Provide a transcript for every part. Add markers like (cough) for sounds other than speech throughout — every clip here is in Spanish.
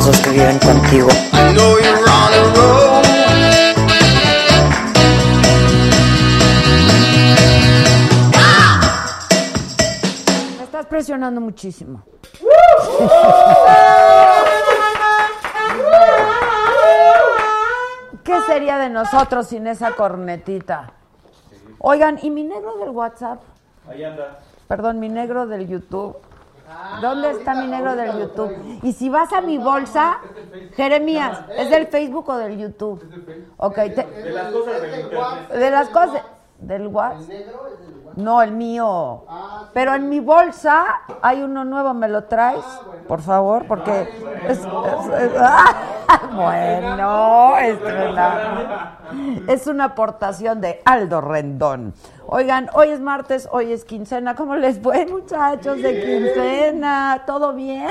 dos que viven contigo. Me estás presionando muchísimo. ¿Qué sería de nosotros sin esa cornetita? Oigan, ¿y mi negro del WhatsApp? Ahí anda. Perdón, mi negro del YouTube. ¿Dónde está mi negro del YouTube? Y si vas a mi bolsa, Jeremías, ¿es del Facebook o del YouTube? Ok, te- De las cosas del internet. de las cosas del WhatsApp. No, el mío. Pero en mi bolsa hay uno nuevo, ¿me lo traes? Por favor, porque es, es- es- ¡Ah! (laughs) bueno, es una, (laughs) es una aportación de Aldo Rendón. Oigan, hoy es martes, hoy es quincena. ¿Cómo les fue, muchachos de quincena? ¿Todo bien?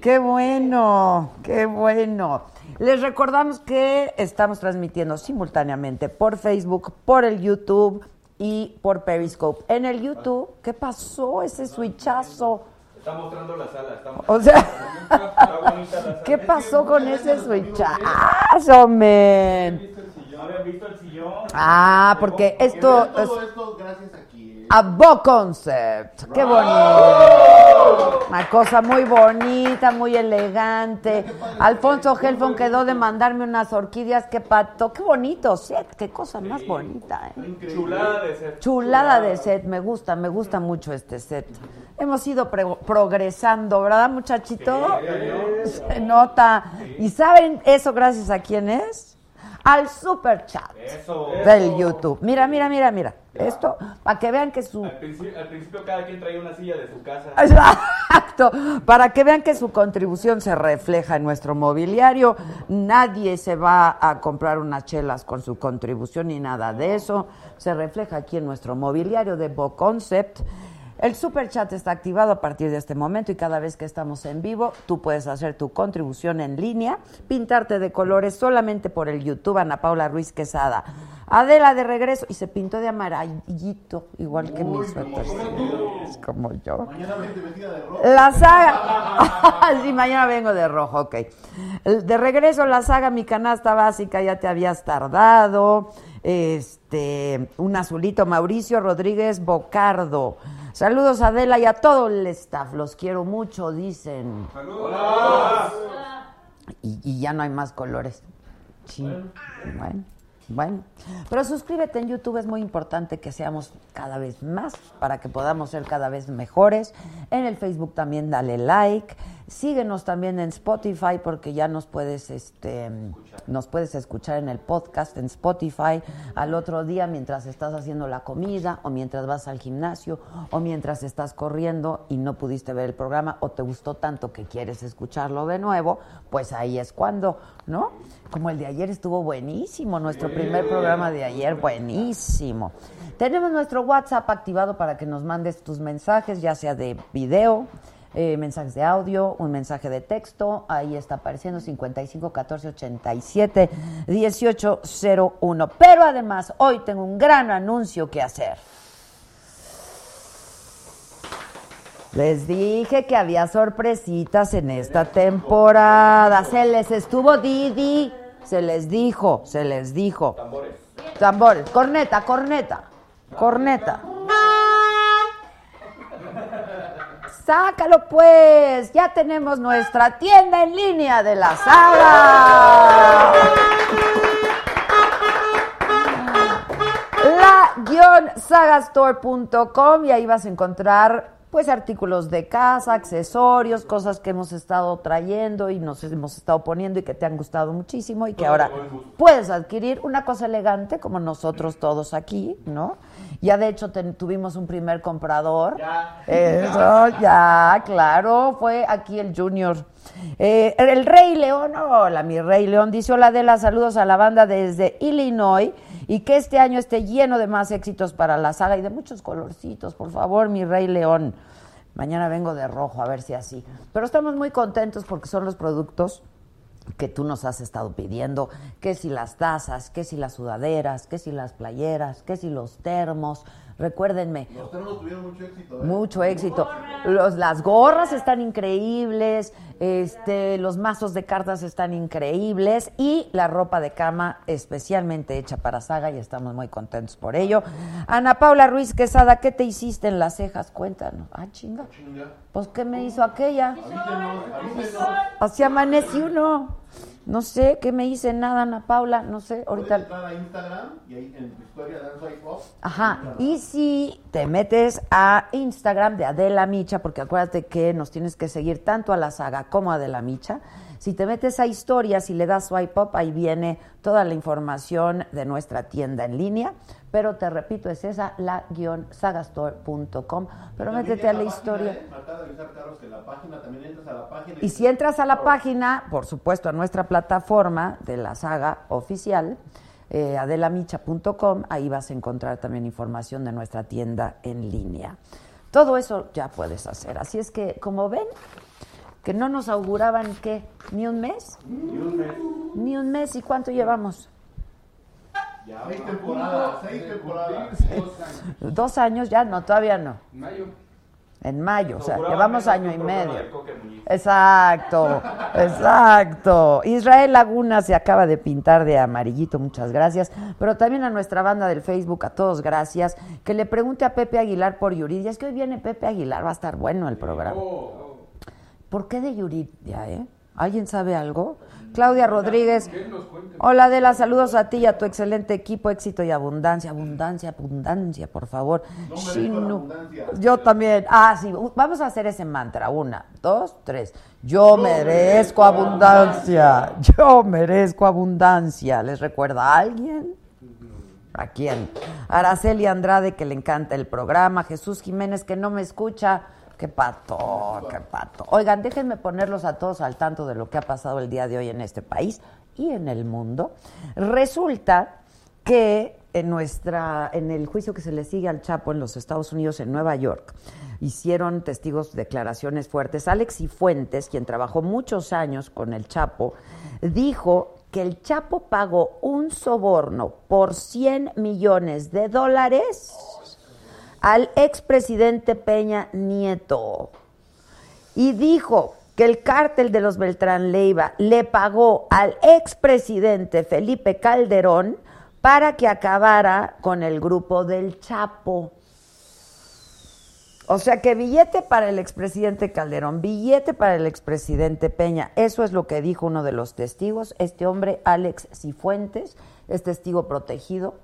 Qué bueno, qué bueno. Les recordamos que estamos transmitiendo simultáneamente por Facebook, por el YouTube y por Periscope. En el YouTube, ¿qué pasó ese switchazo? Está mostrando la sala. Está O sea, Está bonita la sala. ¿qué pasó con ese switchazo, men? ¿No habían visto el sillón? Ah, porque esto es Todo esto gracias a Bo Concept. Qué bonito. Una cosa muy bonita, muy elegante. Alfonso Helfon quedó de mandarme unas orquídeas. Qué pato. Qué bonito set. Qué cosa más bonita. ¿eh? Chulada de ser. Chulada de set. Me gusta, me gusta mucho este set. Hemos ido progresando, ¿verdad, muchachito? Se nota. ¿Y saben eso gracias a quién es? Al super chat Eso. del YouTube. Mira, mira, mira, mira. Esto, para que vean que su... Al principio, al principio cada quien traía una silla de su casa. Exacto, para que vean que su contribución se refleja en nuestro mobiliario. Nadie se va a comprar unas chelas con su contribución ni nada de eso. Se refleja aquí en nuestro mobiliario de Bo Concept. El super chat está activado a partir de este momento y cada vez que estamos en vivo, tú puedes hacer tu contribución en línea, pintarte de colores solamente por el YouTube Ana Paula Ruiz Quesada. Adela de regreso y se pintó de amarillito, igual que mi suéter. Es como yo. Mañana vestida de rojo. La saga. (laughs) sí, mañana vengo de rojo, ok. De regreso, la saga, mi canasta básica, ya te habías tardado. Este, un azulito, Mauricio Rodríguez Bocardo. Saludos a Adela y a todo el staff. Los quiero mucho, dicen. Y, y ya no hay más colores. Sí. Bueno, bueno. Pero suscríbete en YouTube, es muy importante que seamos cada vez más para que podamos ser cada vez mejores. En el Facebook también dale like. Síguenos también en Spotify porque ya nos puedes este nos puedes escuchar en el podcast en Spotify al otro día mientras estás haciendo la comida o mientras vas al gimnasio o mientras estás corriendo y no pudiste ver el programa o te gustó tanto que quieres escucharlo de nuevo, pues ahí es cuando, ¿no? Como el de ayer estuvo buenísimo, nuestro primer programa de ayer, buenísimo. Tenemos nuestro WhatsApp activado para que nos mandes tus mensajes, ya sea de video, eh, mensajes de audio, un mensaje de texto. Ahí está apareciendo 55 14 87 18 01. Pero además, hoy tengo un gran anuncio que hacer. Les dije que había sorpresitas en esta temporada. Se les estuvo Didi. Se les dijo, se les dijo. Tambores. Tambores. Corneta, corneta. Corneta. Sácalo pues. Ya tenemos nuestra tienda en línea de la saga. la-sagastore.com y ahí vas a encontrar pues artículos de casa, accesorios, cosas que hemos estado trayendo y nos hemos estado poniendo y que te han gustado muchísimo y que ahora puedes adquirir una cosa elegante como nosotros todos aquí, ¿no? Ya de hecho ten- tuvimos un primer comprador. Eso, ya, claro, fue aquí el Junior. Eh, el Rey León, hola, mi Rey León, dice hola Adela, saludos a la banda desde Illinois y que este año esté lleno de más éxitos para la saga y de muchos colorcitos, por favor, mi Rey León. Mañana vengo de rojo, a ver si así. Pero estamos muy contentos porque son los productos que tú nos has estado pidiendo, que si las tazas, que si las sudaderas, que si las playeras, que si los termos. Recuérdenme, Los tuvieron mucho éxito. ¿eh? mucho éxito. Los, las gorras están increíbles, este, los mazos de cartas están increíbles y la ropa de cama especialmente hecha para Saga y estamos muy contentos por ello. Ana Paula Ruiz Quesada, ¿qué te hiciste en las cejas? Cuéntanos. Ah, chinga. Chinga. Pues, ¿qué me hizo aquella? Así amanecí uno. No sé, ¿qué me hice? Nada, Ana Paula, no sé, ahorita... entrar a Instagram y ahí en tu historia dan swipe up. Ajá, y si te metes a Instagram de Adela Micha, porque acuérdate que nos tienes que seguir tanto a la saga como a Adela Micha, si te metes a historias y le das swipe up, ahí viene toda la información de nuestra tienda en línea, pero te repito, es esa, la-sagastore.com, pero métete a la página, historia. ¿eh? Acaba de avisar Carlos que la página, también entras a la página. Y si entras a la página, por supuesto, a nuestra plataforma de la saga oficial, eh, adelamicha.com, ahí vas a encontrar también información de nuestra tienda en línea. Todo eso ya puedes hacer. Así es que, como ven, que no nos auguraban que ni un mes, Y un mes. ni un mes, ¿y cuánto llevamos? Ya, seis temporadas, seis temporadas. Dos años ya, no, todavía no. Mayo. En mayo, o sea, llevamos año y medio. Exacto, (laughs) exacto. Israel Laguna se acaba de pintar de amarillito, muchas gracias. Pero también a nuestra banda del Facebook, a todos gracias. Que le pregunte a Pepe Aguilar por Yuridia. Es que hoy viene Pepe Aguilar, va a estar bueno el programa. ¿Por qué de Yuridia, eh? ¿Alguien sabe algo? Claudia Rodríguez. Hola Adela, saludos a ti y a tu excelente equipo, éxito y abundancia, abundancia, abundancia, por favor. No Shinu. abundancia. Yo también. Ah, sí, vamos a hacer ese mantra. Una, dos, tres. Yo merezco abundancia. Yo merezco abundancia. ¿Les recuerda a alguien? ¿A quién? Araceli Andrade, que le encanta el programa. Jesús Jiménez, que no me escucha. Qué pato, qué pato. Oigan, déjenme ponerlos a todos al tanto de lo que ha pasado el día de hoy en este país y en el mundo. Resulta que en nuestra en el juicio que se le sigue al Chapo en los Estados Unidos en Nueva York hicieron testigos declaraciones fuertes. Alex Cifuentes, quien trabajó muchos años con el Chapo, dijo que el Chapo pagó un soborno por 100 millones de dólares al expresidente Peña Nieto y dijo que el cártel de los Beltrán Leiva le pagó al expresidente Felipe Calderón para que acabara con el grupo del Chapo. O sea que billete para el expresidente Calderón, billete para el expresidente Peña. Eso es lo que dijo uno de los testigos. Este hombre, Alex Cifuentes, es testigo protegido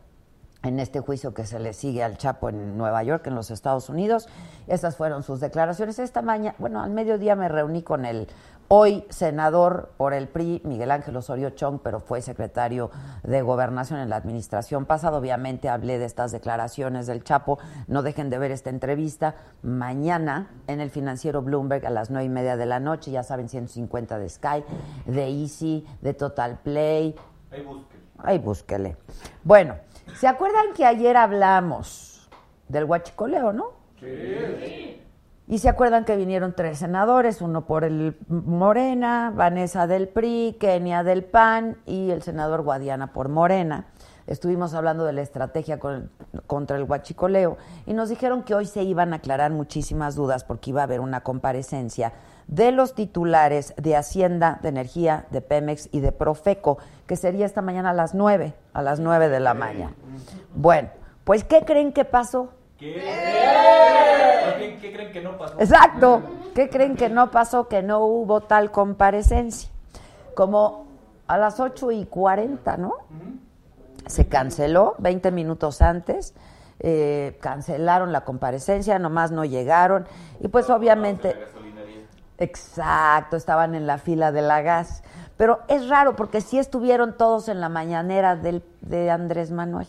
en este juicio que se le sigue al Chapo en Nueva York, en los Estados Unidos. Esas fueron sus declaraciones. Esta mañana, bueno, al mediodía me reuní con el hoy senador por el PRI, Miguel Ángel Osorio Chong, pero fue secretario de Gobernación en la administración pasada. Obviamente hablé de estas declaraciones del Chapo. No dejen de ver esta entrevista mañana en el financiero Bloomberg a las nueve y media de la noche. Ya saben, 150 de Sky, de Easy, de Total Play, Ahí búsquenlo. Ahí búsquele. Bueno, ¿se acuerdan que ayer hablamos del huachicoleo, no? Sí. Y se acuerdan que vinieron tres senadores, uno por el Morena, Vanessa del PRI, Kenia del PAN y el senador Guadiana por Morena. Estuvimos hablando de la estrategia con- contra el huachicoleo y nos dijeron que hoy se iban a aclarar muchísimas dudas porque iba a haber una comparecencia de los titulares de Hacienda, de Energía, de Pemex y de Profeco, que sería esta mañana a las 9, a las 9 de la mañana. Bueno, pues ¿qué creen que pasó? ¿Qué? ¿Qué, qué creen que no pasó? Exacto. ¿Qué creen que no pasó? Que no hubo tal comparecencia. Como a las 8 y 40, ¿no? Se canceló 20 minutos antes. eh, cancelaron la comparecencia, nomás no llegaron. Y pues obviamente... Exacto, estaban en la fila de la gas. Pero es raro porque sí estuvieron todos en la mañanera del, de Andrés Manuel.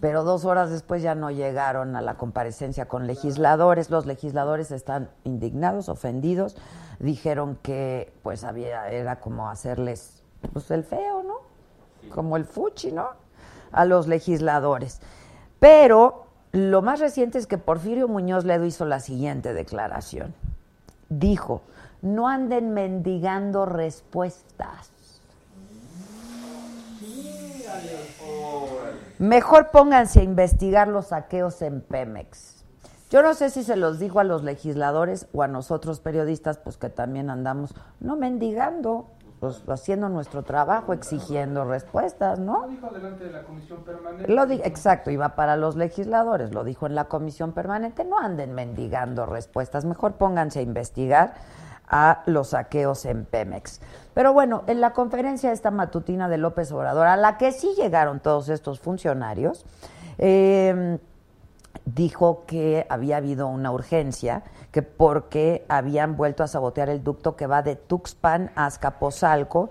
Pero dos horas después ya no llegaron a la comparecencia con legisladores. Los legisladores están indignados, ofendidos. Dijeron que pues había, era como hacerles pues el feo, ¿no? Como el fuchi, ¿no? A los legisladores. Pero lo más reciente es que Porfirio Muñoz Ledo hizo la siguiente declaración. Dijo, no anden mendigando respuestas. Mejor pónganse a investigar los saqueos en Pemex. Yo no sé si se los dijo a los legisladores o a nosotros periodistas, pues que también andamos, no mendigando, pues haciendo nuestro trabajo, exigiendo respuestas, ¿no? Lo dijo delante de la comisión permanente. Lo di- exacto, iba para los legisladores, lo dijo en la comisión permanente, no anden mendigando respuestas, mejor pónganse a investigar a los saqueos en Pemex. Pero bueno, en la conferencia esta matutina de López Obrador, a la que sí llegaron todos estos funcionarios, eh, dijo que había habido una urgencia, que porque habían vuelto a sabotear el ducto que va de Tuxpan a Azcapotzalco,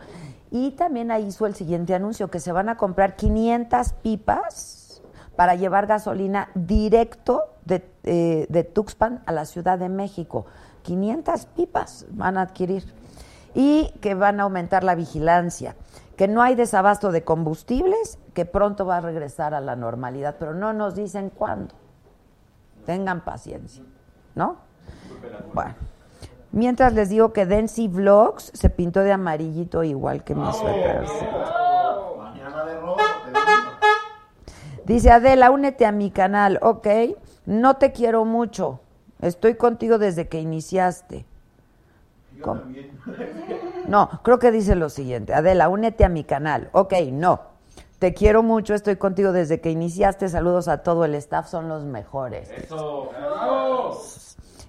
y también ahí hizo el siguiente anuncio, que se van a comprar 500 pipas para llevar gasolina directo de, eh, de Tuxpan a la Ciudad de México. 500 pipas van a adquirir y que van a aumentar la vigilancia, que no hay desabasto de combustibles, que pronto va a regresar a la normalidad, pero no nos dicen cuándo. Tengan paciencia, ¿no? Bueno, mientras les digo que Densi Vlogs se pintó de amarillito igual que mi suéter. Mañana de robo, te digo. Dice Adela, únete a mi canal, ok, no te quiero mucho, estoy contigo desde que iniciaste. (laughs) No, creo que dice lo siguiente. Adela, únete a mi canal. Ok, no. Te quiero mucho, estoy contigo desde que iniciaste. Saludos a todo el staff, son los mejores. Eso.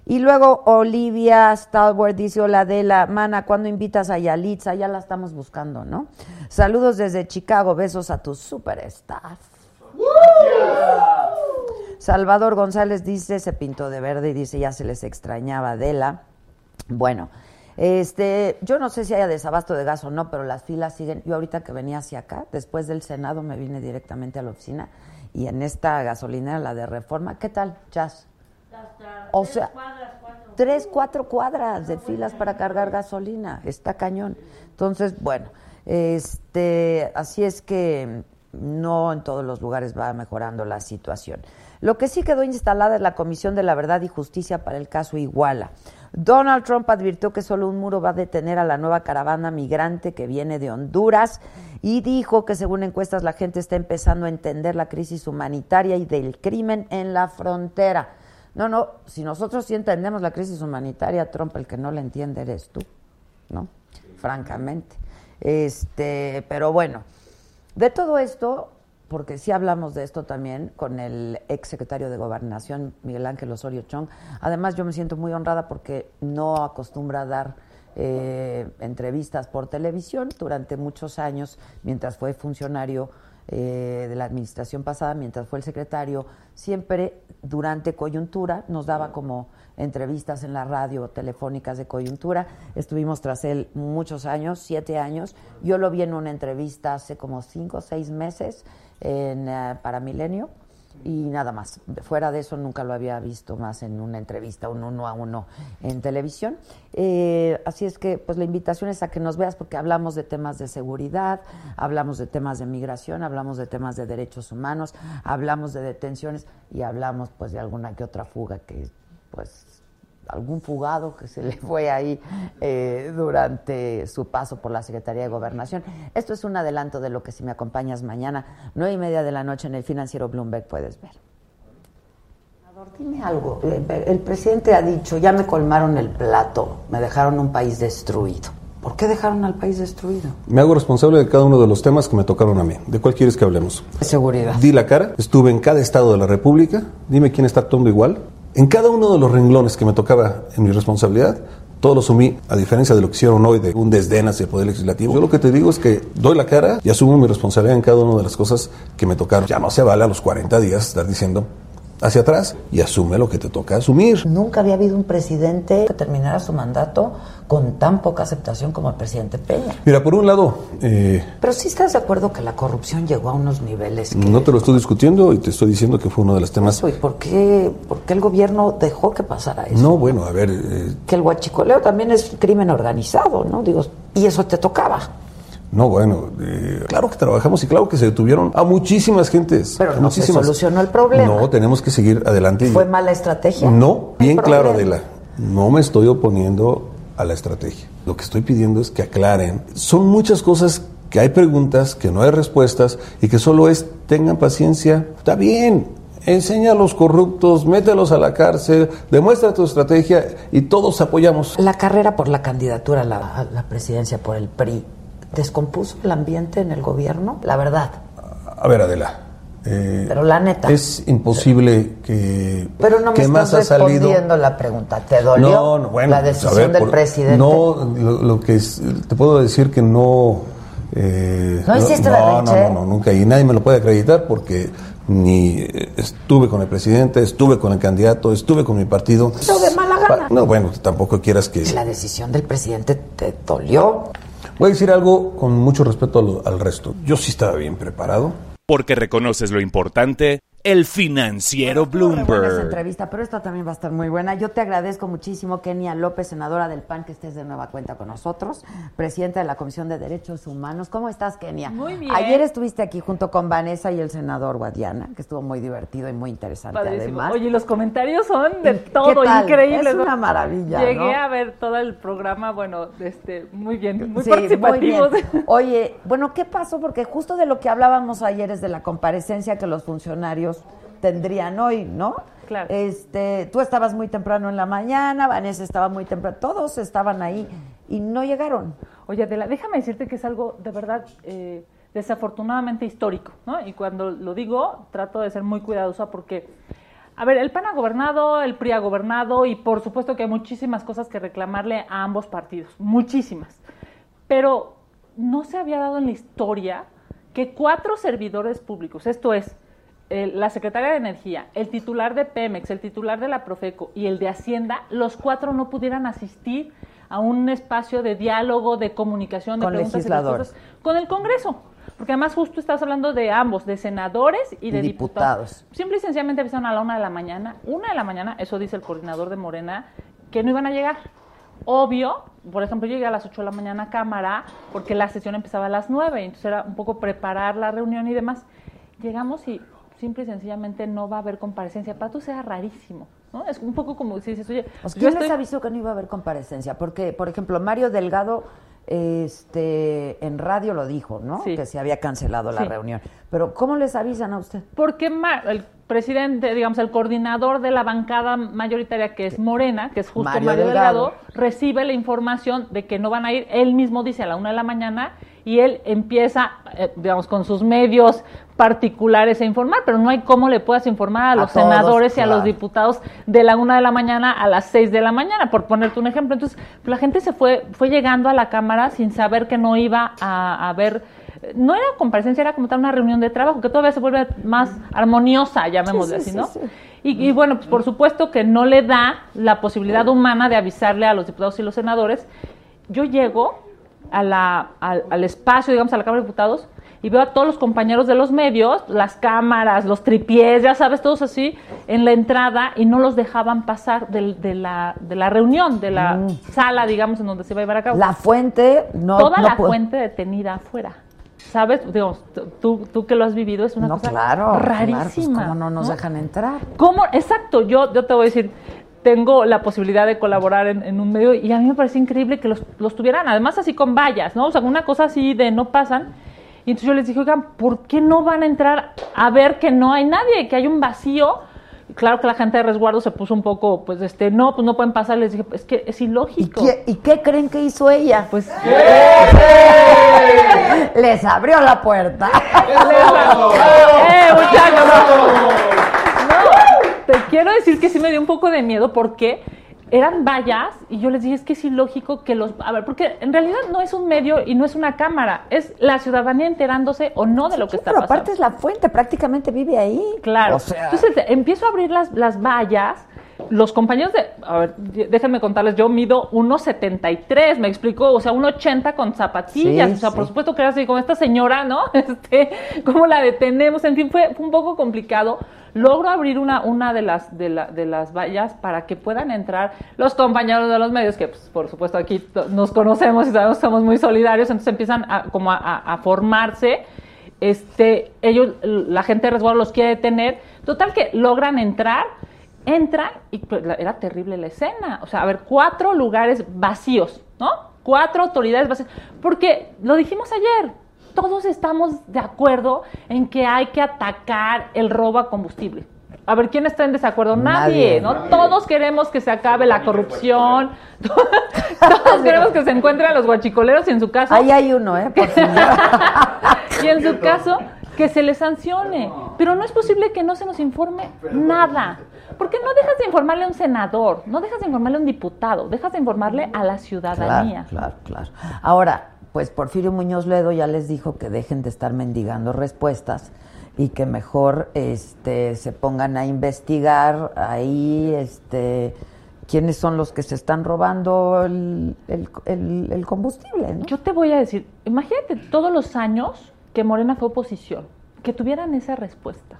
Y luego Olivia Stalwart dice, hola Adela, mana, ¿cuándo invitas a Yalitza? Ya la estamos buscando, ¿no? Saludos desde Chicago, besos a tu super staff. Salvador González dice, se pintó de verde y dice, ya se les extrañaba Adela. Bueno, este, yo no sé si haya desabasto de gas o no, pero las filas siguen. Yo ahorita que venía hacia acá, después del Senado me vine directamente a la oficina y en esta gasolinera, la de Reforma, ¿qué tal, Jazz? O sea, tres, cuatro cuadras de filas para cargar gasolina. Está cañón. Entonces, bueno, este, así es que no en todos los lugares va mejorando la situación. Lo que sí quedó instalada es la Comisión de la Verdad y Justicia para el caso Iguala. Donald Trump advirtió que solo un muro va a detener a la nueva caravana migrante que viene de Honduras y dijo que según encuestas la gente está empezando a entender la crisis humanitaria y del crimen en la frontera. No, no, si nosotros sí entendemos la crisis humanitaria, Trump, el que no la entiende eres tú, ¿no? Francamente. Este, pero bueno, de todo esto, porque sí hablamos de esto también con el ex secretario de Gobernación, Miguel Ángel Osorio Chong. Además, yo me siento muy honrada porque no acostumbra a dar eh, entrevistas por televisión durante muchos años, mientras fue funcionario eh, de la administración pasada, mientras fue el secretario, siempre durante coyuntura nos daba como entrevistas en la radio telefónicas de coyuntura. Estuvimos tras él muchos años, siete años. Yo lo vi en una entrevista hace como cinco o seis meses en, eh, para Milenio y nada más. Fuera de eso nunca lo había visto más en una entrevista, un uno a uno en televisión. Eh, así es que pues la invitación es a que nos veas porque hablamos de temas de seguridad, hablamos de temas de migración, hablamos de temas de derechos humanos, hablamos de detenciones y hablamos pues de alguna que otra fuga que pues algún fugado que se (laughs) le fue ahí eh, durante su paso por la Secretaría de Gobernación. Esto es un adelanto de lo que si me acompañas mañana, nueve y media de la noche en el financiero Bloomberg puedes ver. Dime algo, el presidente ha dicho, ya me colmaron el plato, me dejaron un país destruido. ¿Por qué dejaron al país destruido? Me hago responsable de cada uno de los temas que me tocaron a mí. ¿De cuál quieres que hablemos? Seguridad. Di la cara, estuve en cada estado de la República, dime quién está actuando igual. En cada uno de los renglones que me tocaba en mi responsabilidad, todo lo asumí, a diferencia de lo que hicieron hoy de un desdén hacia el Poder Legislativo. Yo lo que te digo es que doy la cara y asumo mi responsabilidad en cada una de las cosas que me tocaron. Ya no se vale a los 40 días estar diciendo hacia atrás y asume lo que te toca asumir. Nunca había habido un presidente que terminara su mandato con tan poca aceptación como el presidente Peña. Mira, por un lado... Eh, Pero sí estás de acuerdo que la corrupción llegó a unos niveles que... No te lo estoy discutiendo y te estoy diciendo que fue uno de los temas... ¿Y por qué, por qué el gobierno dejó que pasara eso? No, bueno, a ver... Eh... Que el huachicoleo también es crimen organizado, ¿no? Digo, y eso te tocaba. No, bueno, eh, claro que trabajamos y claro que se detuvieron a muchísimas gentes. Pero no muchísimas. se solucionó el problema. No, tenemos que seguir adelante. ¿Fue mala estrategia? No, bien claro, Adela. No me estoy oponiendo a la estrategia. Lo que estoy pidiendo es que aclaren. Son muchas cosas que hay preguntas, que no hay respuestas y que solo es tengan paciencia. Está bien, enseña a los corruptos, mételos a la cárcel, demuestra tu estrategia y todos apoyamos. La carrera por la candidatura a la, a la presidencia por el PRI descompuso el ambiente en el gobierno, la verdad. A ver, Adela. Eh, pero la neta. Es imposible que. Pero no me estás respondiendo salido. la pregunta. ¿Te dolió No, no, bueno, la decisión ver, del por- presidente? No, lo, lo que es- te puedo decir que no. eh, ¿No hiciste no, berrinche? no, no, no, nunca. Y nadie me lo puede acreditar porque ni eh, estuve con el presidente, estuve con el candidato, estuve con mi partido. Pero de mala gana. No, bueno, tampoco quieras que. La decisión del presidente te dolió. Voy a decir algo con mucho respeto al, resto. Yo sí estaba bien preparado. Porque reconoces lo importante, el financiero re buena esa Bloomberg. entrevista, pero esta también va a estar muy buena. Yo te agradezco muchísimo, Kenia López, senadora del PAN, que estés de nueva cuenta con nosotros, presidenta de la Comisión de Derechos Humanos. ¿Cómo estás, Kenia? Muy bien. Ayer estuviste aquí junto con Vanessa y el senador Guadiana, que estuvo muy divertido y muy interesante Padrísimo. además. Oye, y los comentarios son de ¿Qué todo, increíbles. Es una maravilla, Llegué ¿no? a ver todo el programa, bueno, este, muy bien, muy Sí, muy participativos. bien. (laughs) Oye, bueno, ¿qué pasó? Porque justo de lo que hablábamos ayer es de la comparecencia que los funcionarios tendrían hoy, ¿no? Claro. Este, tú estabas muy temprano en la mañana, Vanessa estaba muy temprano, todos estaban ahí y no llegaron. Oye, Adela, déjame decirte que es algo de verdad eh, desafortunadamente histórico, ¿no? Y cuando lo digo, trato de ser muy cuidadosa porque, a ver, el PAN ha gobernado, el PRI ha gobernado y por supuesto que hay muchísimas cosas que reclamarle a ambos partidos, muchísimas. Pero no se había dado en la historia que cuatro servidores públicos, esto es, la secretaria de Energía, el titular de Pemex, el titular de la Profeco y el de Hacienda, los cuatro no pudieran asistir a un espacio de diálogo, de comunicación, de Con preguntas y respuestas con el Congreso. Porque además justo estás hablando de ambos, de senadores y de Diputados. diputados. Simple y sencillamente avisaron a la una de la mañana, una de la mañana, eso dice el coordinador de Morena, que no iban a llegar. Obvio, por ejemplo, yo llegué a las 8 de la mañana a cámara porque la sesión empezaba a las 9, entonces era un poco preparar la reunión y demás. Llegamos y simple y sencillamente no va a haber comparecencia. Para tú sea rarísimo, ¿no? Es un poco como si dices, oye, Pues, yo ¿Quién estoy- les avisó que no iba a haber comparecencia? Porque, por ejemplo, Mario Delgado este, en radio lo dijo, ¿no? Sí. Que se había cancelado la Sí. reunión. Pero ¿cómo les avisan a usted? Porque el presidente, digamos, el coordinador de la bancada mayoritaria, que es Morena, que es justo Mario Mario, Delgado. Delgado, recibe la información de que no van a ir. Él mismo dice a la una de la mañana y él empieza, eh, digamos, con sus medios particulares a informar, pero no hay cómo le puedas informar a los todos, senadores y a los diputados de la una de la mañana a las seis de la mañana, por ponerte un ejemplo. Entonces, pues, la gente se fue, fue llegando a la Cámara sin saber que no iba a haber no era comparecencia, era como tal una reunión de trabajo, que todavía se vuelve más armoniosa, llamémosle Sí, sí, así, sí, ¿no? sí. Y, y bueno, pues por supuesto que no le da la posibilidad humana de avisarle a los diputados y los senadores. Yo llego a la, al, al espacio, digamos, a la Cámara de Diputados, y veo a todos los compañeros de los medios, las cámaras, los tripiés, ya sabes, todos así, en la entrada, y no los dejaban pasar del- de, la, de la reunión, de la sala, digamos, en donde se iba a llevar a cabo La fuente no. toda no la puede- fuente detenida afuera. ¿Sabes? Digamos, tú, tú que lo has vivido, es una No, cosa claro. claro, pues, rarísima. ¿Cómo no nos dejan entrar? ¿Cómo? Exacto, yo, yo te voy a decir, tengo la posibilidad de colaborar en, en un medio y a mí me parece increíble que los, los tuvieran, además así con vallas, ¿no? O sea, una cosa así de no pasan. Y entonces yo les dije, oigan, ¿por qué no van a entrar a ver que no hay nadie, que hay un vacío? Claro que la gente de resguardo se puso un poco, pues, este, no, pues no pueden pasar. Les dije, es que es ¿Y ilógico. qué, y qué creen que hizo ella? Pues, (laughs) Les abrió la puerta. (laughs) (laughs) ¡Eh, muchachos! No, te quiero decir que sí me dio un poco de miedo porque eran vallas y yo les dije, es que es ilógico que los... A ver, porque en realidad no es un medio y no es una cámara, es la ciudadanía enterándose o no de lo que está Pero pasando. aparte es la fuente, prácticamente vive ahí. Claro. O sea, Entonces te- empiezo a abrir las, las vallas. Los compañeros de. A ver, déjenme contarles, yo mido 1,73, me explico, o sea, 1,80 con zapatillas. Sí, o sea, por supuesto que era así, como esta señora, ¿no? (laughs) Este, ¿Cómo la detenemos? En fin, fue, fue un poco complicado. Logro abrir una, una de, las, de, la- de las vallas para que puedan entrar los compañeros de los medios, que pues, por supuesto aquí nos conocemos y sabemos que somos muy solidarios, entonces empiezan a, como a- a- a formarse este, ellos, la gente de resguardo los quiere detener. Total que logran entrar, entran y pues, era terrible la escena. O sea, a ver, cuatro lugares vacíos, ¿no? Cuatro autoridades vacías. Porque lo dijimos ayer, todos estamos de acuerdo en que hay que atacar el robo a combustible. A ver, ¿quién está en desacuerdo? Nadie. Nadie, ¿no? Todos queremos que se acabe la corrupción. (laughs) Todos (laughs) queremos que se encuentren los guachicoleros y en su caso ahí hay uno, ¿eh? Por (laughs) y en su caso, que se les sancione. Pero no es posible que no se nos informe nada. Porque no dejas de informarle a un senador, no dejas de informarle a un diputado, dejas de informarle a la ciudadanía. Claro, claro, claro. Ahora, pues Porfirio Muñoz Ledo ya les dijo que dejen de estar mendigando respuestas y que mejor este, se pongan a investigar ahí este, quiénes son los que se están robando el, el- el- el combustible. ¿no? Yo te voy a decir, imagínate todos los años que Morena fue oposición, que tuvieran esa respuesta.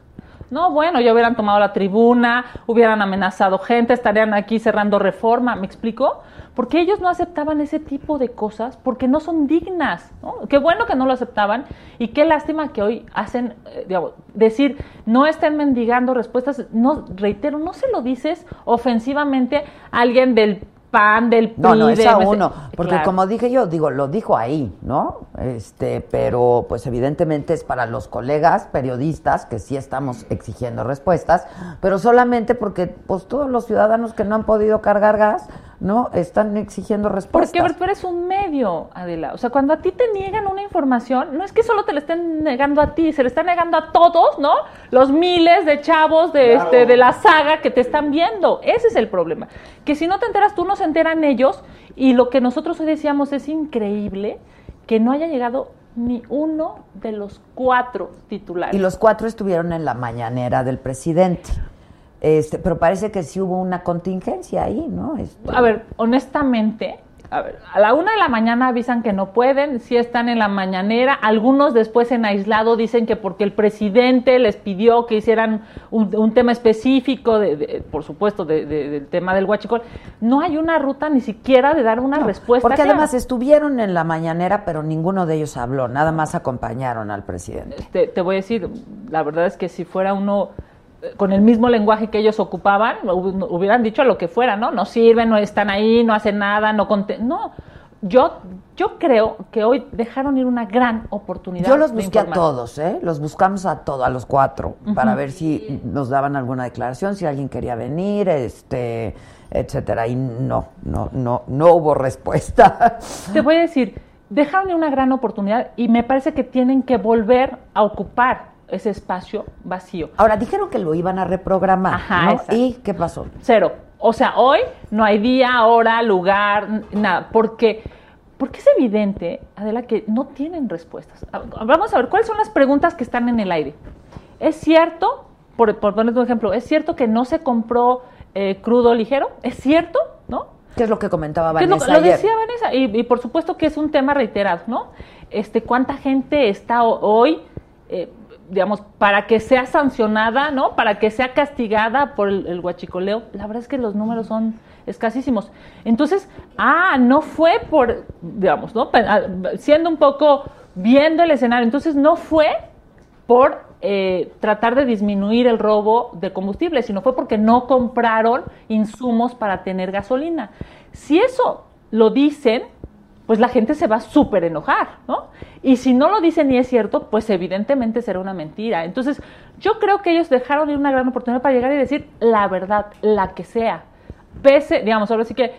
No, bueno, ya hubieran tomado la tribuna, hubieran amenazado gente, estarían aquí cerrando reforma, ¿me explico? Porque ellos no aceptaban ese tipo de cosas porque no son dignas, ¿no? Qué bueno que no lo aceptaban y qué lástima que hoy hacen, eh, digamos, decir, no estén mendigando respuestas, no, reitero, no se lo dices ofensivamente a alguien del PAN, del PRI, No, no, es a uno. Porque Claro. como dije yo, digo, lo dijo ahí, ¿no? Este, pero pues evidentemente es para los colegas periodistas que sí estamos exigiendo respuestas, pero solamente porque pues todos los ciudadanos que no han podido cargar gas, ¿no? Están exigiendo respuestas. Porque tú eres un medio, Adela. O sea, cuando a ti te niegan una información, no es que solo te la estén negando a ti, se le está negando a todos, ¿no? Los miles de chavos de, Claro. este, de la saga que te están viendo. Ese es el problema. Que si no te enteras tú, no se enteran ellos. Y lo que nosotros hoy decíamos es increíble que no haya llegado ni uno de los cuatro titulares. Y los cuatro estuvieron en la mañanera del presidente. Este, pero parece que sí hubo una contingencia ahí, ¿no? Este, A ver, honestamente, a ver, a la una de la mañana avisan que no pueden, si están en la mañanera, algunos después en aislado dicen que porque el presidente les pidió que hicieran un, un tema específico, de, de- por supuesto, de- de- del tema del huachicol. No hay una ruta ni siquiera de dar una respuesta. porque clara. además estuvieron en la mañanera, pero ninguno de ellos habló, nada más acompañaron al presidente. te, te voy a decir, la verdad es que si fuera uno con el mismo lenguaje que ellos ocupaban, hu- hubieran dicho lo que fuera, ¿no? No sirven, no están ahí, no hacen nada, no No, yo, yo creo que hoy dejaron ir una gran oportunidad. Yo los busqué a todos, ¿eh? Los buscamos a todos, a los cuatro, para ver si nos daban alguna declaración, si alguien quería venir, este, etcétera. Y no, no, no, no hubo respuesta. (laughs) Te voy a decir, dejaron ir una gran oportunidad y me parece que tienen que volver a ocupar ese espacio vacío. Ahora, dijeron que lo iban a reprogramar, Ajá. ¿Y qué pasó? Cero. O sea, hoy no hay día, hora, lugar, nada. Porque, porque es evidente, Adela, que no tienen respuestas. Vamos a ver, ¿cuáles son las preguntas que están en el aire? ¿Es cierto, por, por ponerte un ejemplo, es cierto que no se compró eh, crudo ligero? ¿Es cierto? ¿No? ¿Qué es lo que comentaba lo, Vanessa lo ayer? decía Vanessa, y, y por supuesto que es un tema reiterado, ¿no? Este, ¿Cuánta gente está ho- hoy, eh, digamos, para que sea sancionada, ¿no? Para que sea castigada por el, huachicoleo? La verdad es que los números son escasísimos. Entonces, ah, no fue por, digamos, ¿no? Ah, Siendo un poco viendo el escenario, entonces no fue por eh, tratar de disminuir el robo de combustible, sino fue porque no compraron insumos para tener gasolina. Si eso lo dicen, pues la gente se va a súper enojar, ¿no? Y si no lo dicen y es cierto, pues evidentemente será una mentira. Entonces, yo creo que ellos dejaron ir una gran oportunidad para llegar y decir la verdad, la que sea. Pese, digamos, ahora sí que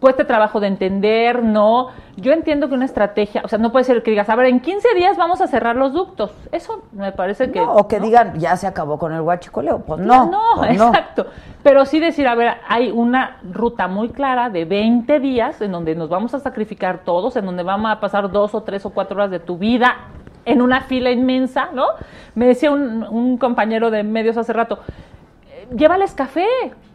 cueste trabajo de entender, no. Yo entiendo que una estrategia, o sea, no puede ser que digas, a ver, en 15 días vamos a cerrar los ductos. Eso me parece que. No, o que digan, ya se acabó con el huachicoleo. Pues no. No, pues no. exacto. Pero sí decir, a ver, hay una ruta muy clara de 20 días en donde nos vamos a sacrificar todos, en donde vamos a pasar dos o tres o cuatro horas de tu vida en una fila inmensa, ¿no? Me decía un, un compañero de medios hace rato, eh, llévales café,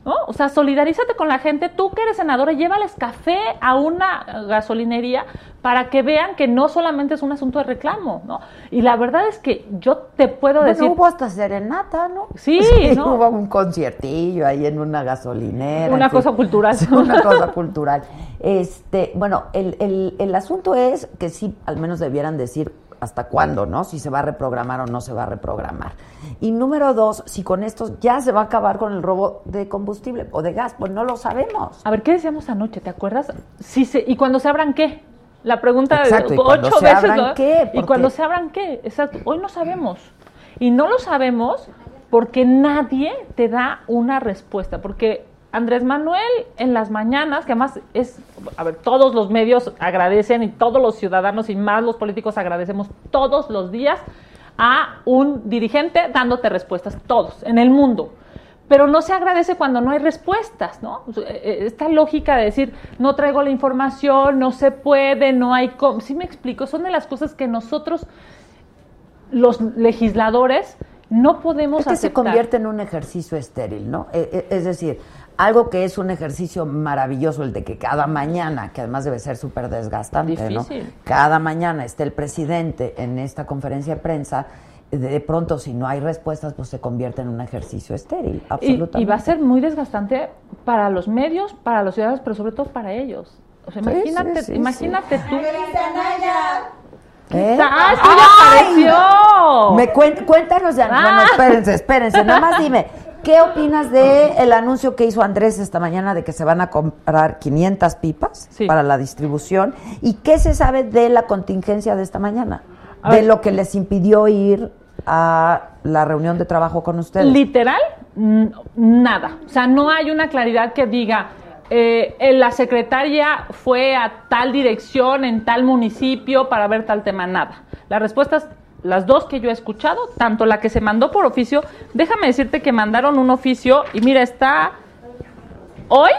¿no? O sea, solidarízate con la gente, tú que eres senadora, llévales café a una gasolinería para que vean que no solamente es un asunto de reclamo, ¿no? Y la verdad es que yo te puedo Bueno, decir... hubo hasta serenata, ¿no? Sí, (laughs) ¿no? hubo un conciertillo ahí en una gasolinera. Una fin. cosa cultural. (laughs) una cosa cultural. Este, bueno, el, el, el asunto es que sí, al menos debieran decir hasta cuándo, ¿no? Si se va a reprogramar o no se va a reprogramar. Y número dos, si con esto ya se va a acabar con el robo de combustible o de gas, pues no lo sabemos. A ver, ¿qué decíamos anoche? ¿Te acuerdas? Si se, ¿Y cuando se abran qué? La pregunta Exacto, de ¿y cuando ocho se veces. abran ¿no? qué? ¿Y cuando se abran qué? Exacto. Hoy no sabemos. Y no lo sabemos porque nadie te da una respuesta. Porque Andrés Manuel en las mañanas, que además es, a ver, todos los medios agradecen y todos los ciudadanos y más los políticos agradecemos todos los días a un dirigente dándote respuestas, todos, en el mundo. Pero no se agradece cuando no hay respuestas, ¿no? Sea, eh, Esta lógica de decir, no traigo la información, no se puede, no hay... cómo. Sí me explico, son de las cosas que nosotros, los legisladores, no podemos Es que se convierte en un ejercicio estéril, ¿no? Eh, Es decir, algo que es un ejercicio maravilloso, el de que cada mañana, que además debe ser súper desgastante, Difícil. ¿no? Cada mañana esté el presidente en esta conferencia de prensa, de pronto si no hay respuestas, pues se convierte en un ejercicio estéril, absolutamente. y va a ser muy desgastante para los medios, para los ciudadanos, pero sobre todo para ellos. O sea, Sí, imagínate, sí, sí, imagínate tú. ¿Eh? ¡Ah, sí, ¡Ay! apareció! Me cuen- cuéntanos ya. Ah. Bueno, espérense, espérense. Nada más dime, ¿qué opinas de el anuncio que hizo Andrés esta mañana de que se van a comprar 500 pipas Sí. para la distribución? ¿Y qué se sabe de la contingencia de esta mañana? A de ver. lo que les impidió ir a la reunión de trabajo con ustedes. Literal, nada. O sea, no hay una claridad que diga, eh, la secretaria fue a tal dirección en tal municipio para ver tal tema, nada. Las respuestas, las dos que yo he escuchado, tanto la que se mandó por oficio, déjame decirte que mandaron un oficio y mira, está hoy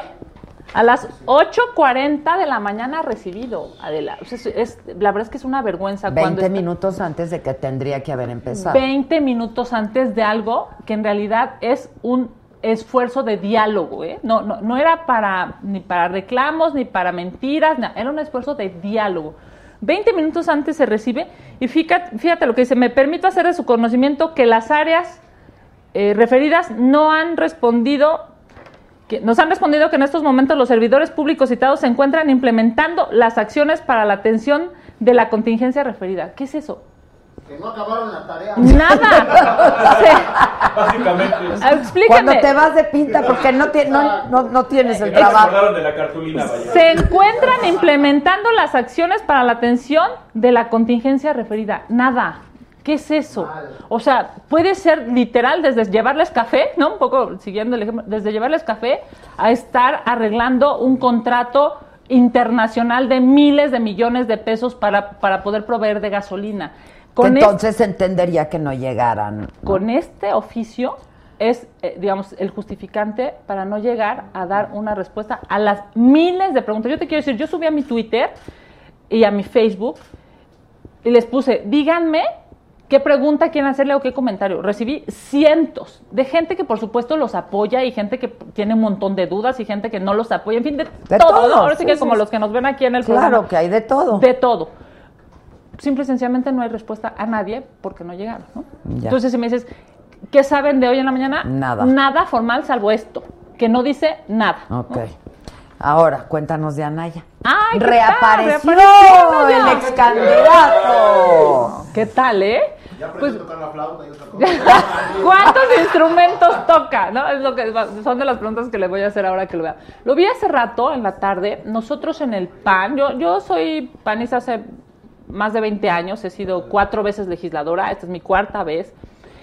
a las 8.40 de la mañana recibido, Adela. O sea, es- es- la verdad es que es una vergüenza. cuando 20 está- minutos antes de que tendría que haber empezado. 20 minutos antes de algo que en realidad es un esfuerzo de diálogo, ¿eh? No, no, no era para ni para reclamos ni para mentiras, era un esfuerzo de diálogo. 20 minutos antes se recibe y fíjate, fíjate lo que dice, me permito hacer de su conocimiento que las áreas eh, referidas no han respondido que nos han respondido que en estos momentos los servidores públicos citados se encuentran implementando las acciones para la atención de la contingencia referida. ¿Qué es eso? Que no acabaron la tarea. Nada. (laughs) Básicamente. Cuando te vas de pinta porque no, ti- no, no, no tienes el trabajo. de la cartulina, vaya. Se encuentran implementando las acciones para la atención de la contingencia referida. Nada. ¿Qué es eso? O sea, puede ser literal desde llevarles café, ¿no? Un poco siguiendo el ejemplo, desde llevarles café a estar arreglando un contrato internacional de miles de millones de pesos para, para poder proveer de gasolina. Con entonces entendería que no llegaran. ¿no? con este oficio es, eh, digamos, el justificante para no llegar a dar una respuesta a las miles de preguntas. Yo te quiero decir, yo subí a mi Twitter y a mi Facebook y les puse, díganme qué pregunta quieren hacerle o qué comentario. Recibí cientos de gente que por supuesto los apoya y gente que tiene un montón de dudas y gente que no los apoya, en fin, de, De todo. Ahora sí, sí, que sí, como los que nos ven aquí en el Claro programa. que hay de todo. De todo. Simple y sencillamente no hay respuesta a nadie porque no llegaron. ¿no? Entonces, si me dices, ¿qué saben de hoy en la mañana? Nada. Nada formal salvo esto, que no dice nada. ¿no? Ok. Ahora, cuéntanos de Anaya. ¡Ay, qué tal! Reapareció Reapareció, el ex candidato. ¿Qué tal, eh? Ya Pues- a tocar la flauta y otra cosa. (laughs) ¿Cuántos instrumentos toca? ¿No? Es lo que son de las preguntas que le voy a hacer ahora que lo vea. Lo vi hace rato en la tarde. Nosotros en el PAN, yo, yo soy panista hace más de 20 años, he sido cuatro veces legisladora, esta es mi cuarta vez.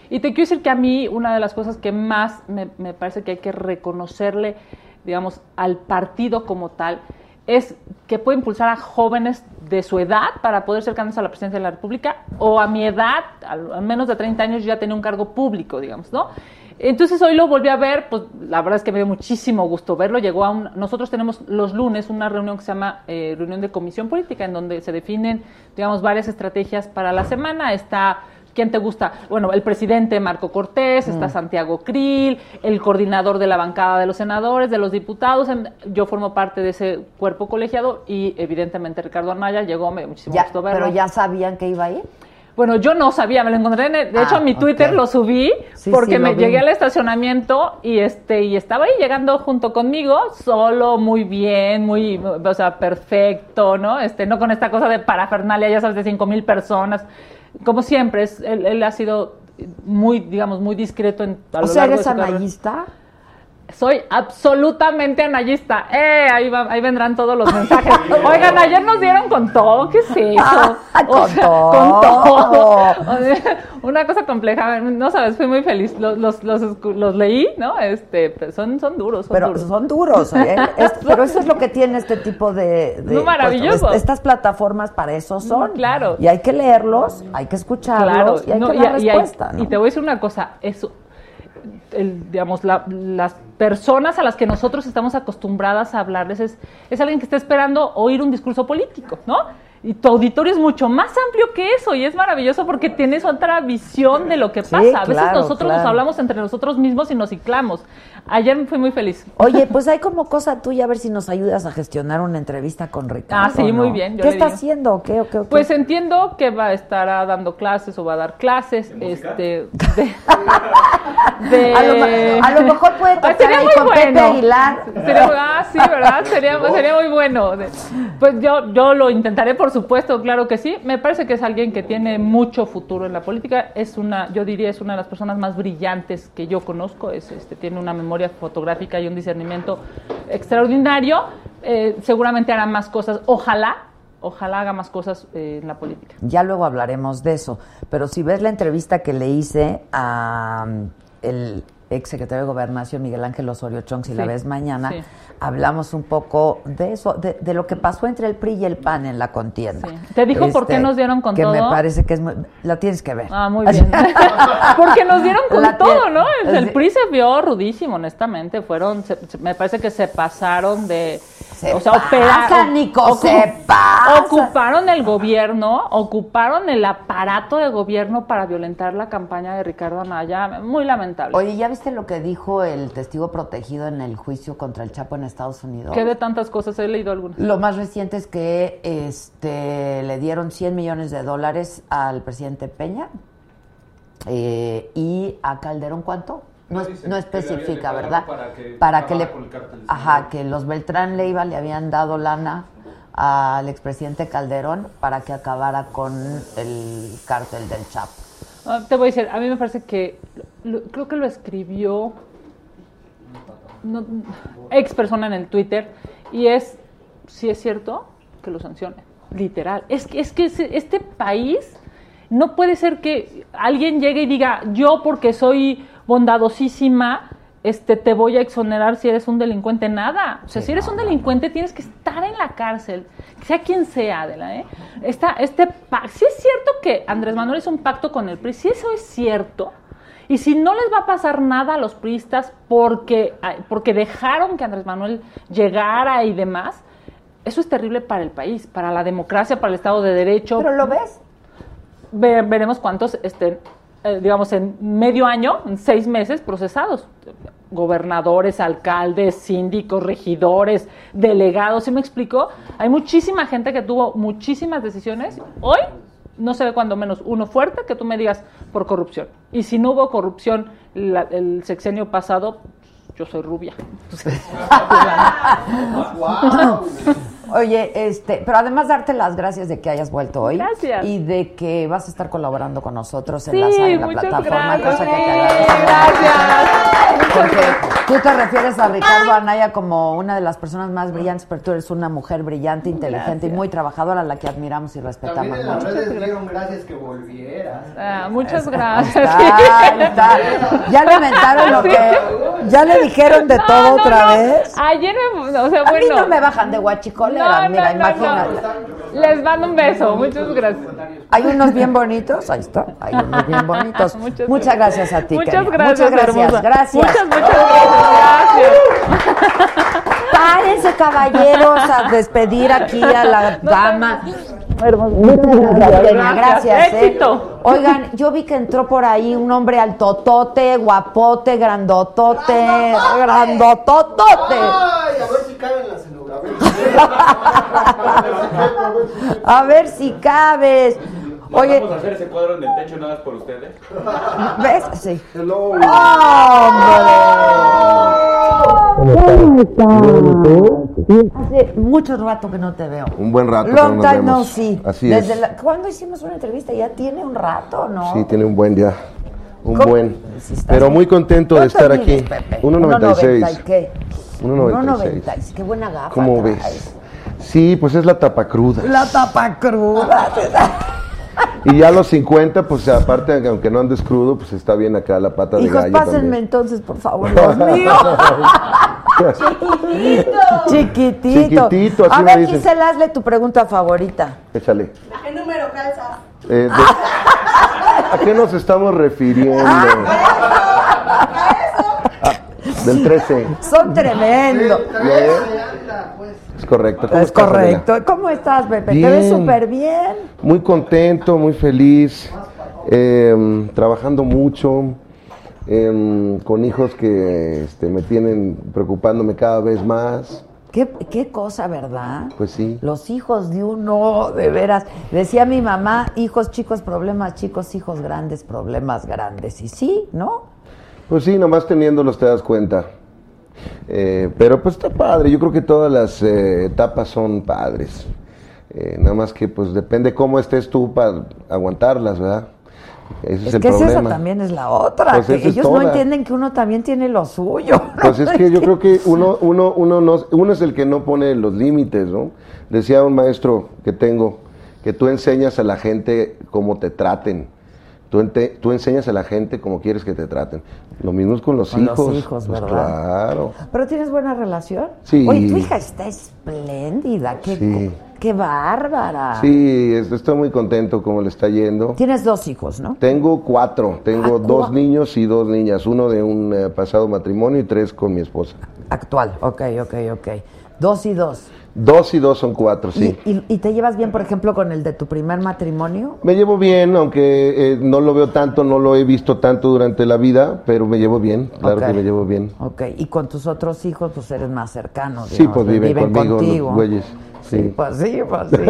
Y te quiero decir que a mí una de las cosas que más me, parece que hay que reconocerle, digamos, al partido como tal, es que puede impulsar a jóvenes de su edad para poder ser candidatos a la presidencia de la República o a mi edad, al, al menos de 30 años, yo ya tenía un cargo público, digamos, ¿no? Entonces hoy lo volví a ver, pues la verdad es que me dio muchísimo gusto verlo. Llegó a un, nosotros tenemos los lunes una reunión que se llama eh, reunión de comisión política, en donde se definen, digamos, varias estrategias para la semana. Está ¿Quién te gusta? Bueno, el presidente Marco Cortés, está Santiago Krill, el coordinador de la bancada de los senadores, de los diputados. Yo formo parte de ese cuerpo colegiado y evidentemente Ricardo Anaya llegó, me dio muchísimo Ya, gusto verlo. pero ya sabían que iba a ir. Bueno, yo no sabía, me lo encontré, en el- de hecho Ah, en mi Twitter lo subí Sí, porque sí, lo me vi. llegué al estacionamiento y este y estaba ahí llegando junto conmigo, solo muy bien, muy o sea, perfecto, ¿no? Este, no con esta cosa de parafernalia, ya sabes, de cinco mil personas. Como siempre, es, él, él ha sido muy, digamos, muy discreto en a O lo sea, largo de eres carrera. Anallista. Soy absolutamente anayista. Eh, ahí, va- ahí vendrán todos los mensajes. (laughs) Oigan, ayer nos dieron con todo. ¿Qué es eso? Ah, con sea, todo. Con todo. O sea, una cosa compleja. No sabes, fui muy feliz. Los, los, los, los leí, ¿no? Este, pero son, son duros. Son Pero duros. son duros, ¿eh? Es- (laughs) pero eso es lo que tiene este tipo de... de No, maravilloso. pues, estas plataformas para eso son. Claro. Y hay que leerlos, hay que escucharlos y hay no, que y- dar y hay- respuesta, ¿no? y te voy a decir una cosa, eso, el, digamos, la- las personas a las que nosotros estamos acostumbradas a hablarles es, es alguien que está esperando oír un discurso político, ¿no? Y tu auditorio es mucho más amplio que eso y es maravilloso porque tienes otra visión de lo que Sí, pasa. A veces claro, nosotros nos hablamos entre nosotros mismos y nos ciclamos. Ayer fui muy feliz. Oye, pues hay como cosa tuya, a ver si nos ayudas a gestionar una entrevista con Ricardo. Ah, sí, muy ¿no? bien, yo ¿Qué le está digo. haciendo? o ¿Qué, o qué, o qué? Pues entiendo que va a estar ah, dando clases o va a dar clases, este, de, (laughs) de- A lo me- a lo mejor puede tocar sería ahí muy con Pepe bueno. Aguilar. Sería, ah, sí, ¿verdad? Sería, (laughs) sería muy bueno. Pues yo, yo lo intentaré, por supuesto, claro que sí. Me parece que es alguien que tiene mucho futuro en la política. Es una, yo diría, es una de las personas más brillantes que yo conozco. Es, este, tiene una memoria fotográfica y un discernimiento extraordinario. Eh, seguramente hará más cosas. Ojalá, ojalá haga más cosas eh, en la política. Ya luego hablaremos de eso. Pero si ves la entrevista que le hice a um, el ex secretario de Gobernación, Miguel Ángel Osorio Chong, si la ves mañana, sí. hablamos un poco de eso, de, de lo que pasó entre el PRI y el PAN en la contienda. Este, Sí. ¿Te dijo por qué nos dieron con que me todo? parece que es muy... La tienes que ver. Ah, muy (laughs) bien. (laughs) Porque nos dieron con La todo, ¿no? El. PRI se vio rudísimo, honestamente. Fueron, se- se- me parece que se pasaron de. Se o sea, pasa, opera- Nico, ocu- se pasa. Ocuparon el gobierno, ocuparon el aparato de gobierno para violentar la campaña de Ricardo Anaya. Muy lamentable. Oye, ¿ya viste lo que dijo el testigo protegido en el juicio contra el Chapo en Estados Unidos? Que de tantas cosas he leído algunas. Lo más reciente es que este, le dieron 100 millones de dólares al presidente Peña eh, y a Calderón cuánto? No, No es- especifica, ¿verdad? para que Para que le, ajá, que los Beltrán Leiva le habían dado lana al expresidente Calderón para que acabara con el cártel del Chapo. Ah, te voy a decir, a mí me parece que lo- creo que lo escribió no, ex persona en el Twitter y es, si es cierto, que lo sancione, literal. Es que, es que este país no puede ser que alguien llegue y diga, yo porque soy bondadosísima, este, te voy a exonerar si eres un delincuente. Nada. O sea, Sí, si eres no, un no, delincuente, tienes que estar en la cárcel, sea quien sea, Adela. ¿eh? Esta, este si es cierto que Andrés Manuel hizo un pacto con el PRI, si eso es cierto, y si no les va a pasar nada a los priistas porque, porque dejaron que Andrés Manuel llegara y demás, eso es terrible para el país, para la democracia, para el Estado de Derecho. ¿Pero lo ves? Ve- veremos cuántos estén, eh, digamos, en medio año, en seis meses, procesados. Gobernadores, alcaldes, síndicos, regidores, delegados, ¿sí me explico? Hay muchísima gente que tuvo muchísimas decisiones. Hoy no se ve cuando menos uno fuerte que tú me digas por corrupción. Y si no hubo corrupción la- el sexenio pasado, yo soy rubia. (laughs) (laughs) Entonces, ¡Wow! Oye, este, pero además darte las gracias de que hayas vuelto hoy. Gracias. Y de que vas a estar colaborando con nosotros en Sí, la, en la plataforma, gracias. cosa que te gracias. Porque tú te refieres a Ricardo Anaya como una de las personas más brillantes, pero tú eres una mujer brillante, inteligente y muy trabajadora, a la que admiramos y respetamos También en las mucho. redes dieron gracias que volvieras. Ah, muchas gracias. está, ahí está. Ya le inventaron lo que. Ya le dijeron de No, todo no, otra no. vez. Ayer me, o sea, A mí bueno. no me bajan de guachicolera, No, mira, no, no, imagínate. no. Les mando un beso, muchas gracias. Hay unos bien bonitos, ahí está, hay unos bien (laughs) bonitos. Muchas Muchas, gracias a ti. Muchas gracias, Muchas gracias, hermosa. gracias. Muchas, muchas gracias. Párense, caballeros, a despedir aquí a la dama. Muchas gracias, gracias. ¿eh? Oigan, yo vi que entró por ahí un hombre altotote, guapote, grandotote, grandototote. Ay, a ver si cabe en la escenografía. (laughs) A ver si cabes. Oye, Vamos a hacer ese cuadro en el techo nada más por ustedes. ¿ves? Sí. Hello. ¡Hombre! Hace mucho rato que no te veo. Un buen rato. Long time no see. Así Desde es. la- ¿Cuándo hicimos una entrevista? Ya tiene un rato, ¿no? Sí, tiene un buen día. Un ¿Cómo? buen. Si estás Pero muy contento de ¿Cuánto estar aquí. Pepe? 1.96. 1.90 y qué? 1.96. 1.96. Qué buena gafa ¿Cómo traes. ves? Sí, pues es la tapa cruda. La tapa cruda. (laughs) Y ya a los 50, pues aparte, aunque no andes crudo, pues está bien acá la pata de gallo pásenme también. entonces, por favor, (laughs) los míos. (laughs) Chiquitito. Chiquitito, así A ver. Gisela, hazle tu pregunta favorita. Échale. ¿Qué número calza? Eh, de- ¿A qué nos estamos refiriendo? Ah, del 13. Son tremendos. Es correcto. ¿Cómo Es estás, Adela? correcto. ¿Cómo estás, Pepe? Te ves súper bien. Muy contento, muy feliz, eh, trabajando mucho, eh, con hijos que este, me tienen preocupándome cada vez más. ¿Qué, qué cosa, ¿verdad? Pues sí. Los hijos de uno, de veras. Decía mi mamá, hijos chicos, problemas chicos, hijos grandes, problemas grandes. Y sí, ¿no? Pues sí, nomás teniéndolos te das cuenta. Eh, pero pues está padre, yo creo que todas las eh, etapas son padres. Eh, nada más que pues depende cómo estés tú para aguantarlas, ¿verdad? Ese es, Es el que problema. esa también es la otra. Pues que ellos no entienden que uno también tiene lo suyo. (laughs) Pues es que yo creo que uno, uno, uno, no, uno es el que no pone los límites, ¿no? Decía un maestro que tengo, que tú enseñas a la gente cómo te traten. Tú, ente- tú enseñas a la gente cómo quieres que te traten. Lo mismo es con los Con los hijos. hijos, Pues ¿verdad? claro. Pero tienes buena relación. Sí. Oye, tu hija está espléndida. Qué, Sí. qué bárbara. Sí, es- estoy muy contento cómo le está yendo. Tienes dos hijos, ¿no? Tengo cuatro. Tengo Ah, dos niños y dos niñas. Uno de un eh, pasado matrimonio y tres con mi esposa. Actual. Ok, ok, ok. Dos y dos. Dos y dos son cuatro, sí. ¿Y, y, y te llevas bien, por ejemplo, con el de tu primer matrimonio? Me llevo bien, aunque eh, no lo veo tanto, no lo he visto tanto durante la vida, pero me llevo bien, claro que me llevo bien. Ok, y con tus otros hijos, pues eres más cercano. Sí, pues viven, conmigo contigo. los güeyes. Sí, pues sí, pues sí. (laughs)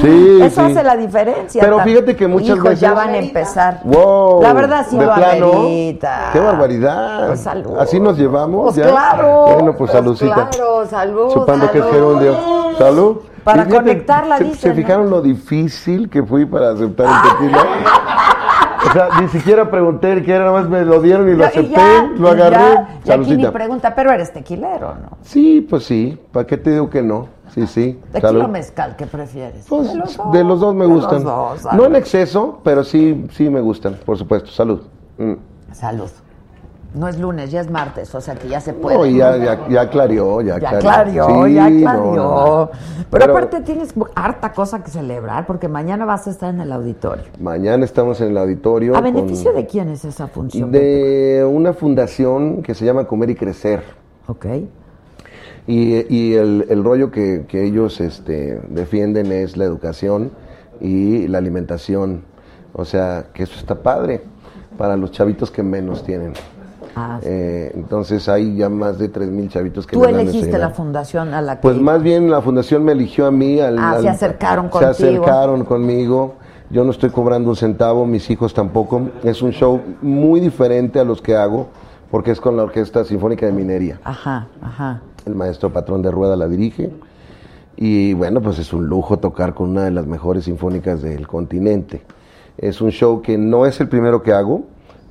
Sí, Eso sí. hace la diferencia. Pero tam- fíjate que muchas Hijos, veces- ya van a empezar. Wow, La verdad sí lo plano, amerita. Qué barbaridad. Pues salud. Así nos llevamos. Pues ya? claro. Bueno, pues saludcita. Claro, salud. Supando que es salud. gerundio. Salud. Para fíjate, conectarla, ¿se, ¿Se ¿no? fijaron lo difícil que fui para aceptar el (laughs) tequila? O sea, ni siquiera pregunté qué era, nada más me lo dieron y lo acepté, ya, lo agarré. ya. Y aquí ni pregunta, pero eres tequilero, ¿no? Sí, pues sí. ¿Para qué te digo que no? Sí, sí. ¿Tequila o mezcal? ¿Qué prefieres? Pues, de los dos me de gustan. los dos, no salud. en exceso, pero sí, sí me gustan, por supuesto. Salud. Mm. Salud. No es lunes, ya es martes, o sea que ya se puede. No, ya, ya, ya clarió, ya, Ya clarió. clarió, Sí, ya clarió. no, no. Pero, aparte tienes harta cosa que celebrar porque mañana vas a estar en el auditorio. Mañana estamos en el auditorio. ¿A con- beneficio de quién es esa función? De una fundación que se llama Comer y Crecer. Ok. Y, y el, el rollo que, que ellos este, defienden es la educación y la alimentación. O sea, que eso está padre para los chavitos que menos tienen. Ah, sí. Eh, entonces hay ya más de 3.000 chavitos que Tú dan elegiste la fundación a la que... Pues más bien la fundación me eligió a mí. Al, Ah, se al- acercaron Se contigo. acercaron conmigo. Yo no estoy cobrando un centavo, mis hijos tampoco. Es un show muy diferente a los que hago porque es con la Orquesta Sinfónica de Minería. Ajá, ajá. el maestro Patrón de Rueda la dirige. Y bueno, pues es un lujo tocar con una de las mejores sinfónicas del continente. Es un show que no es el primero que hago,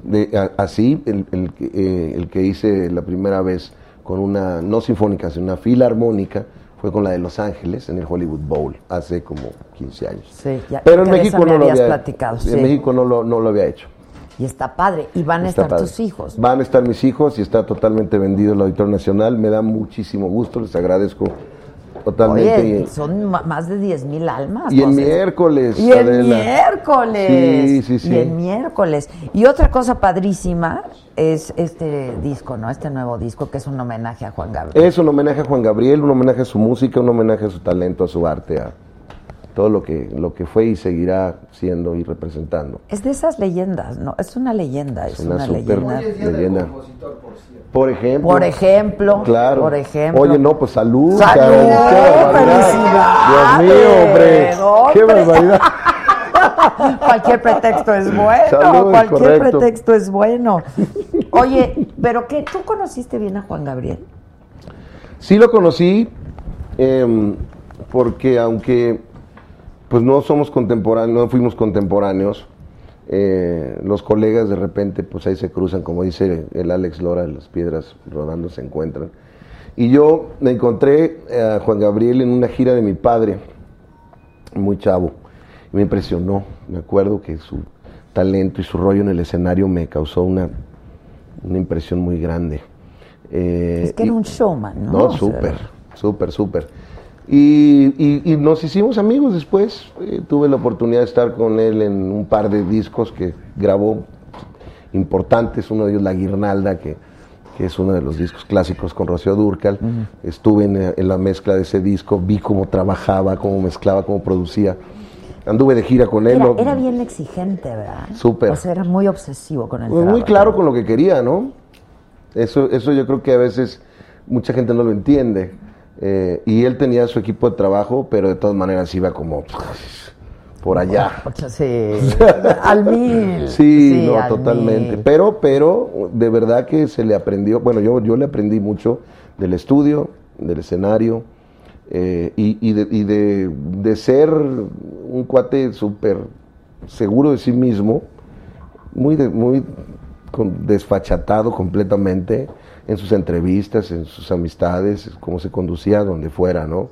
de, a- así, el, el que- eh, el que hice la primera vez con una, no sinfónica, sino una filarmónica, fue con la de Los Ángeles en el Hollywood Bowl, hace como 15 años. Sí, ya- Pero en México no lo había platicado, En. México no lo, no lo había hecho. Y está padre. Y van a Está estar padre. tus hijos. Van a estar mis hijos y está totalmente vendido el Auditorio Nacional. Me da muchísimo gusto, les agradezco totalmente. Oye, son más de 10 mil almas. y José. miércoles, Y Adela. miércoles. Sí, sí, sí. Y en miércoles. Y otra cosa padrísima es este disco, ¿no? Este nuevo disco que es un homenaje a Juan Gabriel. Es un homenaje a Juan Gabriel, un homenaje a su música, un homenaje a su talento, a su arte, a todo lo que, lo que fue y seguirá siendo y representando. Es de esas leyendas, ¿no? Es una leyenda, es, una una, super leyenda. leyenda. Por ejemplo. Por ejemplo. Claro. Por ejemplo. Oye, no, pues salud. ¡Salud! qué barbaridad. Dios mío, hombre. Qué barbaridad. (laughs) cualquier pretexto es bueno. Salud, cualquier correcto. pretexto es bueno. Oye, pero que tú conociste bien a Juan Gabriel. Sí lo conocí, em, porque aunque pues no somos contemporáneos, no fuimos contemporáneos, eh, los colegas de repente pues ahí se cruzan, como dice el Alex Lora, las piedras rodando se encuentran. Y yo me encontré a Juan Gabriel en una gira de mi padre, muy chavo, me impresionó, me acuerdo que su talento y su rollo en el escenario me causó una, una impresión muy grande. Eh, Es que y- era un showman, ¿no? no, súper, súper, súper. Y, y- y nos hicimos amigos después. Eh, tuve la oportunidad de estar con él en un par de discos que grabó importantes. Uno de ellos, La Guirnalda, que, que es uno de los discos clásicos con Rocío Durcal. Estuve en, eh, en la mezcla de ese disco, vi cómo trabajaba, cómo mezclaba, cómo producía. Anduve de gira con él. Era, ¿no? era bien exigente, ¿verdad? Súper. O sea, era muy obsesivo con el trabajo. muy claro con lo que quería, ¿no? Eso, eso yo creo que a veces mucha gente no lo entiende. Eh, y él tenía su equipo de trabajo, pero de todas maneras iba como por allá. Sí, (laughs) al mil. Sí, no, al totalmente. mil. Pero, pero, de verdad que se le aprendió, bueno, yo, yo le aprendí mucho del estudio, del escenario, eh, y, y de, y de- de ser un cuate súper seguro de sí mismo, muy, de- muy con- desfachatado completamente en sus entrevistas, en sus amistades, cómo se conducía donde fuera, ¿no?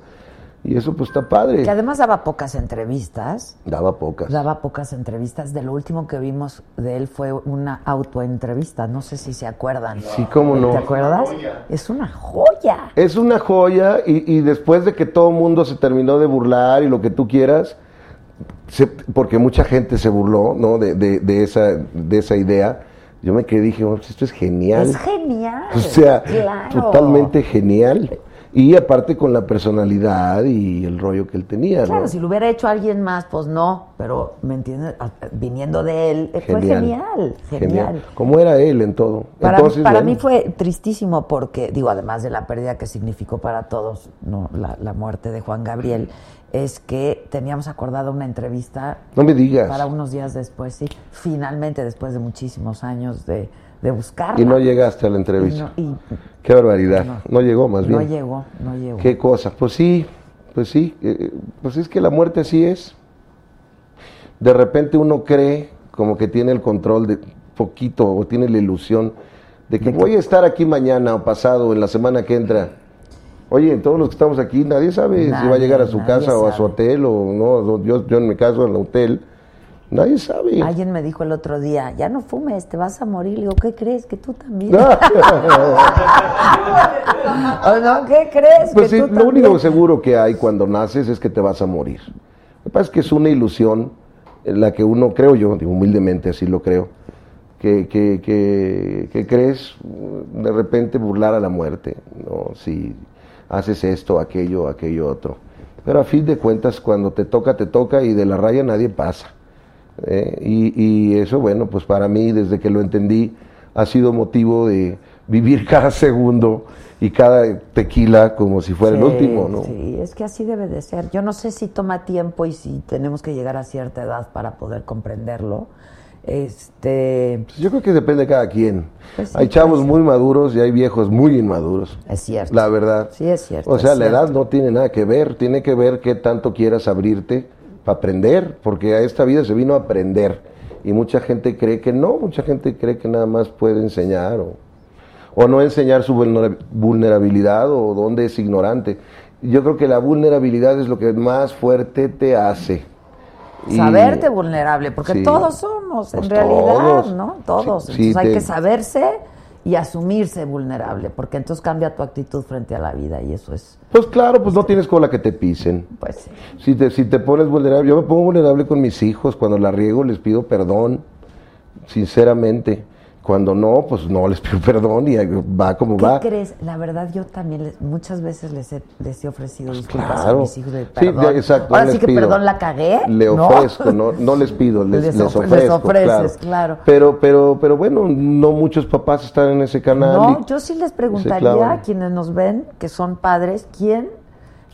Y eso pues está padre. Que además daba pocas entrevistas. Daba pocas. Daba pocas entrevistas. De lo último que vimos de él fue una autoentrevista. No sé si se acuerdan. Sí, cómo no. ¿Te acuerdas? Es una joya. Es una joya y, y después de que todo el mundo se terminó de burlar y lo que tú quieras, se- porque mucha gente se burló ¿no? de, de- de esa, de esa idea, yo me quedé y dije, "Oh, pues esto es genial. Es genial. O sea, Claro. totalmente genial. Y aparte con la personalidad y el rollo que él tenía. ¿no? Claro, si lo hubiera hecho alguien más, pues no. Pero, ¿me entiendes? Viniendo de él, eh, fue genial. Genial. Como era él en todo. Para, Entonces, para bueno, mí fue tristísimo porque, digo, además de la pérdida que significó para todos no, la, la muerte de Juan Gabriel, es que teníamos acordado una entrevista No me digas. para unos días después, sí, finalmente después de muchísimos años de, de buscarla. Y no llegaste a la entrevista. Y no- Qué barbaridad. No. No, llegó más No bien. llegó, no llegó. Qué cosa. Pues sí, pues sí. eh, pues es que la muerte así es. De repente uno cree como que tiene el control de poquito o tiene la ilusión de que voy a estar aquí mañana o pasado en la semana que entra. Oye, todos los que estamos aquí, nadie sabe si va a llegar a su casa o a su hotel o no. Yo, yo en mi caso, en el hotel, nadie sabe. Alguien me dijo el otro día, ya no fumes, te vas a morir. Le digo, ¿qué crees? Que tú también. (laughs) (laughs) ¿O no? ¿Qué crees? Pues que sí, tú lo también. único seguro que hay cuando naces es que te vas a morir. Lo que pasa es que es una ilusión en la que uno, creo yo, digo, humildemente así lo creo, que, que, que, que crees de repente burlar a la muerte, ¿no? Si haces esto, aquello, aquello otro. Pero a fin de cuentas, cuando te toca, te toca y de la raya nadie pasa. ¿Eh? Y, y eso, bueno, pues para mí, desde que lo entendí, ha sido motivo de vivir (laughs) cada segundo y cada tequila como si fuera el último, ¿no? Sí, es que así debe de ser. Yo no sé si toma tiempo y si tenemos que llegar a cierta edad para poder comprenderlo. Este, Pues Yo creo que depende de cada quien. Pues sí, hay chavos pues. muy maduros y hay viejos muy inmaduros. es cierto. La verdad. Sí, es cierto. O sea, la edad no tiene nada que ver, tiene que ver qué tanto quieras abrirte para aprender, porque a esta vida se vino a aprender. Y mucha gente cree que no, mucha gente cree que nada más puede enseñar o, o no enseñar su vulnera- vulnerabilidad o dónde es ignorante. Yo creo que la vulnerabilidad es lo que más fuerte te hace. Y- Saberte vulnerable, porque Sí. todos somos, en Pues realidad, todos. ¿no? Todos. Sí, Entonces sí, hay te- que saberse y asumirse vulnerable, porque entonces cambia tu actitud frente a la vida y eso es, Pues claro, pues no tienes cola que te pisen. pues sí. Si te, si te pones vulnerable, yo me pongo vulnerable con mis hijos, cuando la riego les pido perdón, sinceramente. Cuando no, pues no les pido (laughs) perdón y va como ¿Qué va. crees? La verdad, yo también les- muchas veces les he, les he ofrecido disculpas Pues Claro. a mis hijos de Sí, perdón. ya, exacto, Ahora no sí que pido. perdón la cagué. Le ¿no? ofrezco, no, no (laughs) les pido, les, Les les ofre- les ofrezco. ofreces, claro. Pero, pero, pero bueno, no muchos papás están en ese canal. No, y- yo sí les preguntaría a quienes nos ven, que son padres, ¿quién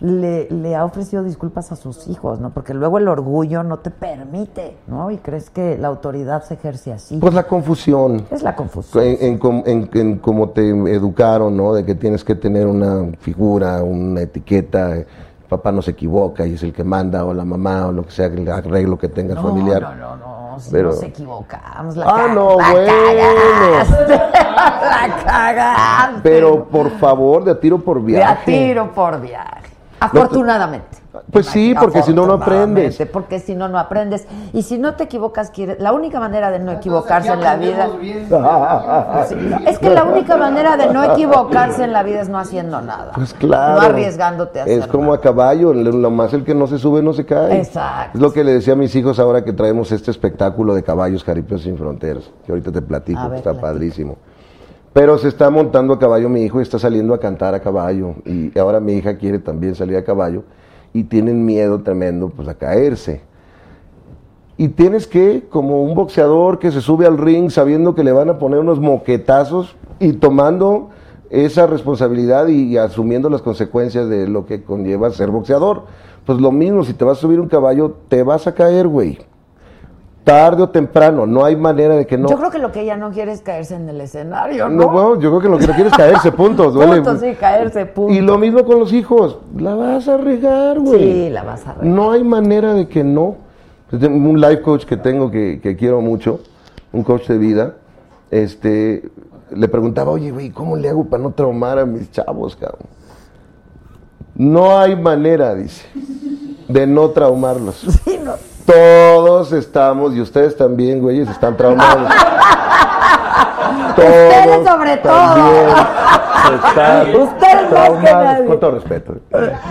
le, le ha ofrecido disculpas a sus hijos? ¿no? Porque luego el orgullo no te permite, ¿no? Y crees que la autoridad se ejerce así. Pues la confusión. es la confusión. En, en, com- en- en cómo te educaron, ¿no? De que tienes que tener una figura, una etiqueta. eh, Papá no se equivoca y es el que manda, o la mamá, o lo que sea, el arreglo que tengas no, familiar. no, no, no, si Pero- nos equivocamos, la Ah, no, la bueno. cagaste, (laughs) la cagaste. Pero por favor, de a tiro por De viaje. a tiro por viaje. Afortunadamente. Pues sí, porque si no, no aprendes. Porque si no, no aprendes. Y si no te equivocas, quieres. La única manera de no equivocarse en la vida. (laughs) Sí, no, es que la única manera de no equivocarse en la vida es no haciendo nada. Pues claro. No arriesgándote a hacer Es como a caballo, lo más el que no se sube no se cae. Exacto. Es lo que le decía a mis hijos ahora que traemos este espectáculo de caballos jaripeos sin fronteras, que ahorita te platico, que ver, está platica. padrísimo. Pero se está montando a caballo mi hijo y está saliendo a cantar a caballo. Y ahora mi hija quiere también salir a caballo y tienen miedo tremendo pues a caerse. Y tienes que, como un boxeador que se sube al ring sabiendo que le van a poner unos moquetazos y tomando esa responsabilidad y, y asumiendo las consecuencias de lo que conlleva ser boxeador. Pues lo mismo, si te vas a subir un caballo, te vas a caer, güey. Tarde o temprano, no hay manera de que no. Yo creo que lo que ella no quiere es caerse en el escenario, No, ¿no? bueno, yo creo que lo que no quieres es caerse, punto. duele. Punto, sí, caerse, punto. Y lo mismo con los hijos. La vas a regar, güey. Sí, la vas a regar. No hay manera de que no. Tengo Un life coach que tengo que, que quiero mucho, un coach de vida, este, le preguntaba, oye, güey, ¿cómo le hago para no traumar a mis chavos, cabrón? No hay manera, dice, de no traumarlos. Sí, no. Todos estamos, y ustedes también, güeyes, están traumados. (laughs) Ustedes sobre todo. están (laughs) Ustedes más que traumados, nadie. Con todo respeto.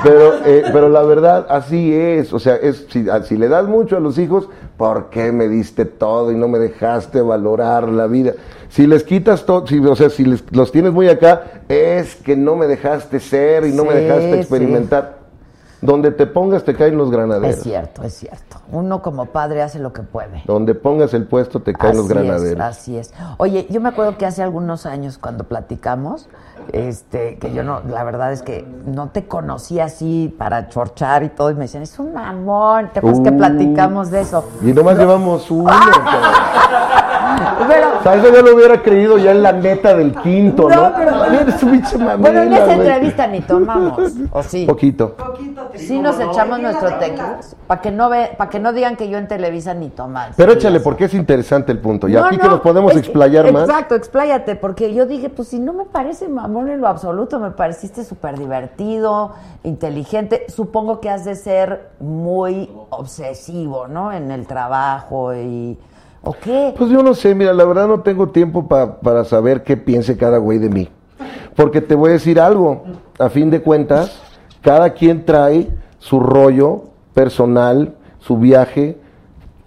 Pero, eh, pero la verdad, así es. O sea, es, si, a- si le das mucho a los hijos, ¿por qué me diste todo y no me dejaste valorar la vida? Si les quitas todo, si, o sea, si les- los tienes muy acá, es que no me dejaste ser y no me dejaste sí. Donde te pongas te caen los granaderos. Es cierto, es cierto. Uno como padre hace lo que puede. Donde pongas el puesto te caen los Así es, granaderos. así es. Oye, yo me acuerdo que hace algunos años cuando platicamos, este, que yo no, la verdad es que no te conocí así para chorchar y todo, y me decían, es un amor, ¿te que platicamos de eso? Y nomás llevamos uno. (laughs) Pero, O sea, eso ya lo hubiera creído ya en la neta del quinto, ¿no? No, pero- bueno, en esa entrevista ni tomamos, ¿o sí? Poquito. Sí nos echamos nuestro tequila, para que no ve, para que no digan que yo en Televisa ni tomas. Pero échale, porque es interesante el punto. Y No, aquí que no, nos podemos es- explayar más. Exacto, expláyate, porque yo dije, pues si no me parece mamón en lo absoluto, me pareciste súper divertido, inteligente. Supongo que has de ser muy obsesivo, ¿no? En el trabajo y... Pues yo no sé, mira, la verdad no tengo tiempo pa- para saber qué piense cada güey de mí. Porque te voy a decir algo, a fin de cuentas, cada quien trae su rollo personal, su viaje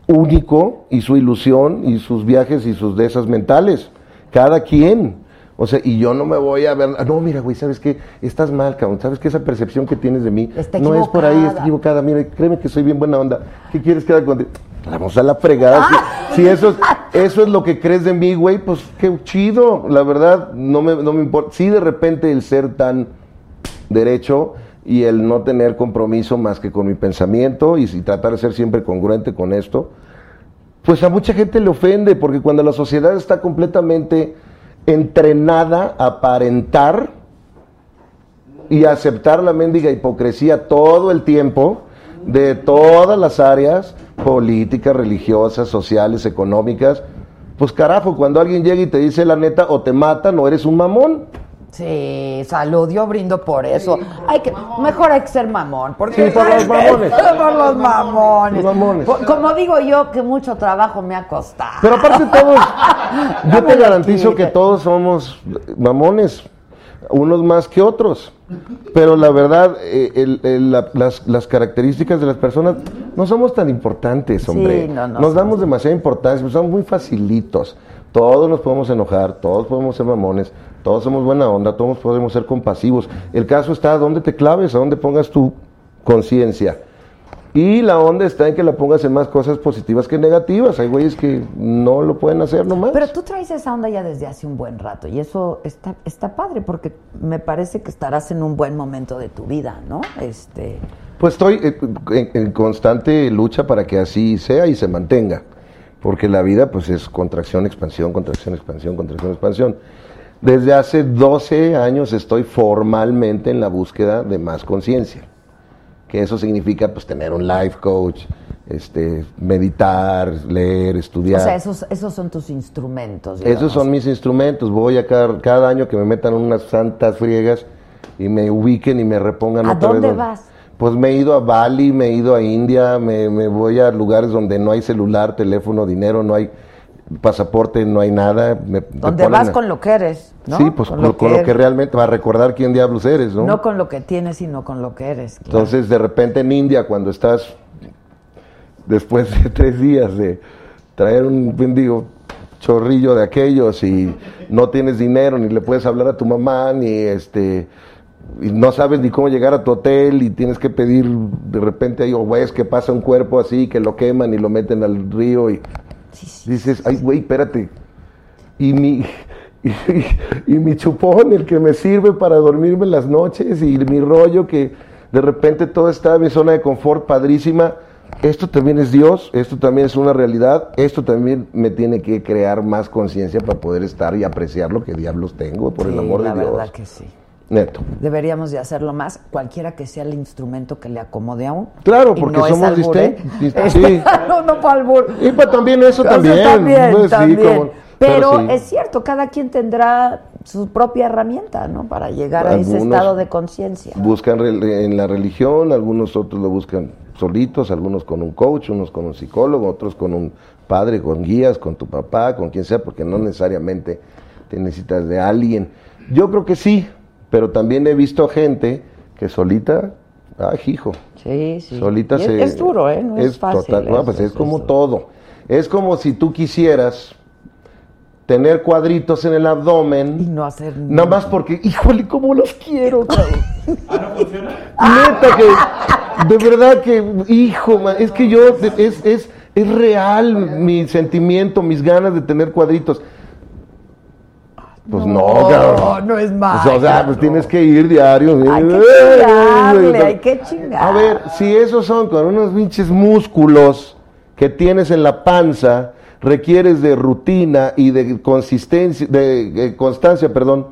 único y su ilusión y sus viajes y sus de esas mentales. Cada quien. O sea, y yo no me voy a ver. No, mira, güey, ¿sabes qué? Estás mal, cabrón. ¿Sabes que esa percepción que tienes de mí Está no es por ahí, está equivocada? Mira, créeme que soy bien buena onda. ¿Qué quieres que haga contigo? Vamos a la fregada. Si, si eso, es, eso es lo que crees de mí, güey, pues qué chido. La verdad, no me, no me importa. Sí, de repente el ser tan derecho y el no tener compromiso más que con mi pensamiento y si tratar de ser siempre congruente con esto, pues a mucha gente le ofende, porque cuando la sociedad está completamente entrenada a aparentar y aceptar la mendiga hipocresía todo el tiempo, de todas las áreas, políticas, religiosas, sociales, económicas, pues carajo, cuando alguien llega y te dice la neta, o te matan o eres un mamón. Sí, salud, yo brindo por eso. Hay que, mejor hay que ser mamón. Porque Sí, por los mamones. por los mamones. Mamones. Por- como digo yo, que mucho trabajo me ha costado. Pero aparte todos, (laughs) yo te garantizo que todos somos mamones, unos más que otros. Pero la verdad, eh, el- el- la- las, las características de las personas no somos tan importantes, hombre. no, no nos damos demasiada importancia, somos muy facilitos. Todos nos podemos enojar, todos podemos ser mamones, todos somos buena onda, todos podemos ser compasivos. El caso está a dónde te claves, a dónde pongas tu conciencia. Y la onda está en que la pongas en más cosas positivas que negativas. Hay güeyes que no lo pueden hacer nomás. Pero tú traes esa onda ya desde hace un buen rato y eso está, está padre porque me parece que estarás en un buen momento de tu vida, ¿no? Este, Pues estoy eh, en, en constante lucha para que así sea y se mantenga. Porque la vida pues es contracción, expansión, contracción, expansión, contracción, expansión. Desde hace 12 años estoy formalmente en la búsqueda de más conciencia. Que eso significa pues tener un life coach, este, meditar, leer, estudiar. o sea, esos, esos son tus instrumentos. digamos. Esos son mis instrumentos. Voy a cada, cada año que me metan unas santas friegas y me ubiquen y me repongan ¿A otra dónde vez. vas? Pues me he ido a Bali, me he ido a India, me, me voy a lugares donde no hay celular, teléfono, dinero, no hay pasaporte, no hay nada. Me, Donde vas a- con lo que eres, ¿no? Sí, pues con, lo, con lo que realmente va a recordar quién diablos eres, ¿no? No con lo que tienes, sino con lo que eres. claro. Entonces, de repente en India, cuando estás después de (laughs) tres días de traer un bendigo chorrillo de aquellos y no tienes dinero, ni le puedes hablar a tu mamá, ni este y no sabes ni cómo llegar a tu hotel y tienes que pedir de repente hay güeyes que pasa un cuerpo así que lo queman y lo meten al río y dices, ay güey, espérate. Y mi (laughs) y, y mi chupón, el que me sirve para dormirme las noches y mi rollo que de repente todo está en mi zona de confort padrísima. Esto también es Dios, esto también es una realidad, esto también me tiene que crear más conciencia para poder estar y apreciar lo que diablos tengo, por el amor de la Dios. verdad que sí. Neto. Deberíamos de hacerlo más, cualquiera que sea el instrumento que le acomode a uno. Claro, porque no somos albur, ¿eh? distintos. (laughs) Sí. no, no fue albur. Y pues también eso también. también, sí, también. como- pero sí. es cierto, cada quien tendrá su propia herramienta, ¿no? Para llegar a ese estado de conciencia. Buscan en la religión, algunos otros lo buscan solitos, algunos con un coach, unos con un psicólogo, otros con un padre, con guías, con tu papá, con quien sea, porque no necesariamente te necesitas de alguien. Yo creo que sí, pero también he visto gente que solita, ay, hijo, Sí, sí. solita es, se... es duro, ¿eh? No es, fácil. total- no, eso, pues es eso, como eso. todo. Es como si tú quisieras tener cuadritos en el abdomen. Y no hacer Nada más porque, híjole, cómo los quiero, (laughs) cabrón. Ah, no funciona. Neta que, de verdad que, hijo, man, es que yo, es, es, es real mi sentimiento, mis ganas de tener cuadritos. Pues no, cabrón. no es Pues, más. o sea, pues tienes que ir diario. Hay que chingarle, güey, hay que chingar. A ver, si esos son con unos pinches músculos que tienes en la panza, requieres de rutina y de consistencia, de eh, constancia, perdón,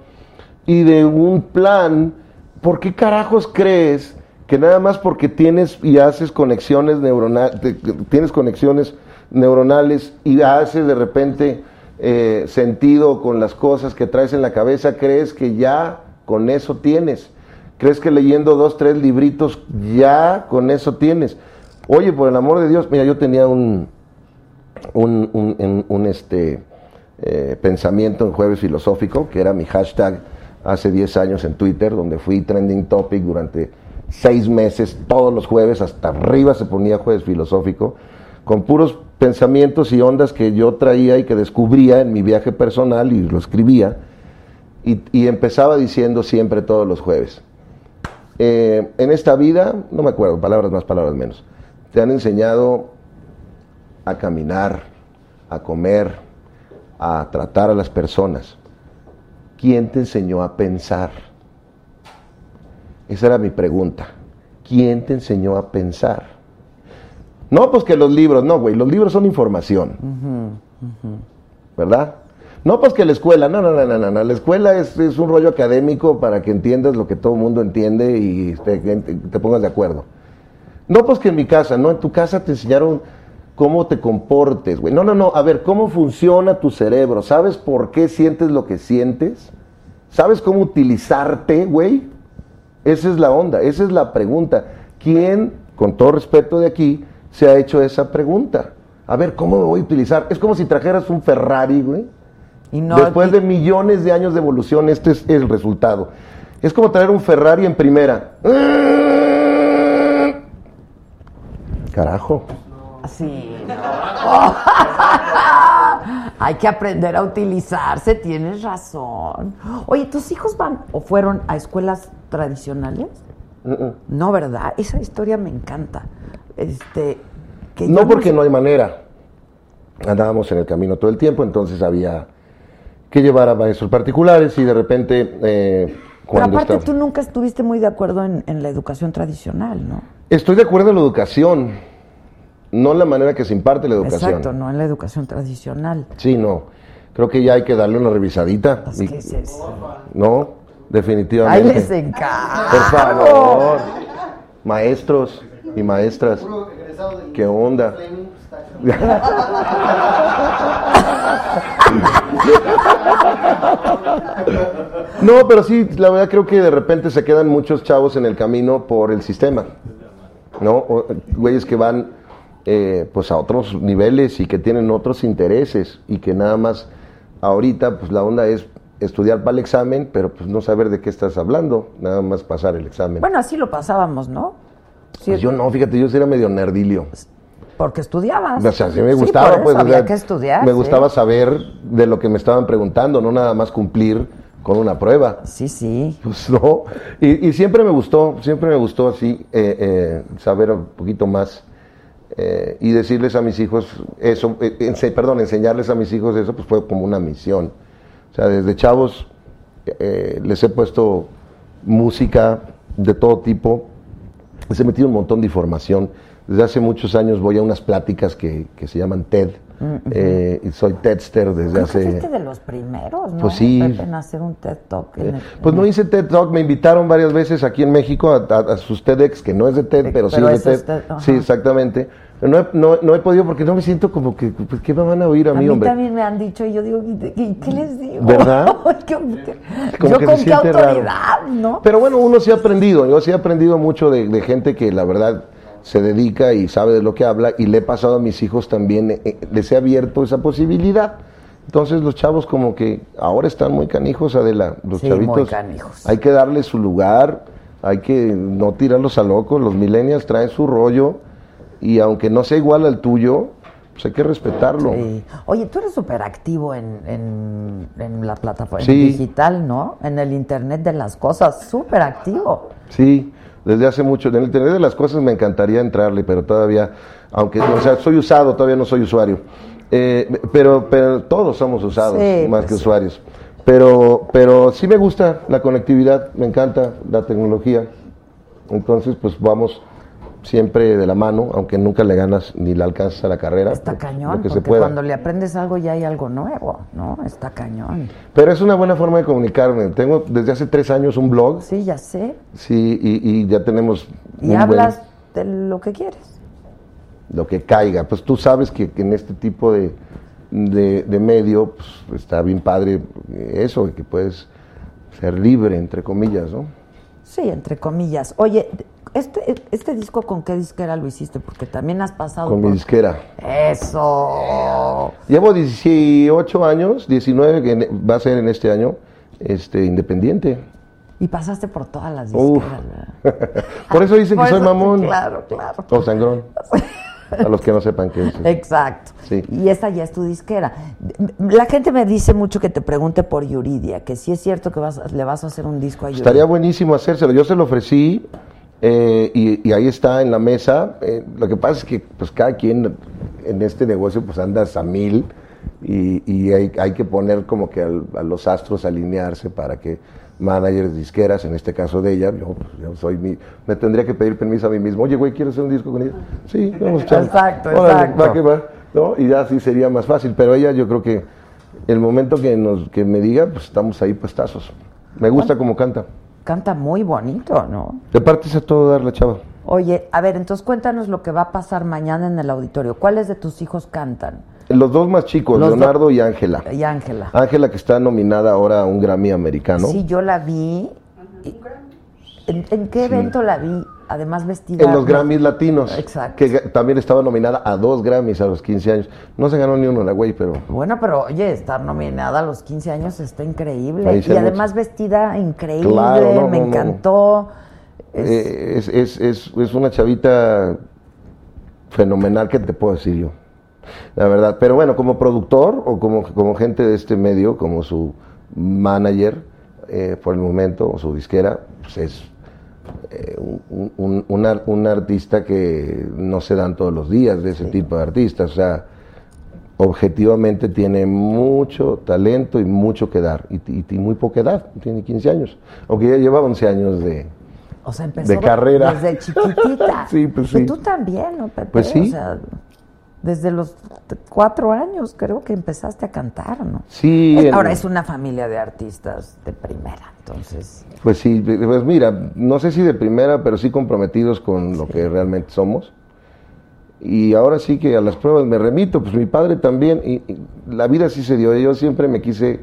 y de un plan, ¿por qué carajos crees que nada más porque tienes y haces conexiones neuronales, tienes conexiones neuronales y haces de repente eh, sentido con las cosas que traes en la cabeza, crees que ya con eso tienes? ¿Crees que leyendo dos, tres libritos ya con eso tienes? Oye, por el amor de Dios, mira, yo tenía un, un, este, eh, pensamiento en jueves filosófico, que era mi hashtag hace 10 años en Twitter, donde fui trending topic durante seis meses, todos los jueves, hasta arriba se ponía jueves filosófico, con puros pensamientos y ondas que yo traía y que descubría en mi viaje personal y lo escribía, y, empezaba diciendo siempre todos los jueves. Eh, en esta vida, no me acuerdo, palabras más, palabras menos, te han enseñado a caminar, a comer, a tratar a las personas. ¿Quién te enseñó a pensar? Esa era mi pregunta. ¿Quién te enseñó a pensar? No, pues que los libros, no, güey, los libros son información, ¿verdad? No, pues que la escuela, no, no, no, no, no, no, la escuela es, es un rollo académico para que entiendas lo que todo el mundo entiende y te, te pongas de acuerdo. No, pues que en mi casa, no, en tu casa te enseñaron cómo te comportes, güey. No, no, no, a ver, ¿cómo funciona tu cerebro? ¿Sabes por qué sientes lo que sientes? ¿Sabes cómo utilizarte, güey? Esa es la onda, esa es la pregunta. ¿Quién, con todo respeto de aquí, se ha hecho esa pregunta? A ver, ¿cómo me voy a utilizar? Es como si trajeras un Ferrari, güey. Y no, Después de millones de años de evolución, este es el resultado. Es como traer un Ferrari en primera. Carajo. Sí. (laughs) Hay que aprender a utilizarse, tienes razón. Oye, ¿tus hijos van o fueron a escuelas tradicionales? No, ¿verdad? Esa historia me encanta. Este, que No porque no hay manera. Andábamos en el camino todo el tiempo, entonces había que llevar a maestros particulares y de repente eh, Pero aparte está- tú nunca estuviste muy de acuerdo en, en la educación tradicional, ¿no? Estoy de acuerdo en la educación, no en la manera que se imparte la educación. Exacto, no en la educación tradicional. Sí, no. Creo que ya hay que darle una revisadita. Es Y- es eso. No, definitivamente. les encanta. Por favor. Maestros y maestras. ¿Qué onda? (laughs) No, pero sí, la verdad creo que de repente se quedan muchos chavos en el camino por el sistema. ¿No? O, güeyes que van eh, pues a otros niveles y que tienen otros intereses y que nada más ahorita pues la onda es estudiar para el examen, pero pues no saber de qué estás hablando, nada más pasar el examen. Bueno, así lo pasábamos, ¿no? Sí, Pues yo no, fíjate, yo sí era medio nerdilio. Porque estudiabas. O sea, sí me Sí, gustaba, por pues. eso o sea, había que estudiar. Me sí. gustaba saber de lo que me estaban preguntando, no nada más cumplir con una prueba. Sí, sí. Pues no. Y, y siempre me gustó, siempre me gustó así, eh, eh, saber un poquito más eh, y decirles a mis hijos eso, ense- perdón, enseñarles a mis hijos eso, pues fue como una misión. O sea, desde chavos les he puesto música de todo tipo, les he metido un montón de información. Desde hace muchos años voy a unas pláticas que, que se llaman TED. eh, y soy TEDster desde Creo hace... fuiste de los primeros, ¿no? Pues sí. Pepe, en hacer un TED Talk. en el- Pues no hice TED Talk, me invitaron varias veces aquí en México a, a- a sus TEDx, que no es de TED, Eh, pero, sí es de TED. TED, sí, exactamente. No he, no, no he podido porque no me siento como que, pues, ¿qué me van a oír a, A mí, mí hombre? también me han dicho y yo digo, ¿y de- y ¿qué les digo? ¿Verdad? (laughs) ¿Qué- Como yo que con qué siente raro. autoridad, ¿no? Pero bueno, uno sí ha aprendido, yo sí he aprendido mucho de, de gente que la verdad se dedica y sabe de lo que habla y le he pasado a mis hijos también, eh, eh, les he abierto esa posibilidad. Entonces los chavos como que ahora están muy canijos, Adela, los Sí, muy chavitos. canijos. Hay que darles su lugar, hay que no tirarlos a locos, los millennials traen su rollo y aunque no sea igual al tuyo, pues hay que respetarlo. Sí. Oye, tú eres súper activo en, en, en la plataforma Sí. digital, ¿no? En el Internet de las cosas, súper activo. Sí, desde hace mucho. En el Internet de las cosas me encantaría entrarle, pero todavía, aunque, o sea, soy usado, todavía no soy usuario. Eh, pero, pero todos somos usados, Sí, más pues que usuarios. Pero, pero sí me gusta la conectividad, me encanta la tecnología. Entonces, pues vamos siempre de la mano, aunque nunca le ganas ni le alcanzas a la carrera. Está lo- cañón, lo que se porque pueda. cuando le aprendes algo ya hay algo nuevo, ¿no? Está cañón. Pero es una buena forma de comunicarme. Tengo desde hace tres años un blog. Sí, ya sé. Sí, y, y ya tenemos Y buen- hablas de lo que quieres. lo que caiga. Pues tú sabes que, que en este tipo de, de, de medio pues, está bien padre eso, que puedes ser libre, entre comillas, ¿no? Sí, entre comillas. Oye, este, este disco con qué disquera lo hiciste? Porque también has pasado Con mi disquera. Eso. Llevo 18 años, 19 que va a ser en este año, este, independiente. Y pasaste por todas las disqueras. (laughs) Por eso dicen Por que soy mamón. Claro, claro. O sangrón. (laughs) A los que no sepan qué es. Exacto. Sí. Y esta ya es tu disquera. La gente me dice mucho que te pregunte por Yuridia, que si es cierto que vas, le vas a hacer un disco a Yuridia. Estaría buenísimo hacérselo. Yo se lo ofrecí eh, y, y ahí está en la mesa. Eh, lo que pasa es que pues cada quien en este negocio pues andas a mil y, y hay, hay que poner como que al- a los astros alinearse para que managers disqueras, en este caso de ella, yo, pues, yo soy mi, me tendría que pedir permiso a mí mismo, oye güey, ¿quieres hacer un disco con ella? Sí, vamos a. Exacto, Órale, exacto. va que va, ¿no? Y ya sí sería más fácil, pero ella yo creo que el momento que, nos, que me diga, pues estamos ahí puestazos. Me gusta como canta. Canta muy bonito, ¿no? De parte es a todo dar la chava. Oye, a ver, entonces cuéntanos lo que va a pasar mañana en el auditorio. ¿Cuáles de tus hijos cantan? Los dos más chicos, Los do- Leonardo y Ángela. Y Ángela. Ángela que está nominada ahora a un Grammy americano. Sí, yo la vi. Y- ¿En, en qué evento la vi? Además vestida. En los Grammys latinos. Exacto. Que también estaba nominada a dos Grammys a los 15 años. No se ganó ni uno la güey, pero. Bueno, pero oye, estar nominada a los 15 años está increíble. Y además vestida increíble, Claro, no, me no, encantó. eh, Es, es, es, es una chavita fenomenal, ¿qué te puedo decir yo? La verdad. Pero bueno, como productor o como, como gente de este medio, como su manager, eh, por el momento, o su disquera, pues es eh, un, un- un ar- un artista que no se dan todos los días de ese tipo de artistas. O sea, objetivamente tiene mucho talento y mucho que dar. Y, y- y muy poca edad, tiene 15 años. Aunque ya lleva 11 años de, O sea, empezó de carrera. desde chiquitita. (laughs) Sí, pues Y sí. tú también, ¿no, Pepe? Pues sí. O sea, desde los cuatro años creo que empezaste a cantar, ¿no? Sí, Es- Ahora es una familia de artistas de primera, entonces. Pues sí, pues mira, no sé si de primera, pero sí comprometidos con lo que realmente somos. Y ahora sí que a las pruebas me remito, pues mi padre también, y, y la vida sí se dio, yo siempre me quise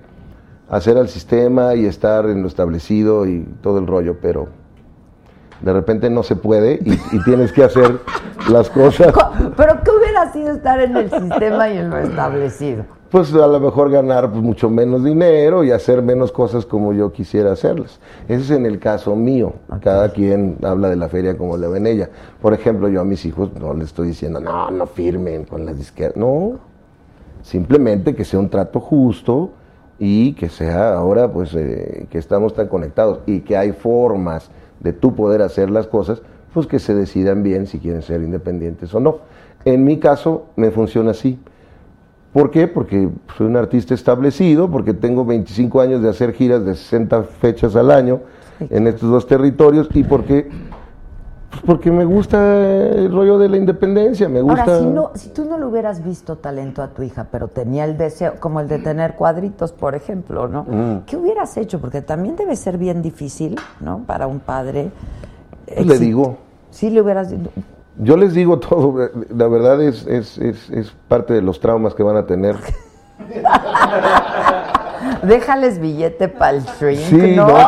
hacer al sistema y estar en lo establecido y todo el rollo, pero de repente no se puede y, y tienes que hacer las cosas. Co- Pero ¿qué hubiera sido estar en el sistema y en lo establecido? Pues a lo mejor ganar pues, mucho menos dinero y hacer menos cosas como yo quisiera hacerlas. Ese es en el caso mío. Cada quien habla de la feria como le ven ella. Por ejemplo, yo a mis hijos no les estoy diciendo, no, no firmen con las disqueras. No, simplemente que sea un trato justo y que sea ahora pues eh, que estamos tan conectados y que hay formas de tú poder hacer las cosas, pues que se decidan bien si quieren ser independientes o no. En mi caso me funciona así. ¿Por qué? Porque soy un artista establecido, porque tengo 25 años de hacer giras de 60 fechas al año en estos dos territorios y porque, porque me gusta el rollo de la independencia, me gusta... Ahora, si, no, si tú no le hubieras visto talento a tu hija, pero tenía el deseo, como el de tener cuadritos, por ejemplo, ¿no? Mm. ¿Qué hubieras hecho? Porque también debe ser bien difícil, ¿no? Para un padre. Pues le digo, Sí, le hubieras yo les digo todo, la verdad es, es, es, es parte de los traumas que van a tener. (laughs) Déjales billete para el shrink, Sí, ¿no? ¿no?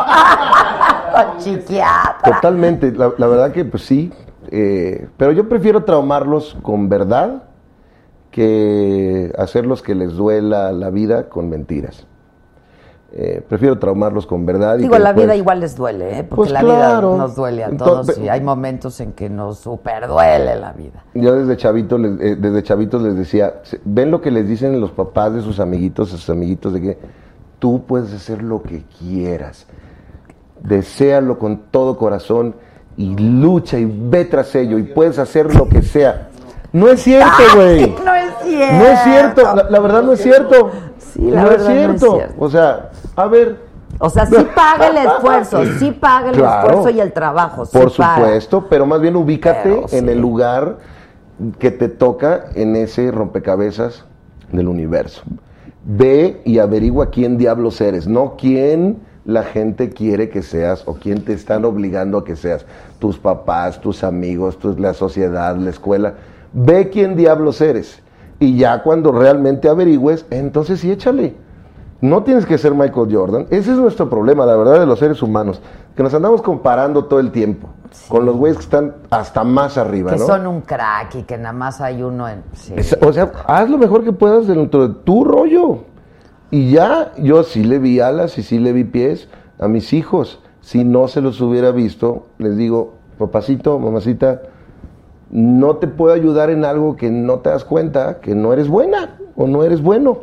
Totalmente, la, la verdad que pues sí, eh, pero yo prefiero traumarlos con verdad que hacerlos que les duela la vida con mentiras. Eh, prefiero traumarlos con verdad. Digo, la después- vida igual les duele, ¿eh? Porque Pues la claro. vida nos duele a Entonces- todos y hay momentos en que nos super duele la vida. Yo desde chavito, les, eh, desde chavitos les decía, ven lo que les dicen los papás de sus amiguitos, sus amiguitos, de que tú puedes hacer lo que quieras, deséalo con todo corazón y lucha y ve tras ello y puedes hacer lo que sea. No es cierto, (laughs) güey. No es cierto. No es cierto, la, la verdad no es cierto. Sí, la no verdad es no es cierto. cierto. O sea, a ver, O sea, sí paga el (laughs) esfuerzo, sí paga el Claro. esfuerzo y el trabajo. sí Por paga. supuesto, pero más bien ubícate Pero en sí. el lugar que te toca en ese rompecabezas del universo. Ve y averigua quién diablos eres, no quién la gente quiere que seas o quién te están obligando a que seas. Tus papás, tus amigos, tus- la sociedad, la escuela. Ve quién diablos eres. Y ya cuando realmente averigües, entonces sí échale. No tienes que ser Michael Jordan. Ese es nuestro problema, la verdad, de los seres humanos. Que nos andamos comparando todo el tiempo con los güeyes que están hasta más arriba, Que ¿no? son un crack y que nada más hay uno en... sí. Es- o sea, haz lo mejor que puedas dentro de tu rollo. Y ya, yo sí le vi alas y sí le vi pies a mis hijos. Si no se los hubiera visto, les digo, papacito, mamacita, no te puedo ayudar en algo que no te das cuenta, que no eres buena o no eres bueno.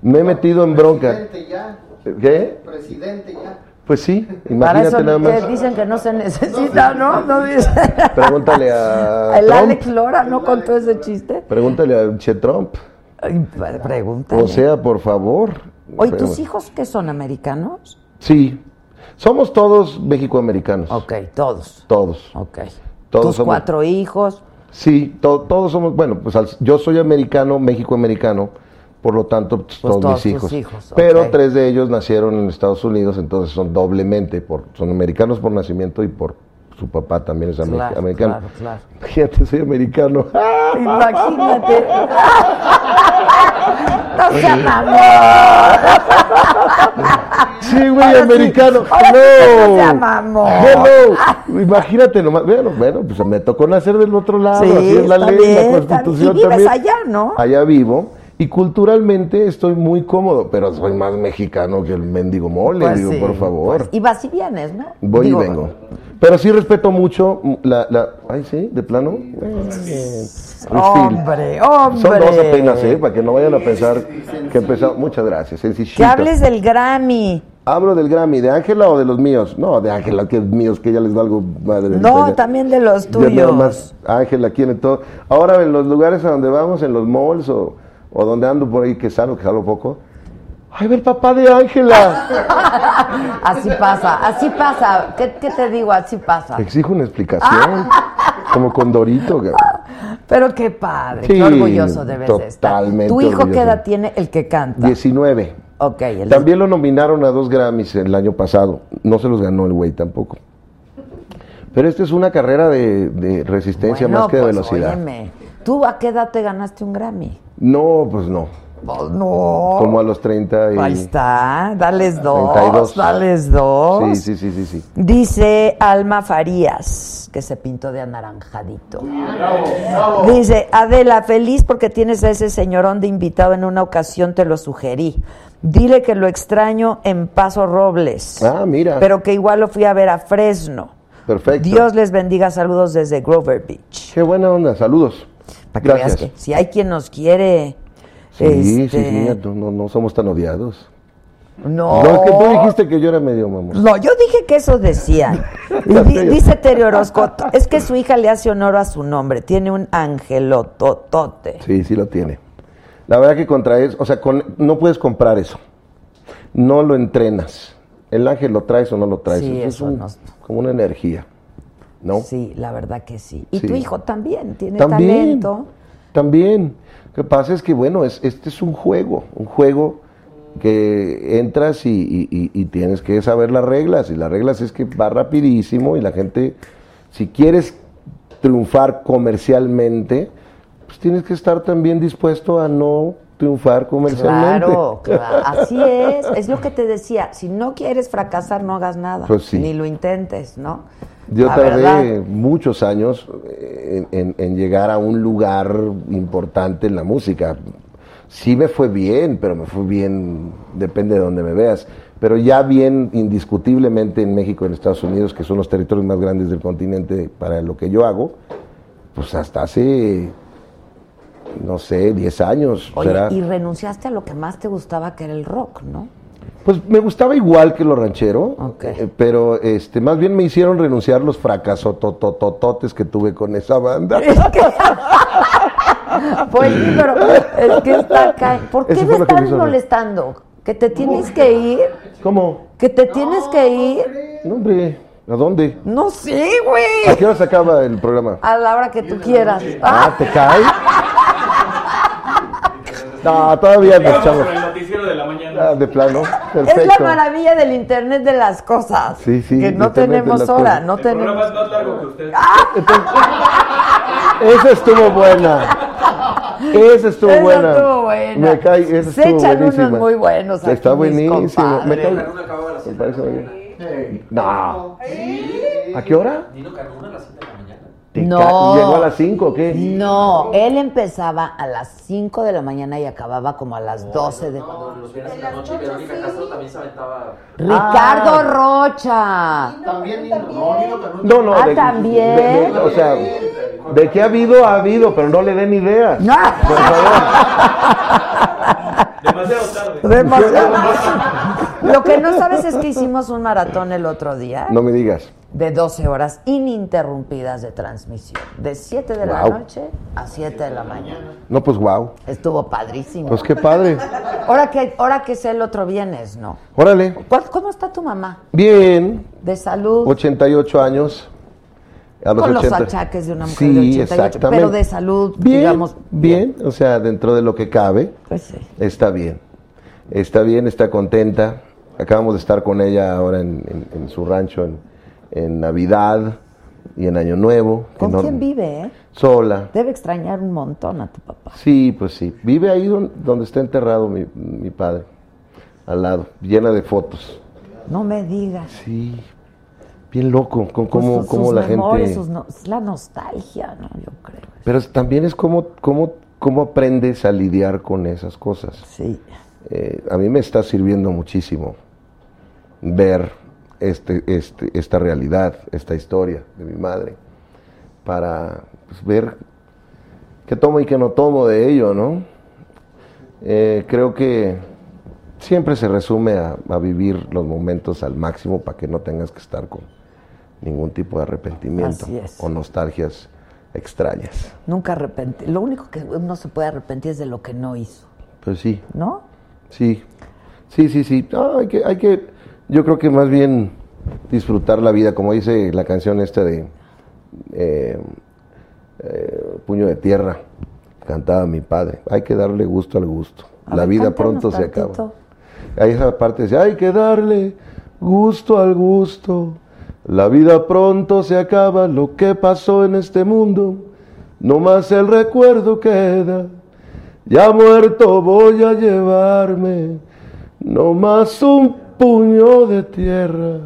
Me he metido en bronca. Presidente ya. ¿Qué? Presidente ya. Pues sí, Para imagínate eso nada eh, más. dicen que no se necesita, ¿no? no dice. Pregúntale a (laughs) El Trump. Alex Lora no contó ese chiste. Pregúntale a Che Trump. Ay, pre- Pregunta. O sea, por favor. Oye, ¿tus hijos que son americanos? Sí. Somos todos mexicoamericanos. Ok, todos. Todos. Ok. Todos Tus somos- cuatro hijos. Sí, to- todos somos, bueno, pues al- yo soy americano, México-americano, por lo tanto, pues, todos, todos mis hijos. hijos, Pero tres de ellos nacieron en Estados Unidos, entonces son doblemente, por, son americanos por nacimiento y por su papá también es Claro, americano. claro, claro. Imagínate, soy americano. (laughs) Imagínate. no sea mamón. Sí, güey, Ahora americano. sí Hello. Hello. Imagínate nomás. Bueno, bueno, pues me tocó nacer del otro lado. Sí, así es la ley, bien, la constitución Y vives también. allá, ¿no? Allá vivo. Y culturalmente estoy muy cómodo, pero soy más mexicano que el mendigo mole, Pues digo, sí, por favor. pues, y vas y vienes, ¿no? Voy Digo, y vengo. Pero sí respeto mucho la... la ay, sí, de plano. Richfield. Hombre, hombre. Son dos apenas, ¿eh? Para que no vayan a pensar que empezamos... Muchas gracias, sencillito. Que hables del Grammy. ¿Hablo del Grammy, de Ángela o de los míos? No, de Ángela, que es míos, que ya les valgo madre. No, también de los tuyos. Ángela quiere todo. Ahora en los lugares a donde vamos, en los malls o, o donde ando por ahí, que salgo, que salgo poco. ¡Ay, ve el papá de Ángela! (laughs) Así pasa, así pasa. ¿Qué, qué te digo? Así pasa. Exijo una explicación. (laughs) Como con Dorito. Pero qué padre, Sí, qué orgulloso debes de estar. totalmente ¿Tu hijo qué orgulloso. edad tiene el que canta? 19. Ok, el También lo nominaron a dos Grammys el año pasado. No se los ganó el güey tampoco. Pero esta es una carrera de, de resistencia Bueno, más que de pues, velocidad. óyeme, ¿Tú a qué edad te ganaste un Grammy? No, pues no. Pues no. Como a los 30 y... Ahí está, dales dos, 32. dales dos. Sí, sí, sí, sí, sí. Dice Alma Farías, que se pintó de anaranjadito. Dice, Adela, feliz porque tienes a ese señorón de invitado en una ocasión, te lo sugerí. Dile que lo extraño en Paso Robles. Ah, mira. Pero que igual lo fui a ver a Fresno. Perfecto. Dios les bendiga, saludos desde Grover Beach. Qué buena onda, saludos. Para que veas Gracias. que si hay quien nos quiere. Sí, este, sí, sí, no, no, no somos tan odiados. No. No, es que tú dijiste que yo era medio mamón. No, yo dije que eso decían. (laughs) Dice Terry Orozco, es que su hija le hace honor a su nombre, tiene un angelototote. Sí, sí lo tiene. La verdad que contra eso, o sea, con- no puedes comprar eso. No lo entrenas. El ángel lo traes o no lo traes. Sí, es eso un- no- como una energía. ¿No? Sí, la verdad que sí. Y Sí. tu hijo también tiene También. talento. También. Lo que pasa es que, bueno, es, este es un juego, un juego que entras y, y- y- y tienes que saber las reglas. Y las reglas es que va rapidísimo y la gente, si quieres triunfar comercialmente, pues tienes que estar también dispuesto a no triunfar comercialmente. Claro, claro, así es. Es lo que te decía. Si no quieres fracasar, no hagas nada. Pues sí. Ni lo intentes, ¿no? Yo La tardé verdad. muchos años en, en- en llegar a un lugar importante en la música. Sí me fue bien, pero me fue bien, depende de donde me veas. Pero ya bien indiscutiblemente en México y en Estados Unidos, que son los territorios más grandes del continente para lo que yo hago, pues hasta hace, no sé, 10 años. Oye, será. y renunciaste a lo que más te gustaba, que era el rock, ¿no? Pues me gustaba igual que lo ranchero, Ok. eh, pero este, más bien me hicieron renunciar los fracasos tototototes que tuve con esa banda. (laughs) Pues sí, pero es que está acá. ¿Por qué Eso me que me molestando? ¿Que te tienes que ir? ¿Cómo? ¿Que te tienes que ir? No, hombre, ¿a dónde? No sé, ¿A güey. qué hora se acaba el programa? A la hora que tú quieras. Ah, ¿te cae? (laughs) No, todavía nos Vamos Ah, de plano, Es la maravilla del Internet de las cosas. Sí, sí, Que no tenemos hora, cosas. no El programa tenemos. es más largo que usted. Esa estuvo buena. Esa estuvo Esa buena. estuvo buena. Me cae, esa Se estuvo echan buenísima. unos muy buenos aquí, Está buenísimo. Me cae. A las Me 7 de la parece muy mañana. bien. No. ¿A qué hora? Nino Caruna a las 7 de la mañana. Te No. ¿Llegó a las 5 o qué? No, él empezaba a las 5 de la mañana y acababa como a las 12 de... Cuando los viernes en la noche, Verónica Castro también se aventaba. Ricardo Ah. Rocha. También no. No, no. Ah, de- ¿también? de- de- o sea, de qué ha habido, ha habido, pero no le den ideas. No. Por favor. Demasiado tarde. Demasiado. Lo que no sabes es que hicimos un maratón el otro día No me digas. de 12 horas ininterrumpidas de transmisión. De 7 de la Guau. noche a 7 de la mañana. No, pues wow. Estuvo padrísimo. Pues qué padre. Ahora que, ahora que es el otro viernes, ¿no? Órale. ¿Cuál- ¿Cómo está tu mamá? Bien. De salud. 88 años. A Con los 80. achaques de una mujer Sí, de 88, exactamente. pero de salud, bien, digamos. Bien, o sea, dentro de lo que cabe, Pues sí. está bien. Está bien, está contenta. Acabamos de estar con ella ahora en, en- en su rancho en, en Navidad y en Año Nuevo. ¿Con no- quién vive, eh? Sola. Debe extrañar un montón a tu papá. Sí, pues sí. Vive ahí don- donde está enterrado mi, mi padre, al lado, llena de fotos. No me digas. Sí, bien loco, con Pues cómo, la memorias, gente... sus no- es la nostalgia, ¿no? Yo creo. Pero también es cómo, cómo, cómo aprendes a lidiar con esas cosas. Sí. Eh, a mí me está sirviendo muchísimo ver este, este, esta realidad, esta historia de mi madre, para pues, ver qué tomo y qué no tomo de ello, ¿no? Eh, creo que siempre se resume a, a vivir los momentos al máximo para que no tengas que estar con ningún tipo de arrepentimiento o nostalgias extrañas. Nunca arrepentir. Lo único que uno se puede arrepentir es de lo que no hizo, Pues sí, ¿no? Sí, sí, sí, sí. No, hay que, hay que, yo creo que más bien disfrutar la vida, como dice la canción esta de eh, eh, Puño de Tierra, cantaba mi padre. Hay que darle gusto al gusto. A la ver, vida pronto se acaba. Ahí esa parte dice, hay que darle gusto al gusto. La vida pronto se acaba, lo que pasó en este mundo, no más el recuerdo queda. Ya muerto voy a llevarme, no más un puño de tierra.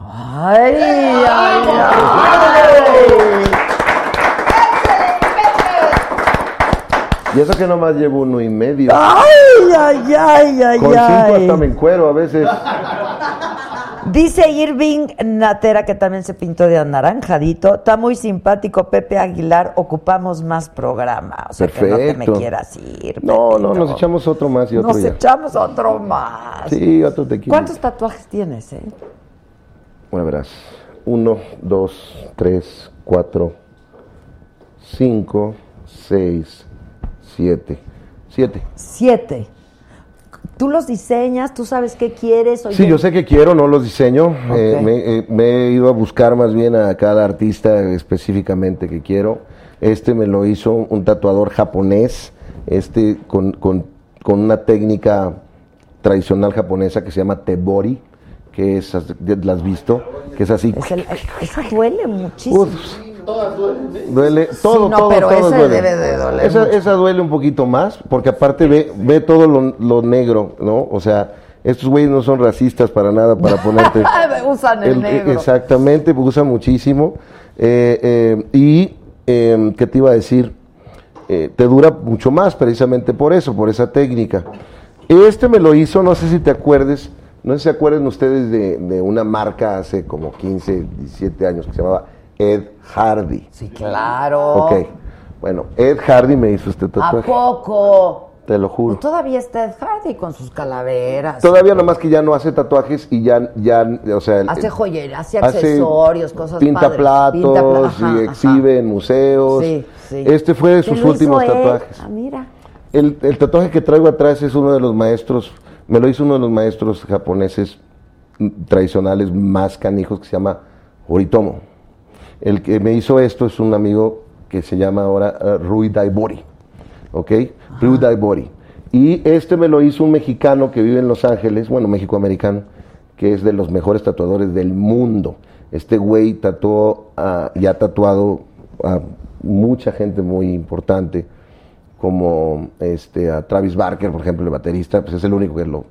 Ay, ay, ay. Y eso que nomás llevo uno y medio. Ay, ay, ay, ay, Con cinco ay. hasta me encuero a veces. Dice Irving Natera, que también se pintó de anaranjadito. Está muy simpático Pepe Aguilar. Ocupamos más programa. O sea, que no te me Perfecto. quieras ir. No, no, nos echamos otro más y otro Nos ya. echamos otro más. Sí, otro tequila. ¿Cuántos tatuajes tienes, eh? Bueno, verás. Uno, dos, tres, cuatro, cinco, seis, siete. Siete. Siete. Tú los diseñas, tú sabes qué quieres. Sí, yo sé que quiero, no los diseño. Eh, me, eh, me he ido a buscar más bien a cada artista específicamente que quiero. Este me lo hizo un tatuador japonés, este con, con- con una técnica tradicional japonesa que se llama tebori, que es, ¿la has visto? Que es así. Es el- eso duele muchísimo. Uf, Duele, todo, no, todo, pero todo ese duele. debe de doler Esa, mucho. esa duele un poquito más, porque aparte ve, ve todo lo, lo negro, ¿no? O sea, estos güeyes no son racistas para nada para (laughs) ponerte... (laughs) Usan el, el- negro. Exactamente, pues usan muchísimo. Eh, eh, y, eh, ¿qué te iba a decir? Eh, te dura mucho más precisamente por eso, por esa técnica. Este me lo hizo, no sé si te acuerdes, no sé si se acuerdan ustedes de, de una marca hace como 15, 17 años que se llamaba Ed Hardy. Sí, claro. Ok, bueno, Ed Hardy me hizo este ¿A tatuaje, poco? te lo juro. Todavía está Ed Hardy con sus calaveras. Todavía nomás que ya no hace tatuajes y ya, ya o sea... Hace joyería, hace hace- accesorios, cosas pinta padres. platos Pinta pla- ajá, y ajá. exhibe en museos. Sí, sí. Este fue de ¿Te sus últimos tatuajes. Ah, mira. El, el tatuaje que traigo atrás es uno de los maestros, me lo hizo uno de los maestros japoneses mm, tradicionales más canijos que se llama Horitomo. El que me hizo esto es un amigo que se llama ahora eh, Rui Daibori. ¿Ok? Rui Daibori. Y este me lo hizo un mexicano que vive en Los Ángeles, bueno, México-americano, que es de los mejores tatuadores del mundo. Este güey tatuó a- y ha tatuado a mucha gente muy importante, como este, a Travis Barker, por ejemplo, el baterista, pues es el único que lo,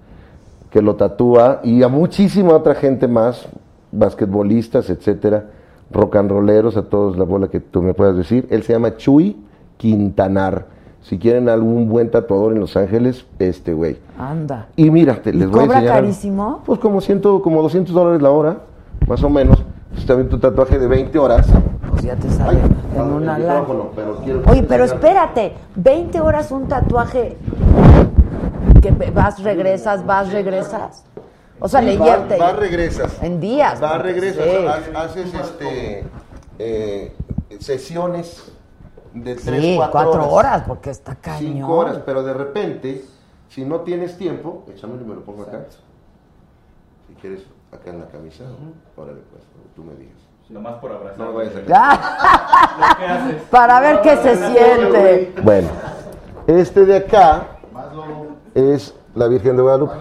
que lo tatúa, y a muchísima otra gente más, basquetbolistas, etcétera, rock and rolleros, a todos la bola que tú me puedas decir. Él se llama Chuy Quintanar. Si quieren algún buen tatuador en Los Ángeles, este güey. Anda. Y mira, te, ¿Y les voy a cobra enseñar. algo. carísimo? Pues como, ciento, como 200 dólares la hora, más o menos. Pues también tu tatuaje de 20 horas. Pues ya te sale en Padre, una pero Oye, pero espérate, 20 horas un tatuaje que vas, regresas, vas, regresas. O sea, Sí, le va- va, regresas. En días. Va, porque- regresas. sí. Haces este, eh, sesiones de 3, Sí, 4 cuatro horas. horas, porque está cañón. 5 horas, pero de repente, si no tienes tiempo, échamelo y me lo pongo acá. Si quieres, acá en la camisa, órale pues, tú me digas. Nomás por abrazar. No vayas a (laughs) ¿Qué haces? Para ver qué se siente. Bueno, este de acá es la Virgen de Guadalupe.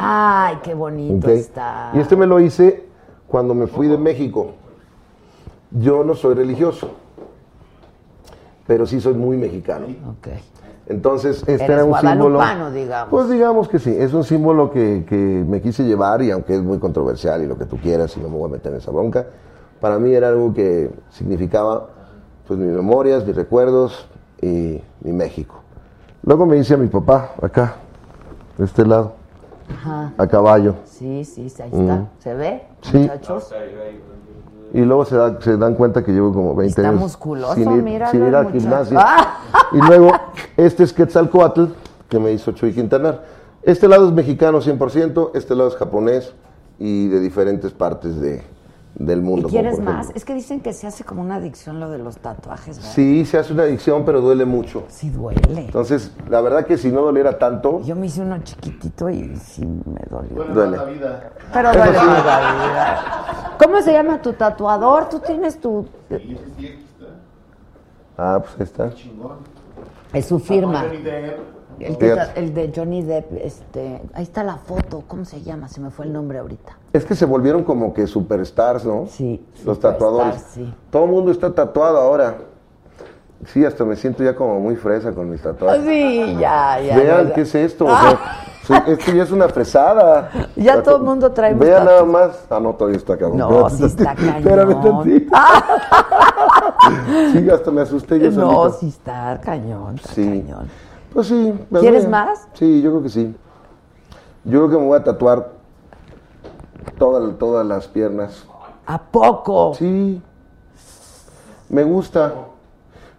Ay, qué bonito está. Y este me lo hice cuando me fui de México. Yo no soy religioso, pero sí soy muy mexicano. Ok. Entonces, este Eres era un símbolo. digamos. Pues digamos que sí, es un símbolo que, que me quise llevar y aunque es muy controversial y lo que tú quieras y no me voy a meter en esa bronca, para mí era algo que significaba pues mis memorias, mis recuerdos y mi México. Luego me hice a mi papá acá, de este lado, Ajá. a caballo. Sí, sí, ahí está. Mm. ¿Se ve, Sí. muchachos? Y luego se, da- se dan cuenta que llevo como 20 Está años musculoso, sin ir, míralo, sin ir al gimnasio. Ah. Y luego, este es Quetzalcoatl, que me hizo Chuy Quintanar. Este lado es mexicano 100%, este lado es japonés y de diferentes partes de, del ¿Y mundo. como quieres más? Es que dicen que se hace como una adicción lo de los tatuajes, ¿verdad? Sí, se hace una adicción, pero duele mucho. Sí duele. Entonces, la verdad que si no doliera tanto, Yo me hice uno chiquitito y sí me dolió. duele. Pero Eso duele sí. más la vida. ¿Cómo se llama tu tatuador? Tú tienes tu... Ah, pues ahí está. Es su firma. El, de Johnny Depp, este, ahí está la foto, ¿cómo se llama? Se me fue el nombre ahorita. Es que se volvieron como que superstars, ¿no? Sí. Los tatuadores. sí. Todo el mundo está tatuado ahora. Sí, hasta me siento ya como muy fresa con mis tatuajes. Sí, ya, ya. Vean ya. qué es esto. o sea, (laughs) esto ya es una fresada. Ya todo el mundo trae Vean nada más. Ah, no, todavía está cabrón. No, sí está cañón. Espérame tantito. (laughs) Sí, hasta me asusté yo No, solito. sí está cañón, está Sí. cañón. Pues sí. ¿Quieres más? Sí, yo creo que sí. Yo creo que me voy a tatuar toda- todas las piernas. ¿A poco? Sí. Me gusta.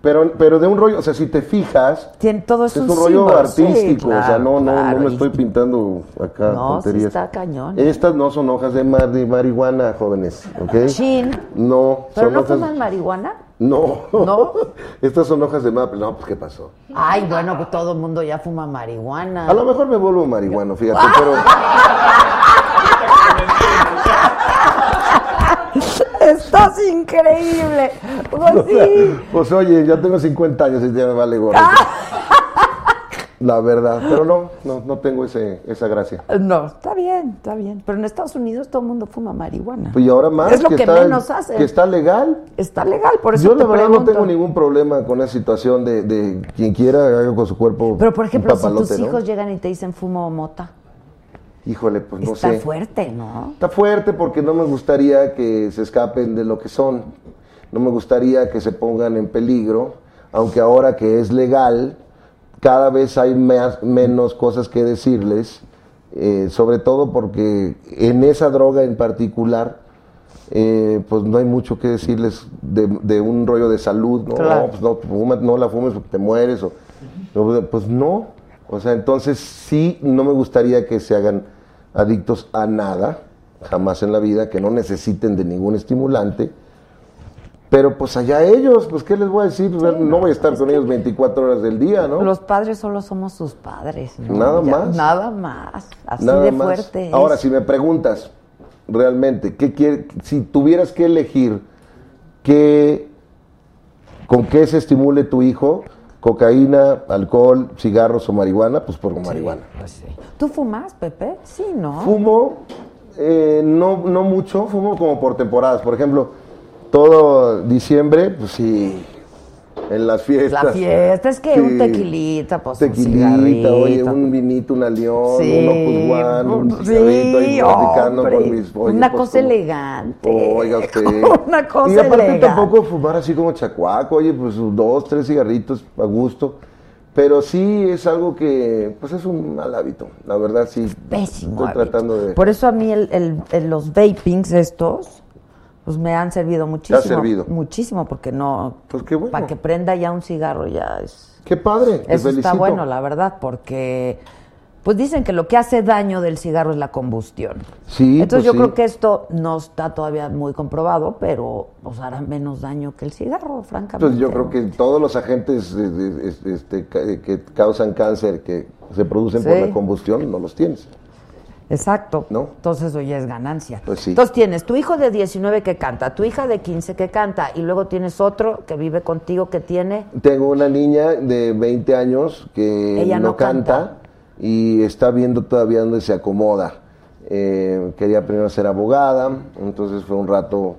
Pero, pero de un rollo, o sea, si te fijas, Tiene, todo es, es un un rollo símbolo, artístico, sí, o sea, no, no, claro, no me estoy pintando acá No, sí tonterías. está cañón. Estas no son hojas de, mar, de marihuana, jóvenes, ¿ok? Chin. No, ¿Pero son no hojas... fuman marihuana? No. ¿No? (laughs) Estas son hojas de maple. No, pues, ¿qué pasó? Ay, bueno, pues todo el mundo ya fuma marihuana. A lo mejor me vuelvo marihuano, fíjate, (laughs) pero... Estás increíble. Pues (laughs) sí. Pues oye, ya tengo 50 años y ya me vale gorro. La verdad, pero no, no, no tengo ese, esa gracia. No, está bien, está bien. Pero en Estados Unidos todo el mundo fuma marihuana. Pues y ahora más Es lo que, está, menos hacen. que está legal. Está legal, por eso Yo te la verdad pregunto. no tengo ningún problema con esa situación de, de quien quiera haga con su cuerpo. Pero por un ejemplo, si papalote, tus ¿no? hijos llegan y te dicen fumo mota, Híjole, pues no está sé. fuerte, ¿no? Está fuerte porque no me gustaría que se escapen de lo que son. No me gustaría que se pongan en peligro, aunque ahora que es legal, cada vez hay más- menos cosas que decirles, eh, sobre todo porque en esa droga en particular, eh, pues no hay mucho que decirles de, de un rollo de salud, ¿no? Claro. Pues no, fuma- no la fumes porque te mueres, o, no, pues no. O sea, entonces sí, no me gustaría que se hagan adictos a nada, jamás en la vida, que no necesiten de ningún estimulante. Pero pues allá ellos, pues ¿qué les voy a decir? no voy a estar con ellos 24 horas del día, ¿no? Los padres solo somos sus padres, ¿no? Nada Ya, más. Nada más. Así Nada de más. fuerte. es. Ahora, si me preguntas realmente, ¿qué quiere, si tuvieras que elegir qué, con qué se estimule tu hijo, cocaína, alcohol, cigarros o marihuana, pues por marihuana. ¿Tú fumas, Pepe? Sí, ¿no? Fumo, eh, no, no mucho, fumo como por temporadas. Por ejemplo, todo diciembre, pues sí, en las fiestas. La fiesta, es que Sí. un tequilita, pues un Tequilita, cigarrito. oye, un vinito, una león, Sí, un opus one, un sí, cigarrito ahí platicando hombre, con mis oye, Una pues, cosa como- elegante. Oiga (laughs) usted. Una cosa Y aparte elegante. tampoco fumar así como chacuaco, oye, pues dos, tres cigarritos a gusto. Pero sí es algo que, pues es un mal hábito, la verdad sí. Pésimo Estoy hábito. tratando de... Por eso a mí el, el- el- los vapings estos, pues me han servido muchísimo. servido? Muchísimo, porque no... Pues qué bueno. Para que prenda ya un cigarro ya es... Qué padre, te Eso está bueno, la verdad, porque Pues dicen que lo que hace daño del cigarro es la combustión. Sí, Entonces pues yo sí. creo que esto no está todavía muy comprobado, pero pues hará menos daño que el cigarro, francamente. Pues yo creo que todos los agentes este, que causan cáncer, que se producen por la combustión, no los tienes. Exacto. ¿No? Entonces ya es ganancia. Pues sí. Entonces tienes tu hijo de 19 que canta, tu hija de 15 que canta, y luego tienes otro que vive contigo que tiene... Tengo una niña de 20 años que Ella no canta, y está viendo todavía dónde se acomoda. Eh, quería primero ser abogada, entonces fue un rato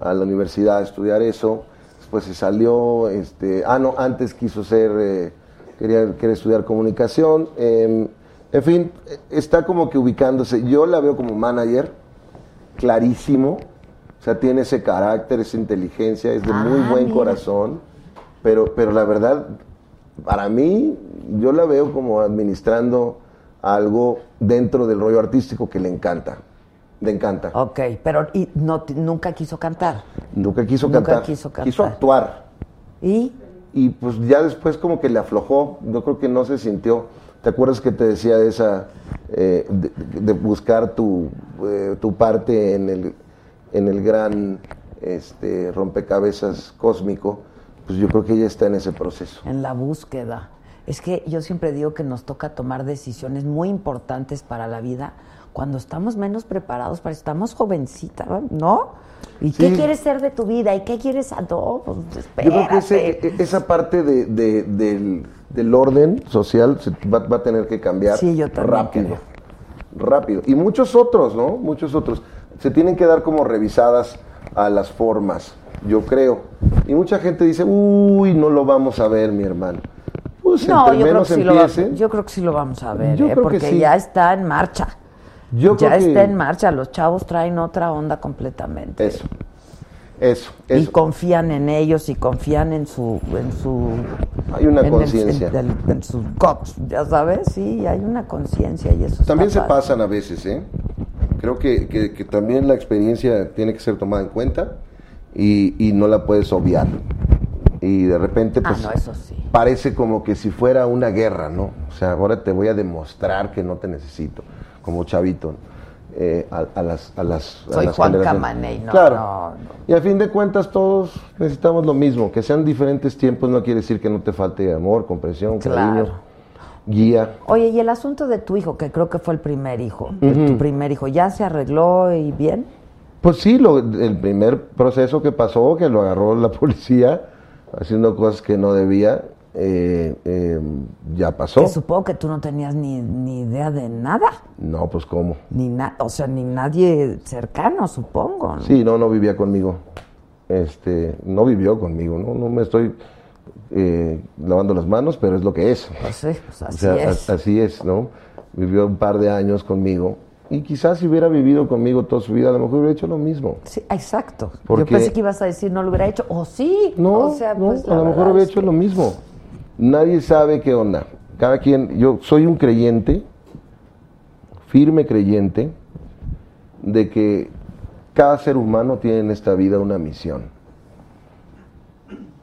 a la universidad a estudiar eso. Después se salió, este, ah, no, antes quiso ser, eh, quería, quería estudiar comunicación. eh, en fin, está como que ubicándose. Yo la veo como manager, clarísimo. O sea, tiene ese carácter, esa inteligencia, es de muy Ah, buen mira. corazón. Pero, pero la verdad, para mí, yo la veo como administrando algo dentro del rollo artístico que le encanta. Le encanta. Ok, pero y no, nunca quiso cantar. Nunca quiso Nunca cantar. quiso cantar. actuar. ¿Y? Y pues ya después como que le aflojó. Yo creo que no se sintió. ¿Te acuerdas que te decía de esa, eh, de, de buscar tu, eh, tu parte en el, en el gran este, rompecabezas cósmico? Pues yo creo que ella está en ese proceso. En la búsqueda. Es que yo siempre digo que nos toca tomar decisiones muy importantes para la vida cuando estamos menos preparados, para estamos jovencita, ¿no? ¿Y qué quieres ser de tu vida? ¿Y qué quieres a no, pues Yo creo que ese- espérate. e- esa parte de, de- del, del orden social se va, va a tener que cambiar Sí, yo también rápido. creo. Rápido. Y muchos otros, ¿no? Muchos otros. Se tienen que dar como revisadas a las formas, yo creo. Y mucha gente dice, uy, no lo vamos a ver, mi hermano. Pues No, entre yo creo, que sí lo va- yo creo que sí lo vamos a ver, ¿eh? porque sí. ya está en marcha. Yo ya creo que- está en marcha, los chavos traen otra onda completamente. Eso. Eso. Y confían en ellos y confían en su en su Hay una conciencia. en, sus cops, ya sabes, sí, hay una conciencia y eso También se padre. pasan a veces, ¿eh? Creo que, que- que también la experiencia tiene que ser tomada en cuenta y, y no la puedes obviar. Y de repente, Ah, pues, no, eso sí. parece como que si fuera una guerra, ¿no? O sea, ahora te voy a demostrar que no te necesito, como chavito, eh, a, a las, a las, a Soy las Juan. Camaney, no, claro. no, no. Y a fin de cuentas todos necesitamos lo mismo, que sean diferentes tiempos no quiere decir que no te falte amor, comprensión, Claro. cariño, guía. Oye, y el asunto de tu hijo, que creo que fue el primer hijo, Ujú. tu primer hijo, ¿ya se arregló y bien? Pues sí, lo- el primer proceso que pasó, que lo agarró la (laughs) policía haciendo cosas que no debía, eh, eh, ya pasó. Que supongo que tú no tenías ni, ni idea de nada, No, pues cómo. ni na- o sea, ni nadie cercano, supongo. ¿no? Sí, no, no vivía conmigo. Este, no vivió conmigo, no, no me estoy eh, lavando las manos, pero es lo que es. Pues sí, pues O así sea, es. así es, ¿no? Vivió un par de años conmigo y quizás si hubiera vivido conmigo toda su vida, a lo mejor hubiera hecho lo mismo. Sí, exacto. Yo pensé que ibas a decir no lo hubiera hecho, o sí. No, o sea, no, pues, a lo mejor hubiera hecho que- lo mismo. Nadie sabe qué onda. Cada quien, yo soy un creyente, firme creyente, de que cada ser humano tiene en esta vida una misión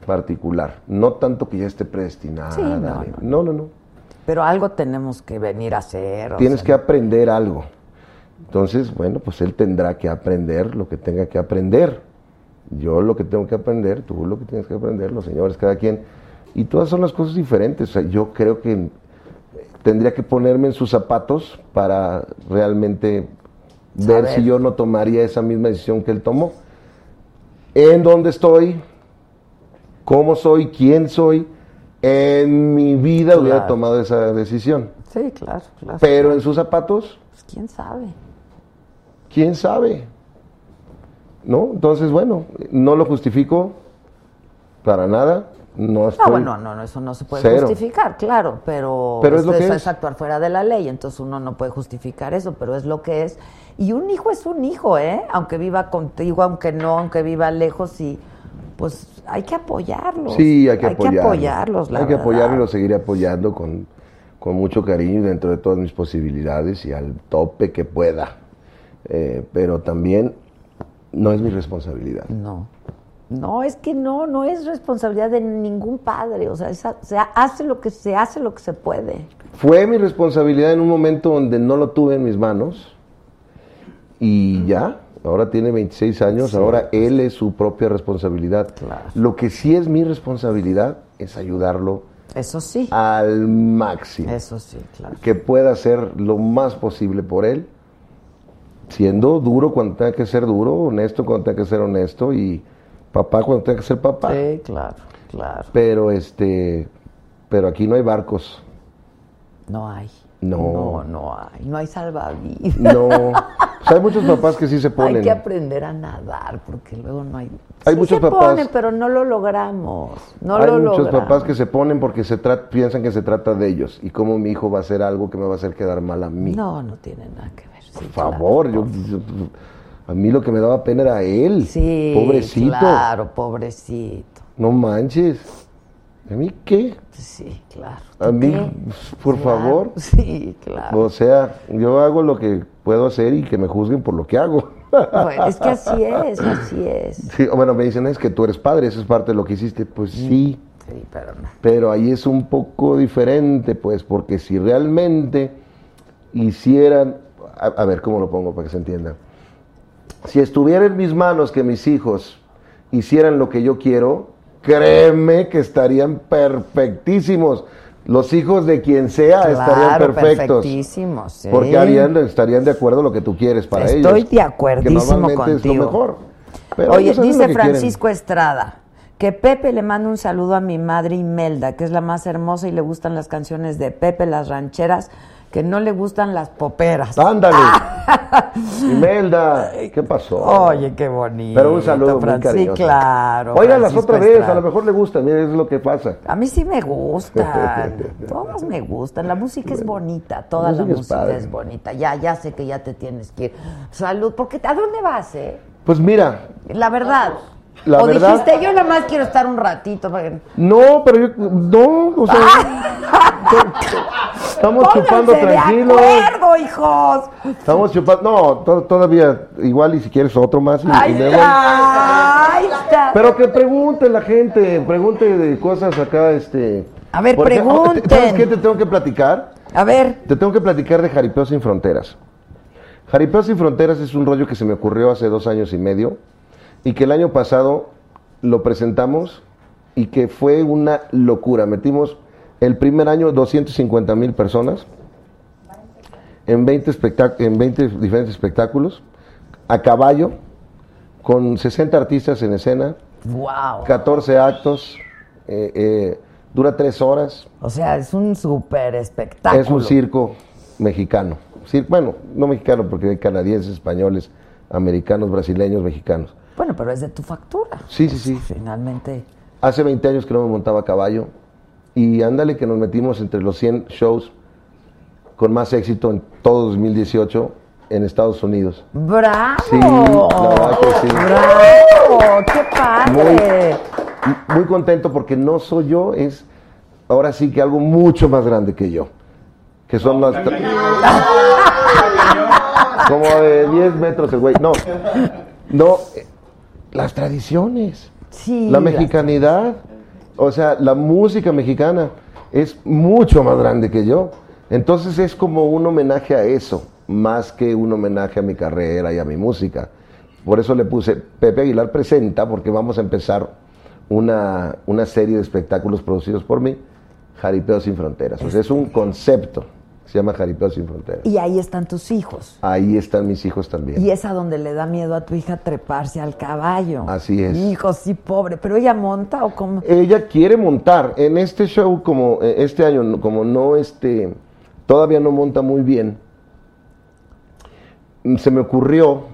particular. No tanto que ya esté predestinada. Sí, no, no, no, no. Pero algo tenemos que venir a hacer. o Tienes sea, que aprender algo. Entonces, bueno, pues él tendrá que aprender lo que tenga que aprender. Yo lo que tengo que aprender, tú lo que tienes que aprender, los señores, cada quien. Y todas son las cosas diferentes. O sea, yo creo que tendría que ponerme en sus zapatos para realmente ver si yo no tomaría esa misma decisión que él tomó. En dónde estoy, cómo soy, quién soy. En mi vida hubiera tomado esa decisión. Sí, claro, claro. Pero en sus zapatos, Pues, quién sabe. quién sabe. ¿No? Entonces, bueno, no lo justifico para nada. No, estoy, No, bueno, no, no, eso no se puede Cero. justificar, claro, pero, Pero es lo eso que es es. actuar fuera de la ley, entonces uno no puede justificar eso, pero es lo que es. Y un hijo es un hijo, ¿eh? Aunque viva contigo, aunque no, aunque viva lejos y pues hay que apoyarlos. Sí, hay que apoyarlos. apoyarlos, la Hay que verdad. apoyarlo y lo seguiré apoyando con, con mucho cariño y dentro de todas mis posibilidades y al tope que pueda. Eh, pero también no es mi responsabilidad. No. No, es que no, no es responsabilidad de ningún padre. O sea, esa- se hace lo que se hace lo que se puede. Fue mi responsabilidad en un momento donde no lo tuve en mis manos y ya, ahora tiene 26 años, ahora él es su propia responsabilidad. Lo que sí es mi responsabilidad es ayudarlo Eso sí. al máximo. Eso sí, claro. Que pueda hacer lo más posible por él, siendo duro cuando tenga que ser duro, honesto cuando tenga que ser honesto y papá cuando tenga que ser papá. Sí, claro, claro. Pero este, pero aquí no hay barcos. No hay. No. No, no hay. No hay salvavidas. No. Sea, hay muchos papás que sí se (laughs) ponen. Hay que aprender a nadar porque luego no hay. Hay Sí muchos se papás- ponen, pero no lo logramos. No Hay lo muchos logramos. papás que se ponen porque se piensan que se trata de ellos y cómo mi hijo va a hacer algo que me va a hacer quedar mal a mí. No, no tiene nada que ver. Por favor, yo- a mí lo que me daba pena era él. Sí, Pobrecito. Claro, pobrecito. No manches. ¿A mí qué? Sí, claro. A mí, qué? por favor. (laughs) Sí, claro. O sea, yo hago lo que puedo hacer y que me juzguen por lo que hago. Bueno, es que (laughs) así es, así es. Sí, bueno, me dicen, es que tú eres padre, eso es parte de lo que hiciste. Pues sí, Sí, pero no. pero ahí es un poco diferente, pues, porque si realmente hicieran, a, a ver, ¿cómo lo pongo para que se entienda? Si estuviera en mis manos que mis hijos hicieran lo que yo quiero, créeme que estarían perfectísimos. Los hijos de quien sea estarían perfectos. perfectísimos, sí. Porque harían, estarían de acuerdo lo que tú quieres para ellos. Estoy de que acuerdísimo normalmente contigo. es lo mejor. Pero Oye, dice que quieren. Francisco Estrada que Pepe le manda un saludo a mi madre Imelda, que es la más hermosa y le gustan las canciones de Pepe, las rancheras, que no le gustan las poperas. Ándale. (laughs) Imelda, ¿qué pasó? Oye, qué bonito. Pero un saludo muy Fran- cariñoso. Sí, claro. Óiganlas Francisco otra vez, a lo mejor le gustan, mire, es lo que pasa. A mí sí me gustan, (laughs) todas me gustan. La música es bonita, toda la música es bonita. Ya, ya sé que ya te tienes que ir. Salud, porque ¿a dónde vas, eh? Pues mira, La verdad. La o verdad- dijiste, yo nada más quiero estar un ratito. para que- no, pero yo, no, o sea, (laughs) estamos chupando de tranquilos. acuerdo, hijos! Estamos chupando, no, to- todavía, igual y si quieres otro más y, Ahí está, ahí está. Pero que pregunte la gente, pregunte de cosas acá, este. A ver, ejemplo, pregunten. ¿Sabes qué te tengo que platicar? A ver, Te tengo que platicar de Jaripeo sin Fronteras. Jaripeo sin Fronteras es un rollo que se me ocurrió hace dos años y medio y que el año pasado lo presentamos y que fue una locura. Metimos el primer año 250 mil personas en 20, espectac- en 20 diferentes espectáculos, a caballo, con 60 artistas en escena, wow. 14 actos, eh, eh, dura tres horas. O sea, es un súper espectáculo. Es un circo mexicano. Cir- bueno, no mexicano porque hay canadienses, españoles, americanos, brasileños, mexicanos. Bueno, pero es de tu factura. Sí, sí, sí. Finalmente. Hace 20 años que no me montaba a caballo y ándale que nos metimos entre los 100 shows con más éxito en todo 2018 en Estados Unidos. ¡Bravo! Sí, la verdad que sí. ¡Bravo! ¡Qué padre! Muy, muy contento porque no soy yo, es ahora sí que algo mucho más grande que yo. Que son las... (laughs) Como de 10 metros el güey. No, no, eh, las tradiciones, Sí. la mexicanidad, o sea, la música mexicana es mucho más grande que yo. Entonces es como un homenaje a eso, más que un homenaje a mi carrera y a mi música. Por eso le puse Pepe Aguilar Presenta, porque vamos a empezar una, una serie de espectáculos producidos por mí, Jaripeo sin Fronteras. O sea, es un concepto, se llama Jaripeo sin Fronteras. Y ahí están tus hijos. Ahí están mis hijos también. Y es a donde le da miedo a tu hija treparse al caballo. Así es. Hijo, sí, pobre. ¿Pero ella monta o cómo? Ella quiere montar en este show, como eh, este año, como no, este, todavía no monta muy bien, mm, se me ocurrió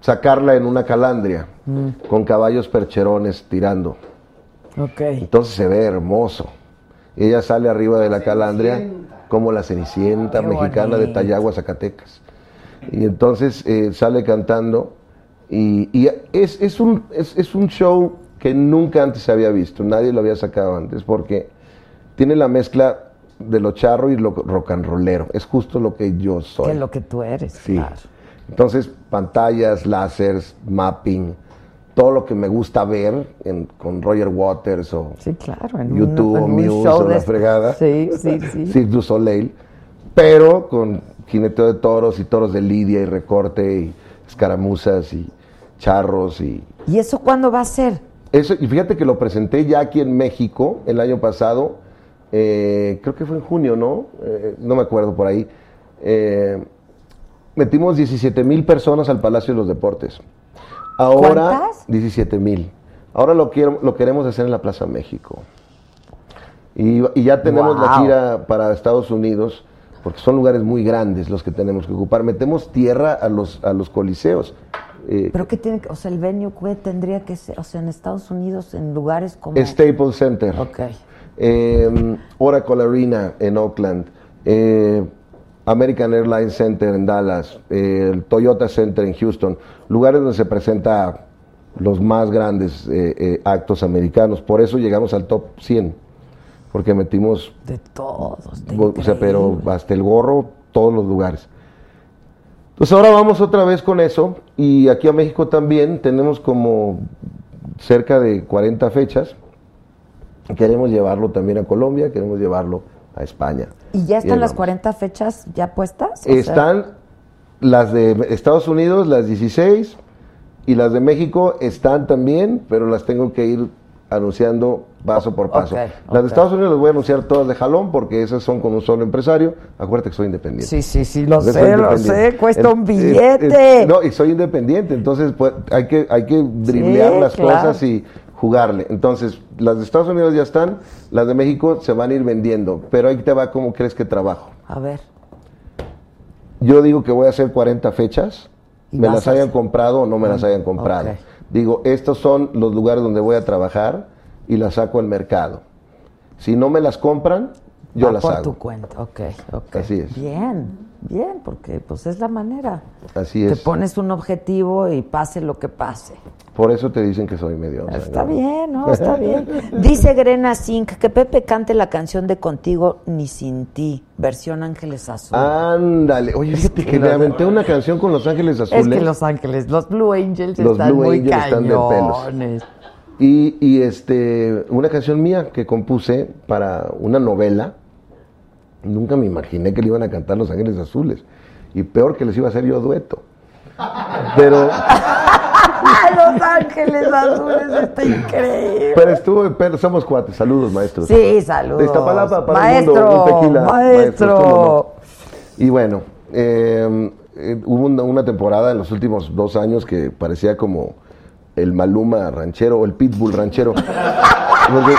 sacarla en una calandria Mm. con caballos percherones tirando. Ok. Entonces se ve hermoso. Ella sale arriba de la calandria como la Cenicienta Qué mexicana de. Tayagua, Zacatecas. Y entonces eh, sale cantando y, y es, es un, es, es un show que nunca antes se había visto, nadie lo había sacado antes porque tiene la mezcla de lo charro y lo rock and rollero. Es justo lo que yo soy. Que es lo que tú eres, Sí. claro. Entonces, pantallas, láseres, mapping, todo lo que me gusta ver en- con Roger Waters o Sí, claro. En un- YouTube en o Muse show o de- la fregada. Sí, sí, sí. Cirque du Soleil, pero con jineteo de toros y toros de lidia y recorte y escaramuzas y charros y ¿Y eso cuándo va a ser? eso. Y fíjate que lo presenté ya aquí en México el año pasado, eh, creo que fue en junio, ¿no? Eh, no me acuerdo por ahí. Eh, metimos 17 mil personas al Palacio de los Deportes. Ahora, ¿Cuántas? 17 mil. Ahora lo, quiero, lo queremos hacer en la Plaza México. Y, y ya tenemos la gira para Estados Unidos, porque son lugares muy grandes los que tenemos que ocupar. Metemos tierra a los, a los coliseos. Eh, ¿Pero qué tiene que, o sea, el venue que tendría que ser, o sea, en Estados Unidos, en lugares como... Staples Center. Ok. eh, Oracle Arena en Oakland, eh, American Airlines Center en Dallas, eh, el Toyota Center en Houston, lugares donde se presenta los más grandes eh, eh, actos americanos. Por eso llegamos al top 100, porque metimos, De todos. de o sea, pero hasta el gorro, todos los lugares. Entonces ahora vamos otra vez con eso y aquí a México también tenemos como cerca de 40 fechas. Queremos llevarlo también a Colombia, queremos llevarlo a España. ¿Y ya están las vamos. 40 fechas ya puestas? Sea, Están las de Estados Unidos, las 16, y las de México están también, pero las tengo que ir anunciando paso por paso. Las de. Estados Unidos las voy a anunciar todas de jalón porque esas son con un solo empresario. Acuérdate que soy independiente. Sí, sí, sí, lo sé, lo sé, cuesta un billete. no, y soy independiente, entonces pues, hay que hay que driblear Sí, las claro. cosas y jugarle. Entonces, las de Estados Unidos ya están, las de México se van a ir vendiendo, pero ahí te va cómo crees que trabajo. A ver. Yo digo que voy a hacer 40 fechas, me las hayan comprado o no me las hayan comprado. Digo, estos son los lugares donde voy a trabajar y las saco al mercado. Si no me las compran, yo Va las por hago. tu cuenta, ok, ok. Así es. Bien, bien, porque pues es la manera. Así Te es. pones un objetivo y pase lo que pase. Por eso te dicen que soy medio. Está bien, ¿no? Está bien. (laughs) Dice Grena Zinc que Pepe cante la canción de Contigo ni sin ti, versión Ángeles Azul. Ándale. Oye, fíjate que, que le aventé una canción con Los Ángeles Azules. es que Los Ángeles, los Blue Angels Los están Blue muy Angels están de pelos. Y, y, este, una canción mía que compuse para una novela. Nunca me imaginé que le iban a cantar Los Ángeles Azules. Y peor que les iba a hacer yo dueto. Pero, ¡Ah, (laughs) Los Ángeles Azules! Está increíble. pero estuvo, pero somos cuates. Saludos, maestros. Sí, saludos. De Iztapalapa para maestro, el mundo, un tequila. Maestro. ¿cómo no? Y bueno, eh, eh, hubo una, una temporada en los últimos dos años que parecía como el Maluma ranchero o el Pitbull ranchero. (laughs) Porque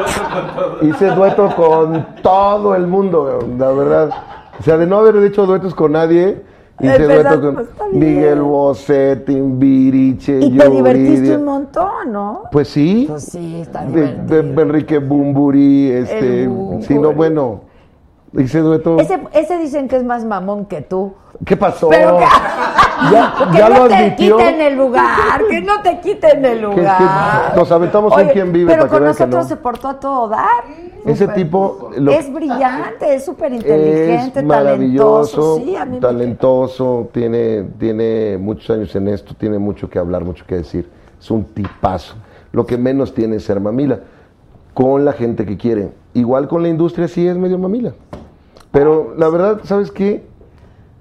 (laughs) hice dueto con todo el mundo, la verdad. O sea, de no haber hecho duetos con nadie, hice Empezaste, dueto con pues. Miguel Bosé, Timbiriche, Y te Yuridia. divertiste un montón, ¿no? Pues sí. Pues sí, está divertido. de Enrique Bumburi, este, El Bumburi. sí, no, bueno, hice dueto. Ese, ese dicen que es más mamón que tú. ¿Qué pasó? Pero que, (laughs) ya (laughs) que ya no lo te quiten el lugar, que no te quiten el (laughs) Que- lugar. que nos aventamos un quién vive Pero para que con que nosotros no. se portó a todo dar. Ese tipo lo- es brillante, es súper inteligente, es maravilloso, talentoso. Sí, a mí me- talentoso, tiene, tiene muchos años en esto, tiene mucho que hablar, mucho que decir. Es un tipazo. Lo que menos tiene es ser mamila. Con la gente que quiere. Igual con la industria sí es medio mamila. Pero la verdad, ¿sabes qué?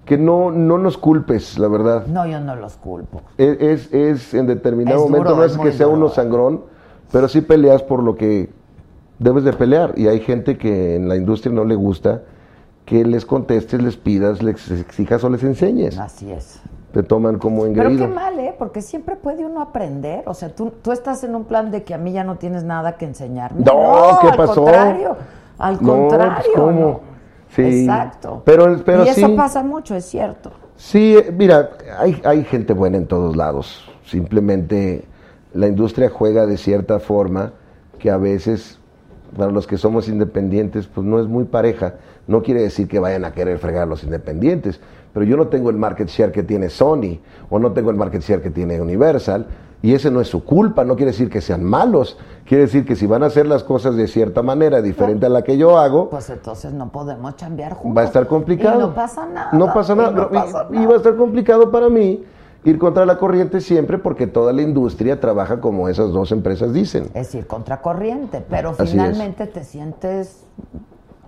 Que no, no nos culpes, la verdad. No, yo no los culpo. Es, es, es en determinado Es momento, duro, no es que sea duro. uno sangrón, pero sí peleas por lo que debes de pelear. Y hay gente que en la industria no le gusta que les contestes, les pidas, les exijas o les enseñes. Así es. Te toman como Pero engreído. qué mal, ¿eh? Porque siempre puede uno aprender. O sea, tú, tú estás en un plan de que a mí ya no tienes nada que enseñarme. No, ¿qué al pasó? contrario. Al No, pues, contrario. ¿cómo? ¿no? Sí. Exacto. Pero, pero y eso sí. pasa mucho, es cierto. Sí, mira, hay, hay gente buena en todos lados. Simplemente la industria juega de cierta forma que a veces, para los que somos independientes, pues no es muy pareja. No quiere decir que vayan a querer fregar a los independientes, pero yo no tengo el market share que tiene Sony o no tengo el market share que tiene Universal. Y ese no es su culpa, no quiere decir que sean malos, quiere decir que si van a hacer las cosas de cierta manera, diferente a la que yo hago, Pues entonces no podemos chambear juntos. va a estar complicado. Y no pasa nada. No pasa y nada. no Y- pasa y, va a estar complicado para mí ir contra la corriente siempre porque toda la industria trabaja como esas dos empresas dicen. Es ir contracorriente, pero Así es. finalmente te sientes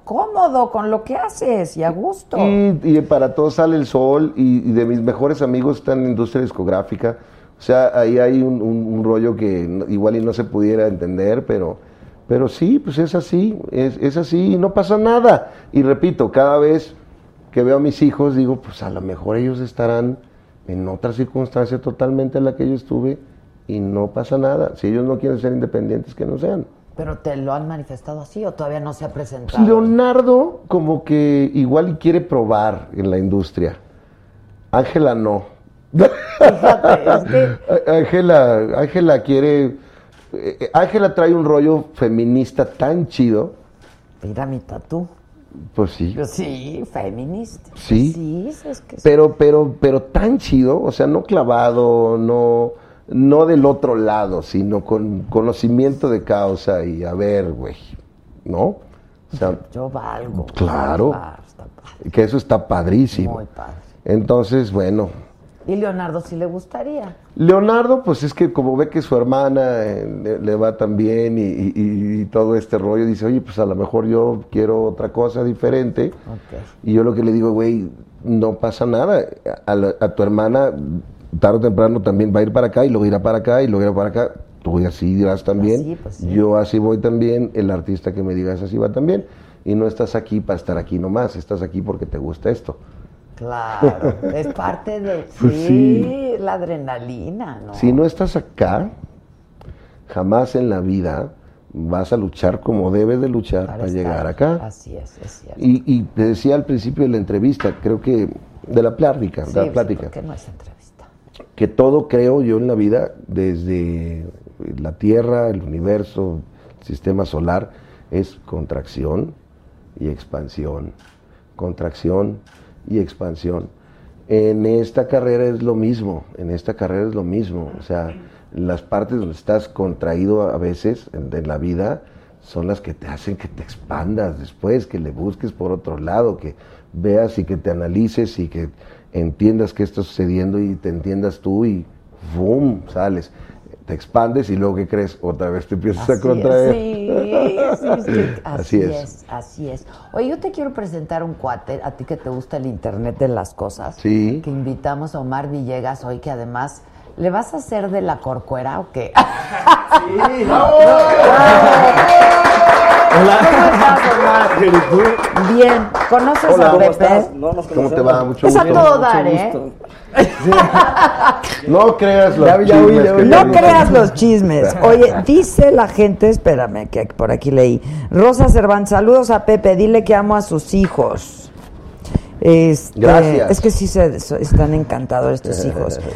cómodo con lo que haces y a gusto. Y, y para todos sale el sol y, y de mis mejores amigos están en la industria discográfica. O sea, ahí hay un, un- un rollo que igual y no se pudiera entender, pero, pero sí, pues es así, es, es así y no pasa nada. Y repito, cada vez que veo a mis hijos digo, pues a lo mejor ellos estarán en otra circunstancia totalmente en la que yo estuve y no pasa nada. Si ellos no quieren ser independientes, que no sean. ¿Pero te lo han manifestado así o todavía no se ha Pues presentado? Leonardo como que igual y quiere probar en la industria. Ángela no. Fíjate, es que (laughs) Ángela, Ángela quiere, eh, Ángela trae un rollo feminista tan chido. mira mi tatú. Pues sí. Yo sí, feminista. Sí. Sí, es que sí. Pero, pero, pero tan chido, o sea, no clavado, no, no del otro lado, sino con conocimiento de causa y a ver, güey, ¿no? O sea, Yo valgo. Claro. Ah, está padre. que eso está padrísimo. Muy padre. Entonces, bueno, Y Leonardo sí le gustaría. Leonardo, pues es que como ve que su hermana eh, le, va tan bien y, y- y- todo este rollo, dice, oye, pues a lo mejor yo quiero otra cosa diferente. Y yo lo que le digo, güey, no pasa nada. A, la- a tu hermana, tarde o temprano, también va a ir para acá y luego irá para acá y luego irá para acá. Tú así irás también. Pues, sí. Yo así voy también. El artista que me digas así va también. Y no estás aquí para estar aquí nomás, estás aquí porque te gusta esto. Claro, (laughs) es parte de sí, Pues sí. la adrenalina, ¿no? Si no estás acá, jamás en la vida vas a luchar como debes de luchar para, llegar acá. Así es, es cierto. Y, y te decía al principio de la entrevista, creo que de la plática, Sí, de la plática, no es entrevista. Que todo creo yo en la vida, desde la Tierra, el universo, el sistema solar, es contracción y expansión, contracción y expansión. En esta carrera es lo mismo, en esta carrera es lo mismo, o sea, las partes donde estás contraído a veces en, la vida son las que te hacen que te expandas después, que le busques por otro lado, que veas y que te analices y que entiendas qué está sucediendo y te entiendas tú y ¡boom! sales. Te expandes y luego, ¿qué crees? Otra vez te empiezas a Así contraer. es, sí, sí, sí. (laughs) Así, Así es. es. así es. Oye, yo te quiero presentar un cuate, a ti que te gusta el Internet de las cosas. Sí. Que invitamos a Omar Villegas hoy, que además, ¿le vas a hacer de la corcuera o qué? Sí, (laughs) (laughs) Bien, ¿conoces Hola, a ¿cómo Pepe? estás? No nos ¿Cómo te va? Mucho Es a gusto. todo dar, ¿eh? No creas los Ya ya chismes ya No creas los chismes. Oye, dice la gente, espérame, que por aquí leí. Rosa Cervantes, saludos a Pepe, dile que amo a sus hijos. Este, Gracias. Es que sí se, están encantadores tus hijos. (laughs)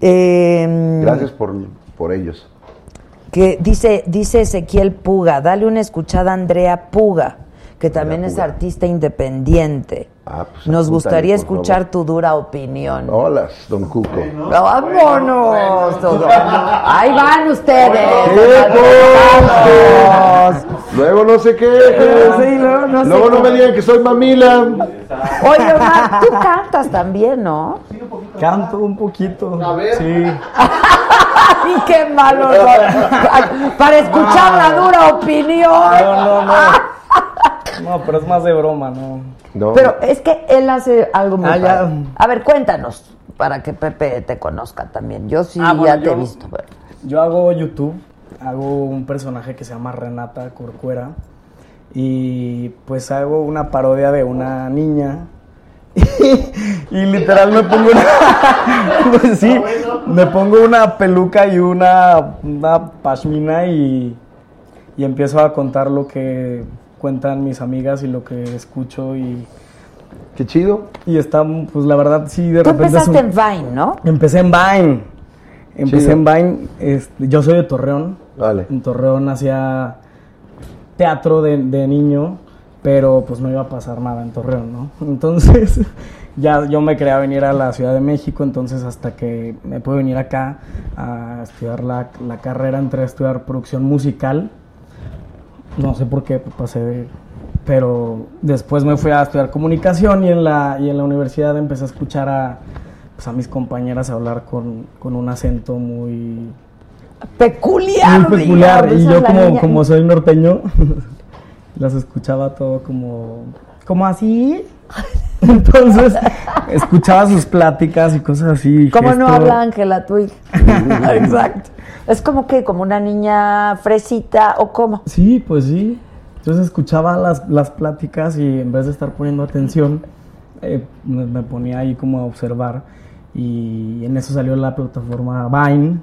Eh, Gracias por, por ellos. Que dice, dice Ezequiel Puga, dale una escuchada a Andrea Puga, que también es artista independiente. Ah, pues Nos apúntale, gustaría escuchar favor. tu dura opinión. Hola, don Cuco. ¡Vámonos! todo! Ahí van ustedes. ¡Qué Luego no se quejen. Sí, luego no se Luego no me digan que soy mamila. Oye, Omar, tú cantas también, ¿no? Canto un poquito. A ver. Sí. (laughs) ¡Ay, qué malo! son! Para escuchar la dura opinión. No, no, no. No, pero es más de broma, ¿no? No. Pero es que él hace algo muy Ah. A ver, cuéntanos, para que Pepe te conozca también. Yo sí Ah, bueno, ya te he visto. pero- Yo hago YouTube, hago un personaje que se llama Renata Corcuera y pues hago una parodia de una niña y, literal me pongo una (laughs) pues sí, me pongo una peluca y una, una pashmina y, y empiezo a contar lo que cuentan mis amigas y lo que escucho y, Qué chido. y está pues la verdad sí de Tú repente un- empezaste en Vine, ¿no? Empecé en Vine. Empecé Chido. en Vine. este, yo soy de Torreón. Vale. En Torreón hacía teatro de, de niño, pero pues no iba a pasar nada en Torreón, ¿no? (laughs) Entonces (laughs) ya yo me quería venir a la Ciudad de México, entonces hasta que me pude venir acá a estudiar la, la carrera, entré a estudiar producción musical. No sé por qué pasé de... Pero después me fui a estudiar comunicación y en la, y en la universidad empecé a escuchar a pues, a mis compañeras a hablar con, con un acento muy Peculiar. muy peculiar. digamos, Y yo como, como soy norteño, (laughs) las escuchaba todo como, como así. (laughs) Entonces, escuchaba sus pláticas y cosas así. ¿Cómo no gesto- habla Ángela, hija? (laughs) Exacto. Es como que, como una niña fresita o cómo. Sí, pues sí. Entonces escuchaba las, las pláticas y en vez de estar poniendo atención, eh, me, me ponía ahí como a observar. Y en eso salió la plataforma Vine.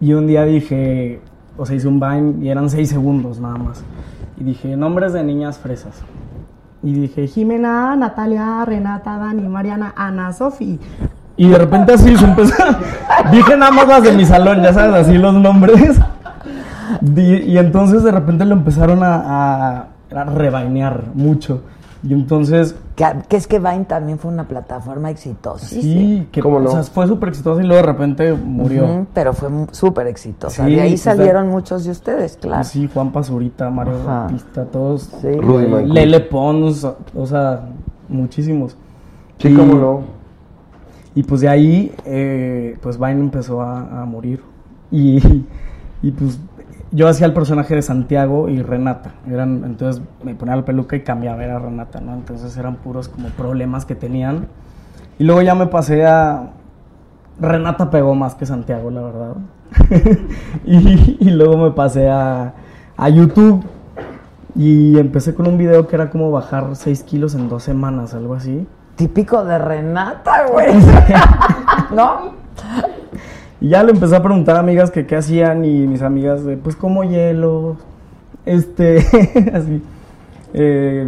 Y un día dije, o sea, hice un Vine y eran seis segundos nada más. Y dije, nombres de niñas fresas. Y dije, Jimena, Natalia, Renata, Dani, Mariana, Ana, Sofi. Y de repente así se empezó. (laughs) dije nada más las de mi salón, ya sabes, así los nombres. (laughs) Y entonces de repente lo empezaron a, a, a mucho. Y entonces, Que, que es que Vine también fue una plataforma exitosa. sí, que ¿Cómo no? o sea, fue súper exitoso y luego de repente murió. Pero fue súper exitosa. Sí, de ahí sea, salieron muchos de ustedes, claro. Sí, Juan Pazurita, Mario Ajá. Batista, todos. Sí. Rudy Mancuso. Lele Pons, o sea, muchísimos. Sí, Y- cómo no. Y pues de ahí, eh, pues Vine empezó a, a morir. Y, y pues yo hacía el personaje de Santiago y Renata. Eran, entonces me ponía la peluca y cambiaba, era Renata, ¿no? Entonces eran puros como problemas que tenían. Y luego ya me pasé a... Renata pegó más que Santiago, la verdad. (laughs) y, y luego me pasé a, a YouTube. Y empecé con un video que era como bajar 6 kilos en dos semanas, algo así. Típico de Renata, güey. (laughs) (laughs) ¿No? Y ya le empecé a preguntar a amigas que qué hacían y mis amigas de, pues como hielo, este, (laughs) así, eh,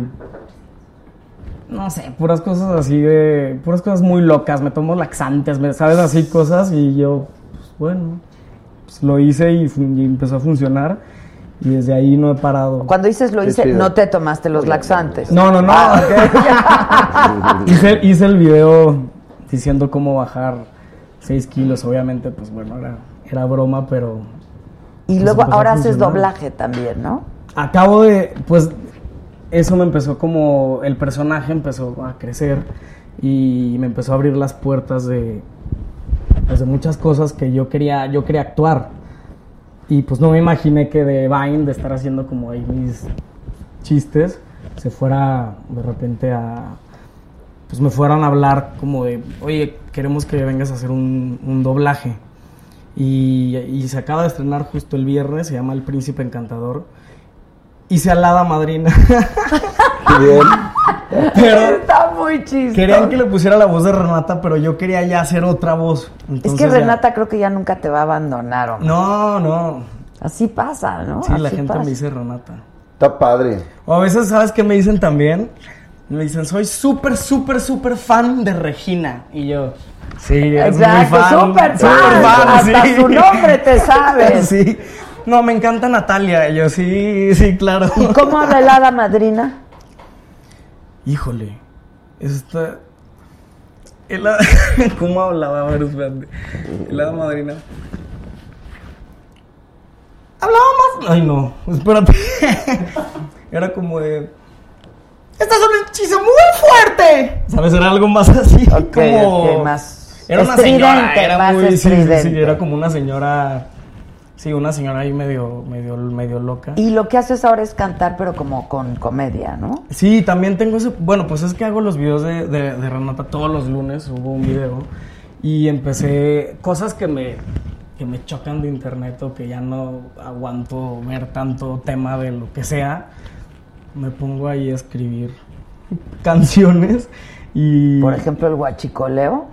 no sé, puras cosas así de, puras cosas muy locas, me tomo laxantes, me, ¿sabes? Así cosas y yo, pues bueno, pues lo hice y, empezó a funcionar y desde ahí no he parado. Cuando dices lo hice, no te tomaste los laxantes. No, no, no. Ah, ok. (laughs) hice, hice el video diciendo cómo bajar 6 kilos, obviamente, pues bueno, era, era broma, pero... Y pues luego ahora haces doblaje también, ¿no? Acabo de, pues, eso me empezó como, el personaje empezó a crecer y me empezó a abrir las puertas de, pues, de muchas cosas que yo quería, yo quería actuar. Y pues no me imaginé que de Vine, de estar haciendo como ahí mis chistes, se fuera de repente a, pues me fueran a hablar como de, oye, queremos que vengas a hacer un, un doblaje. Y, y se acaba de estrenar justo el viernes, se llama El Príncipe Encantador. Hice a la hada madrina. Qué (laughs) bien. Pero Está muy chistoso. querían que le pusiera la voz de Renata, pero yo quería ya hacer otra voz. Es que ya- Renata creo que ya nunca te va a abandonar, ¿o No, no. Así pasa, ¿no? Sí, la gente pasa. me dice Renata. Está padre. O a veces, ¿sabes qué me dicen también? Me dicen, soy súper, súper, súper fan de Regina. Y yo, sí, eres muy fan. súper súper fan, hasta sí. su nombre te sabes. (laughs) sí. No, me encanta Natalia. Y yo, sí, sí, claro. ¿Y cómo habla el hada madrina? Híjole, esta... El hada- (laughs) ¿Cómo hablaba? A ver, espérate. El hada madrina. Hablaba más... Ay, no, espérate. (laughs) Era como de... Este es un hechizo muy fuerte. ¿Sabes? Era algo más así. Ok, como... ok, más Era una señora, era más muy... sí, sí, era como una señora... Sí, una señora ahí medio, medio, medio loca. Y lo que haces ahora es cantar, pero como con comedia, ¿no? Sí, también tengo ese. Bueno, pues es que hago los videos de, de, de Renata todos los lunes. Hubo un video. Y empecé. Cosas que me, que me chocan de internet o que ya no aguanto ver tanto tema de lo que sea. Me pongo ahí a escribir (laughs) canciones. Y. Por ejemplo, el guachicoleo.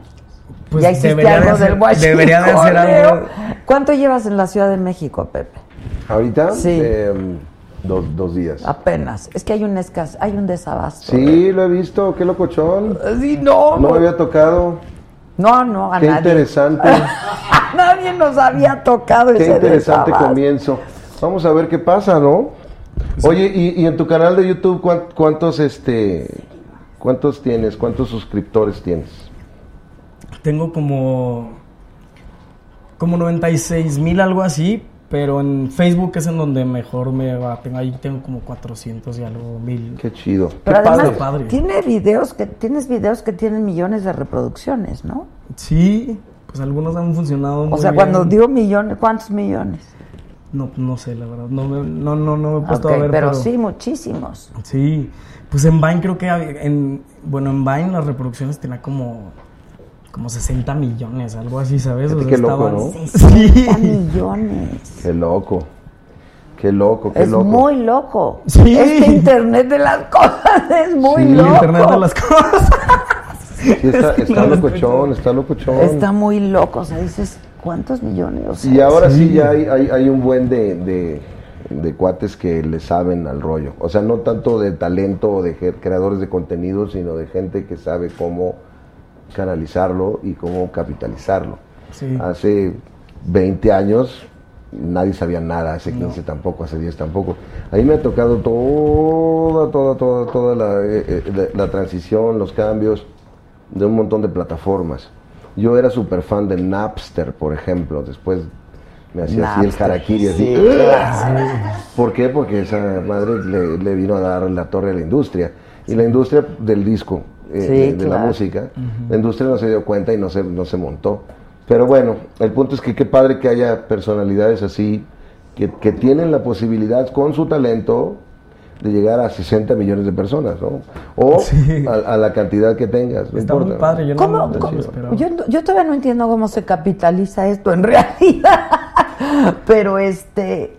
pues ya hiciste debería de algo hacer- del guachicoleo. Debería de hacer algo. ¿Cuánto llevas en la Ciudad de México, Pepe? ¿Ahorita? Sí. Eh, dos, dos días. Apenas. Es que hay un escas, hay un desabasto. Sí, lo he visto. Qué locochón. Sí, no. No me había tocado. No, no, a Qué nadie. interesante. (laughs) Nadie nos había tocado Qué ese interesante desabasto. comienzo. Vamos a ver qué pasa, ¿no? Oye, y, y en tu canal de YouTube cuán- cuántos este cuántos tienes? ¿Cuántos suscriptores tienes? Tengo como. Como 96 mil, algo así. Pero en Facebook es en donde mejor me va. Tengo, ahí tengo como 400 y algo mil. Qué chido. Pero Qué además padre, padre. tiene videos que tienes videos que tienen millones de reproducciones, ¿no? Sí, pues algunos han funcionado O muy sea, bien. cuando digo millones, ¿cuántos millones? No, no sé, la verdad. No, me- no, no, no me he puesto a ver. pero, pero sí, muchísimos. Sí, pues en Vine creo que había- en bueno en Vine las reproducciones tenía como como 60 millones, algo así, ¿sabes? Qué loco, estaban- ¿no? 60 millones. Qué loco. Qué loco, qué Es loco. muy loco. Sí. Este internet de las cosas (laughs) es muy Sí, loco. internet de las cosas. Sí, está, (laughs) está locochón, está locochón. Está muy loco. O sea, dices, ¿cuántos millones? O sea, Y ahora sí, ya hay, hay, hay un buen de, de, de cuates que le saben al rollo. O sea, no tanto de talento o de creadores de contenido, sino de gente que sabe cómo canalizarlo y cómo capitalizarlo. Sí. Hace 20 años nadie sabía nada, hace 15 tampoco, hace 10 tampoco. Ahí me ha tocado toda, toda, toda, toda la, eh, eh, la- la transición, los cambios de un montón de plataformas. Yo era súper fan de Napster, por ejemplo, después me hacía así el harakiri, así. sí, ¡ah! ¿Por qué? Porque esa madre le, le vino a dar la torre a la industria. Y la industria del disco, eh, Sí, de, de la música, la industria no se dio cuenta y no se, no se montó. Pero bueno, el punto es que qué padre que haya personalidades así, que, que tienen la posibilidad con su talento de llegar a 60 millones de personas, ¿no? O (laughs) Sí. a, a la cantidad que tengas, no Está muy importa. padre, yo no, ¿Cómo- no cómo- lo esperaba. Yo, yo todavía no entiendo cómo se capitaliza esto en (laughs) realidad. Pero este,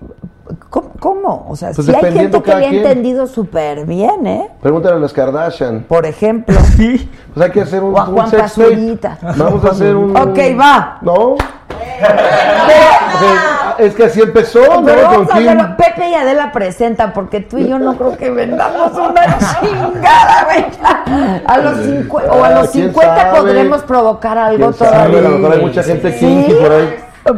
¿cómo? cómo? O sea, Pues sí hay gente que le ha entendido súper bien, ¿eh? Pregúntale a las Kardashian. Por ejemplo. (laughs) Sí. Pues hay que hacer un, O a un Juan sex tape. Pazurita. Vamos a hacer un... Ok, va. ¿No? Es que así empezó, ¿no? Pero hacerlo. Pepe y Adela presentan, porque tú y yo no creo que vendamos una (laughs) chingada, güey. A los 50, o a los Ah, ¿quién 50 sabe? podremos provocar algo todavía. A lo mejor hay mucha gente kinky por ahí.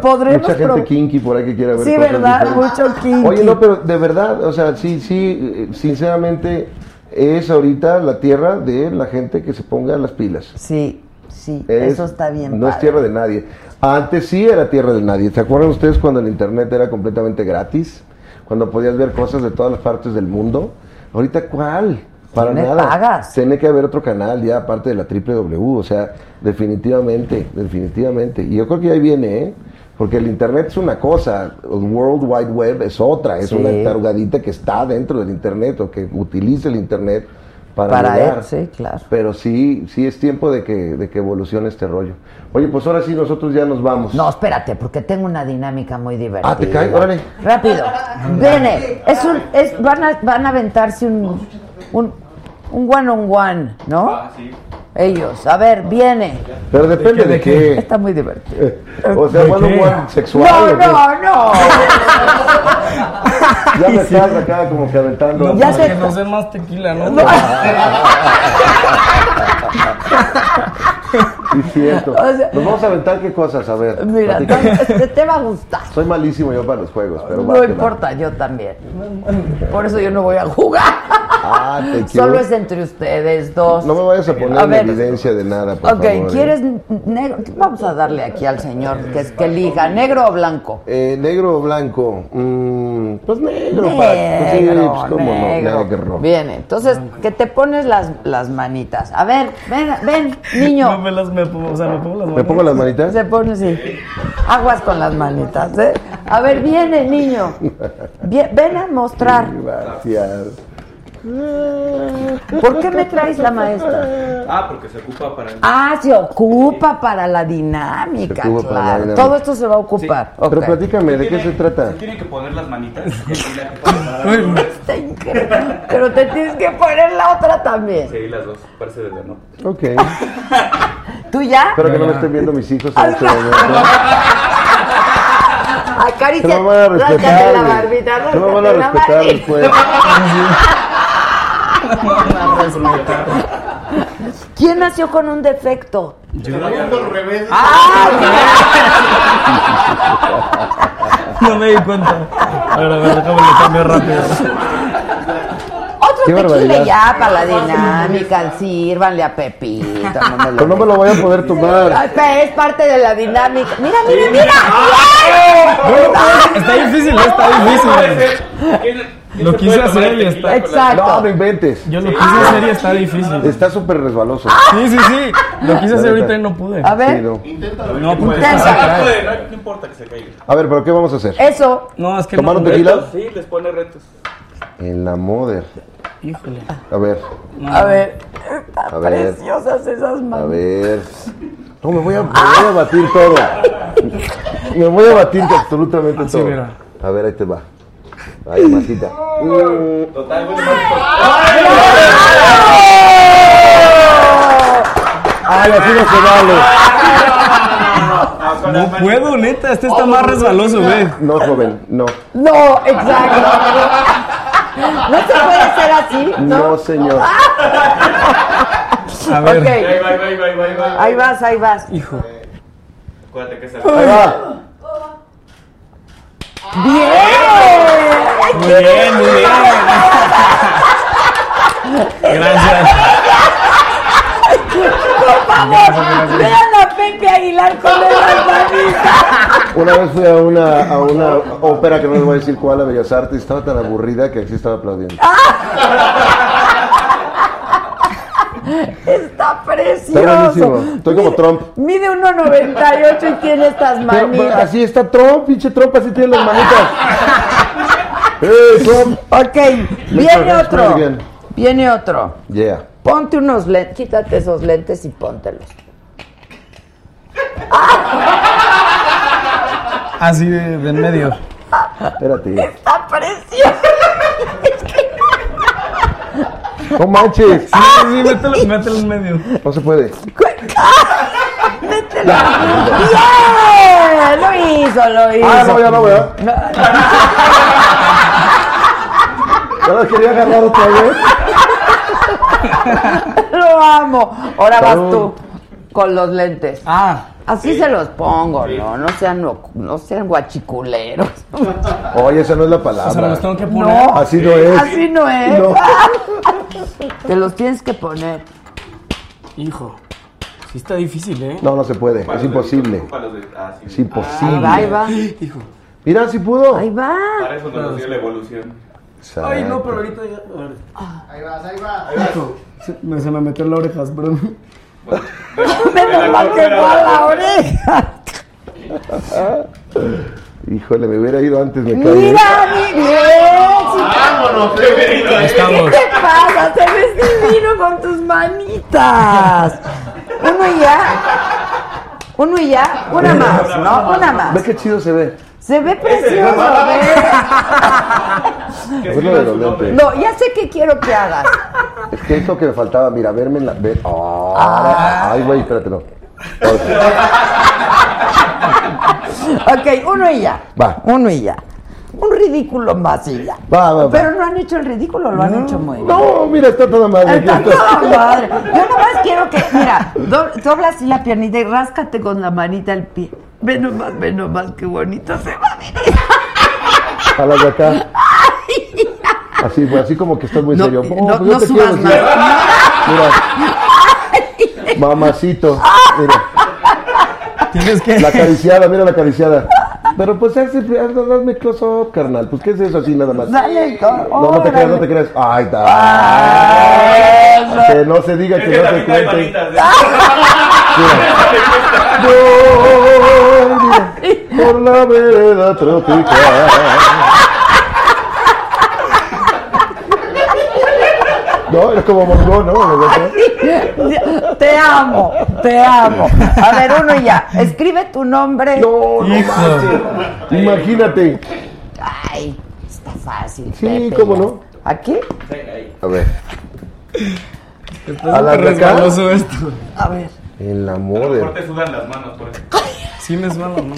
Podremos Mucha gente kinky por ahí que quiere ver Sí, cosas ¿verdad? diferentes. Mucho kinky. Oye, no, pero de verdad, o sea, sí, sí, sinceramente, es ahorita la tierra de la gente que se ponga las pilas. Sí, sí, Es- eso está bien. No es tierra de nadie. Antes sí era tierra de nadie. ¿Se acuerdan ustedes cuando el internet era completamente gratis? Cuando podías ver cosas de todas las partes del mundo. Ahorita, ¿cuál? Para nada. pagas. Tiene que haber otro canal ya aparte de la W. O sea, definitivamente, definitivamente. Y yo creo que ahí viene, ¿eh? Porque el internet es una cosa, el World Wide Web es otra, es Sí. una tarugadita que está dentro del internet o que utiliza el internet para, Para llegar. él, sí, claro. Pero sí, sí es tiempo de que, de que evolucione este rollo. Oye, pues ahora sí nosotros ya nos vamos. No, espérate, porque tengo una dinámica muy divertida. Ah, ¿te cae? Órale. Rápido. (laughs) Viene. Es un, es, van, a, van a aventarse un, un, un one on one, ¿no? Ah, sí. Ellos. A ver, viene. Pero depende de, qué. Está muy divertido. O sea, ¿De one on qué? one sexual. No, no, no. (laughs) Ya me estás acá como que aventando. No, Ya sé- que nos den más tequila, ¿no? (laughs) (laughs) Sí, es cierto. (laughs) O sea- Nos vamos a aventar qué cosas, a ver. Mira, platícame. te, te va a gustar. Soy malísimo yo para los juegos, pero No va. importa, yo también. Por eso yo no voy a jugar. Ah, te (laughs) Solo es entre ustedes dos. No me vayas a poner A en ver. evidencia de nada, por Ok, favor. ¿eh? ¿quieres negro? Vamos a darle aquí al señor que, es que elija, negro o blanco. Eh, negro o blanco. Mm, pues negro, para. Pues sí, Negro, pues cómo negro. no, negro. Bien, entonces que te pones las, las manitas. A ver, ven, ven, (laughs) No niño. me las me pongo, o sea, me pongo las ¿Me manos. pongo las manitas? Se pone así. Aguas con las manitas, ¿eh? A ver, viene, niño. Ven a mostrar. Gracias. ¿Por qué me traes la maestra? Ah, porque se ocupa para. Ah, se ocupa para la dinámica, la claro. dinámica. Todo esto se va a ocupar. Pero platícame, ¿de qué se trata? Se tienen que poner las manitas. (laughs) Está increíble. Pero te tienes que poner la otra también. Sí, las dos. Parece de la nota. Ok. ¿Tú ya? Espero que no me estén viendo mis hijos en este momento. (laughs) Acaricia. No me van a respetar. la barbita, No me van a respetar después. (laughs) ¿Quién nació con un defecto? (laughs) No me di cuenta. A ver, a ver, déjame lo cambio rápido. Tequila barbaridad. ya para la dinámica, sírvanle a Pepito. No me lo Pero no me lo voy a poder tomar. es parte de la dinámica. Mira, mira, mira. Está difícil, está difícil. Lo quise hacer y está. Exacto. No, no inventes. Yo lo quise hacer y está difícil. Está súper resbaloso. Sí, sí, sí. Lo quise hacer ahorita y no pude. A ver. Sí, no. Inténtalo. No, No, no, importa que se caiga. A ver, pero ¿qué vamos a hacer? Eso. No, es que ¿Tomar no. un tequila? Sí, les pone retos. En la moder. Híjole. A ver, A ver. a ver, Preciosas esas a manos. ver. No, me voy a, me voy a batir todo. Me voy a batir absolutamente Así, todo. mira. A ver, ahí te va. Ay, masita. Mm. Total. Ay, así no se vale. No puedo, neta. Este está más resbaloso, güey. No, joven, no. No, exacto. No se puede hacer así, No, ¿no? señor. A ver. Ok. Ahí va, ahí va, ahí va, ahí va, ahí va. Ahí vas, ahí vas. Hijo. Acuérdate que Ahí va. ¡Bien! Muy bien, muy bien. (laughs) Gracias. (laughs) Vean a Pepe Aguilar con las manitas. Una vez fui a una, a una ópera que no les voy a decir cuál, a Bellas Artes, estaba tan aburrida que así estaba aplaudiendo. Está (laughs) Está precioso. buenísimo. Estoy como Trump. Mide 1.98 y tiene estas Pero, pero manitas. así está Trump, pinche Trump, así tiene las manitas. (laughs) ¡Eh, Trump! Ok, viene otro. Viene otro. Yeah. Ponte unos lentes, quítate esos lentes y póntelos. Así de, de en medio. Espérate. Está precioso. No manches. Sí, sí, mételo, mételo en medio. No se puede. (laughs) Mételo. Bien, lo hizo, lo hizo. Ah, no, ya no, ¿verdad? Ya la quería agarrar otra vez. Lo amo. Ahora vas tú con los lentes. Ah, Así se los pongo, no, no sean, no, no sean guachiculeros. Oye, esa no es la o sea, palabra. los tengo que poner. No, Así no es. así no es. No. (laughs) Te los tienes que poner. Hijo. Sí está difícil, ¿eh? No, no se puede. Es imposible. De- ah, sí. Es Ahí imposible. va, ahí va. (gasps) Hijo. Mira, si pudo. Ahí va. Para eso nos dio la evolución. Ay, no, pero ahorita ya. a ver. Ahí vas, ahí vas. Se me, se me metió en la oreja, perdón. (laughs) Menos mal que a la oreja. Híjole, me hubiera ido antes, me caí. Mira, mi bien. Vámonos, ¿Qué Estamos. te pasa? Te ves divino con tus manitas. Uno y ya. Uno y ya. Una más, ¿no? Una Ve más. qué chido se ve. Se ve precioso, Es (laughs) lo. No, ya sé qué quiero que hagas. Es que esto que me faltaba, mira, verme en la. Ver, oh, Ay, güey, espérate, no. Ok, uno y ya. Va. Uno y ya. Un ridículo más y ya. Va, va, va. Pero no han hecho el ridículo, lo han hecho muy bien. No, mira, está toda madre. Está está. toda (laughs) madre. Yo nomás quiero que, mira, do- dobla así la piernita y ráscate con la manita el pie. Ve nomás, ve nomás qué bonito se va. A de acá. Así, pues, así como que estás muy No, serio. no, pues no te subas quiero, más. Mira. Mamacito. Mira. Tienes que. La acariciada, mira la acariciada. Pero pues hazme close up, carnal. Pues qué es eso así nada más. Dale, No, no te creas, no te creas. Ay, Ay, da. Que no se diga Es que que no se cuente. manitas. ¿eh? (laughs) Voy, mira, por la vereda tropical. No, eres como Mongo, ¿no? Te amo, te amo. A ver, uno y ya. Escribe tu nombre. No, no manches. Imagínate. Ay, está fácil. Sí, Pepe, cómo ya. no. ¿Aquí? A ver. Está ¿A la súper de acá? resbaloso esto. A ver. En la A lo moda. mejor te sudan las manos por eso. (laughs) Sí me suena, ¿no?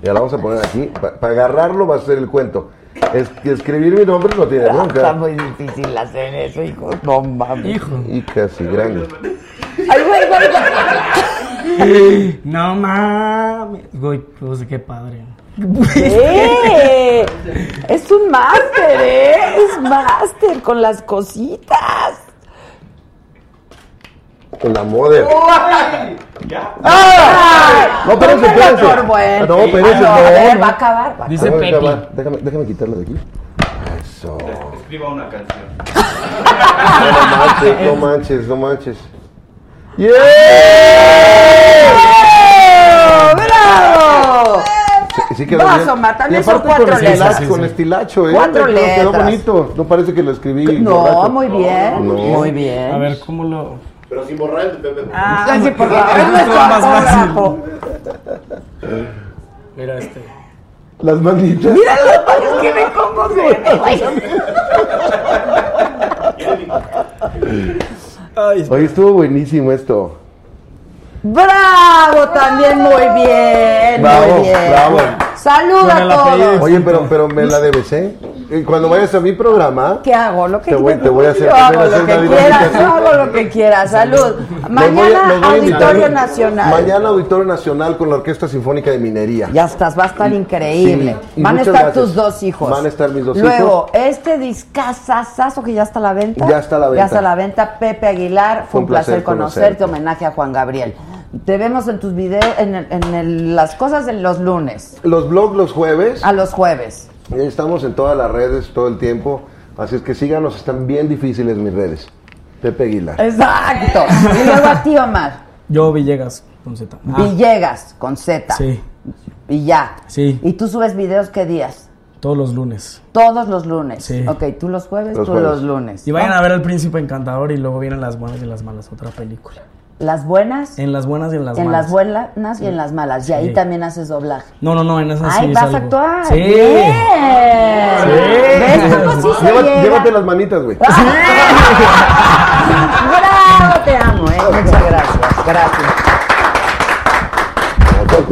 Ya la vamos a poner aquí. Para agarrarlo va a ser el cuento. Es que escribir mi nombre no tiene Está nunca. muy difícil hacer eso, hijo. No mames. Hijo. Y casi grande. Ay, güey, güey, güey. no mames. Güey, pues qué padre. ¡Eh! Es un máster, ¿eh? Es máster con las cositas. Con la model. ¡Ah! No, espérense, espérense. No, espérense, no, A no. va a acabar. va a Dice A Pepi. déjame, déjame, déjame quitarlo de aquí. Eso. Escriba una canción. No manches, no manches, no manches. ¡Yeah! ¡Bravo! Sí, sí quedó Vas, bien. Omar, también Y aparte son cuatro con estilacho, letras. con estilacho, ¿eh? Cuatro Quedó- Quedó letras. bonito. No parece que lo escribí. No, borracho. muy bien. No. Muy bien. A ver, ¿cómo lo...? Pero sin borrar el de Pepe. Ah, sí, por favor. (laughs) Es nuestro Más fácil. Mira este. Las manitas. Mira los palos que me cómo se ve. Ay, Oye, estuvo buenísimo esto. Bravo, también muy bien. Bravo, muy bien. bravo. Saluda a todos. Oye, pero, pero me la debes, ¿eh? Y Cuando vayas a mi programa, ¿Qué hago? Lo que Te voy- (laughs) te voy a hacer- Yo hago lo que quieras. Yo hago lo que quieras. Salud. Mañana a Auditorio Nacional. Mañana Auditorio Nacional con la Orquesta Sinfónica de Minería. Ya estás, va a estar increíble. Sí, Van a estar gracias. tus dos hijos. Van a estar mis dos Luego, este discazazazo que ya está a la venta. Ya está a la Ya venta. está a la venta. Pepe Aguilar, fue un placer, conocerte. Homenaje a Juan Gabriel. Te vemos en tus videos, en, el- en el- las cosas en los lunes, Los blogs los jueves. a los jueves. Estamos en todas las redes todo el tiempo. Así es que síganos, están bien difíciles mis redes. Pepe Aguilar. Exacto. Y luego a ti, Omar. Yo Villegas con Z. Ah, Villegas, con Z. Sí, Y ya. sí, ¿Y tú subes videos qué días? todos los lunes. Todos los lunes. Sí. Ok, tú los jueves, Los tú jueves. los lunes. Y vayan a ver El Príncipe Encantador y luego vienen Las Buenas y las Malas, otra película. Las buenas, En Las Buenas y en Las en Malas. las buenas y en las malas. Y ahí Sí. también haces doblaje. No, no, no, en esas sí Ay, vas a actuar. Sí. Bien. ¿Ves cómo sí se Lleva- llega? llévate las manitas, güey. (laughs) Bravo, te amo, ¿eh? Muchas gracias. Gracias.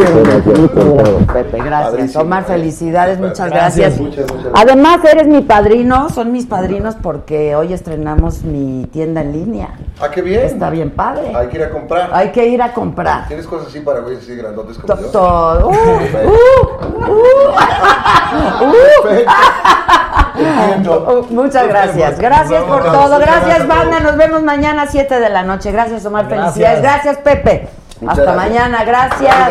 Pepe, gracias. Padrísimo. Omar, felicidades, muchas Gracias. gracias. Muchas, muchas gracias. Además, eres mi padrino, son mis padrinos porque hoy estrenamos mi tienda en línea. Ah, qué bien. Está bien padre. Hay que ir a comprar. Hay que ir a comprar. ¿Tienes cosas así para güeyes así grandotes como yo? Todo. Muchas gracias. Gracias por todo. Gracias, banda. Nos vemos mañana a 7 de la noche. Gracias, Omar. Felicidades. Gracias, Pepe. Muchas Hasta gracias. mañana. Gracias.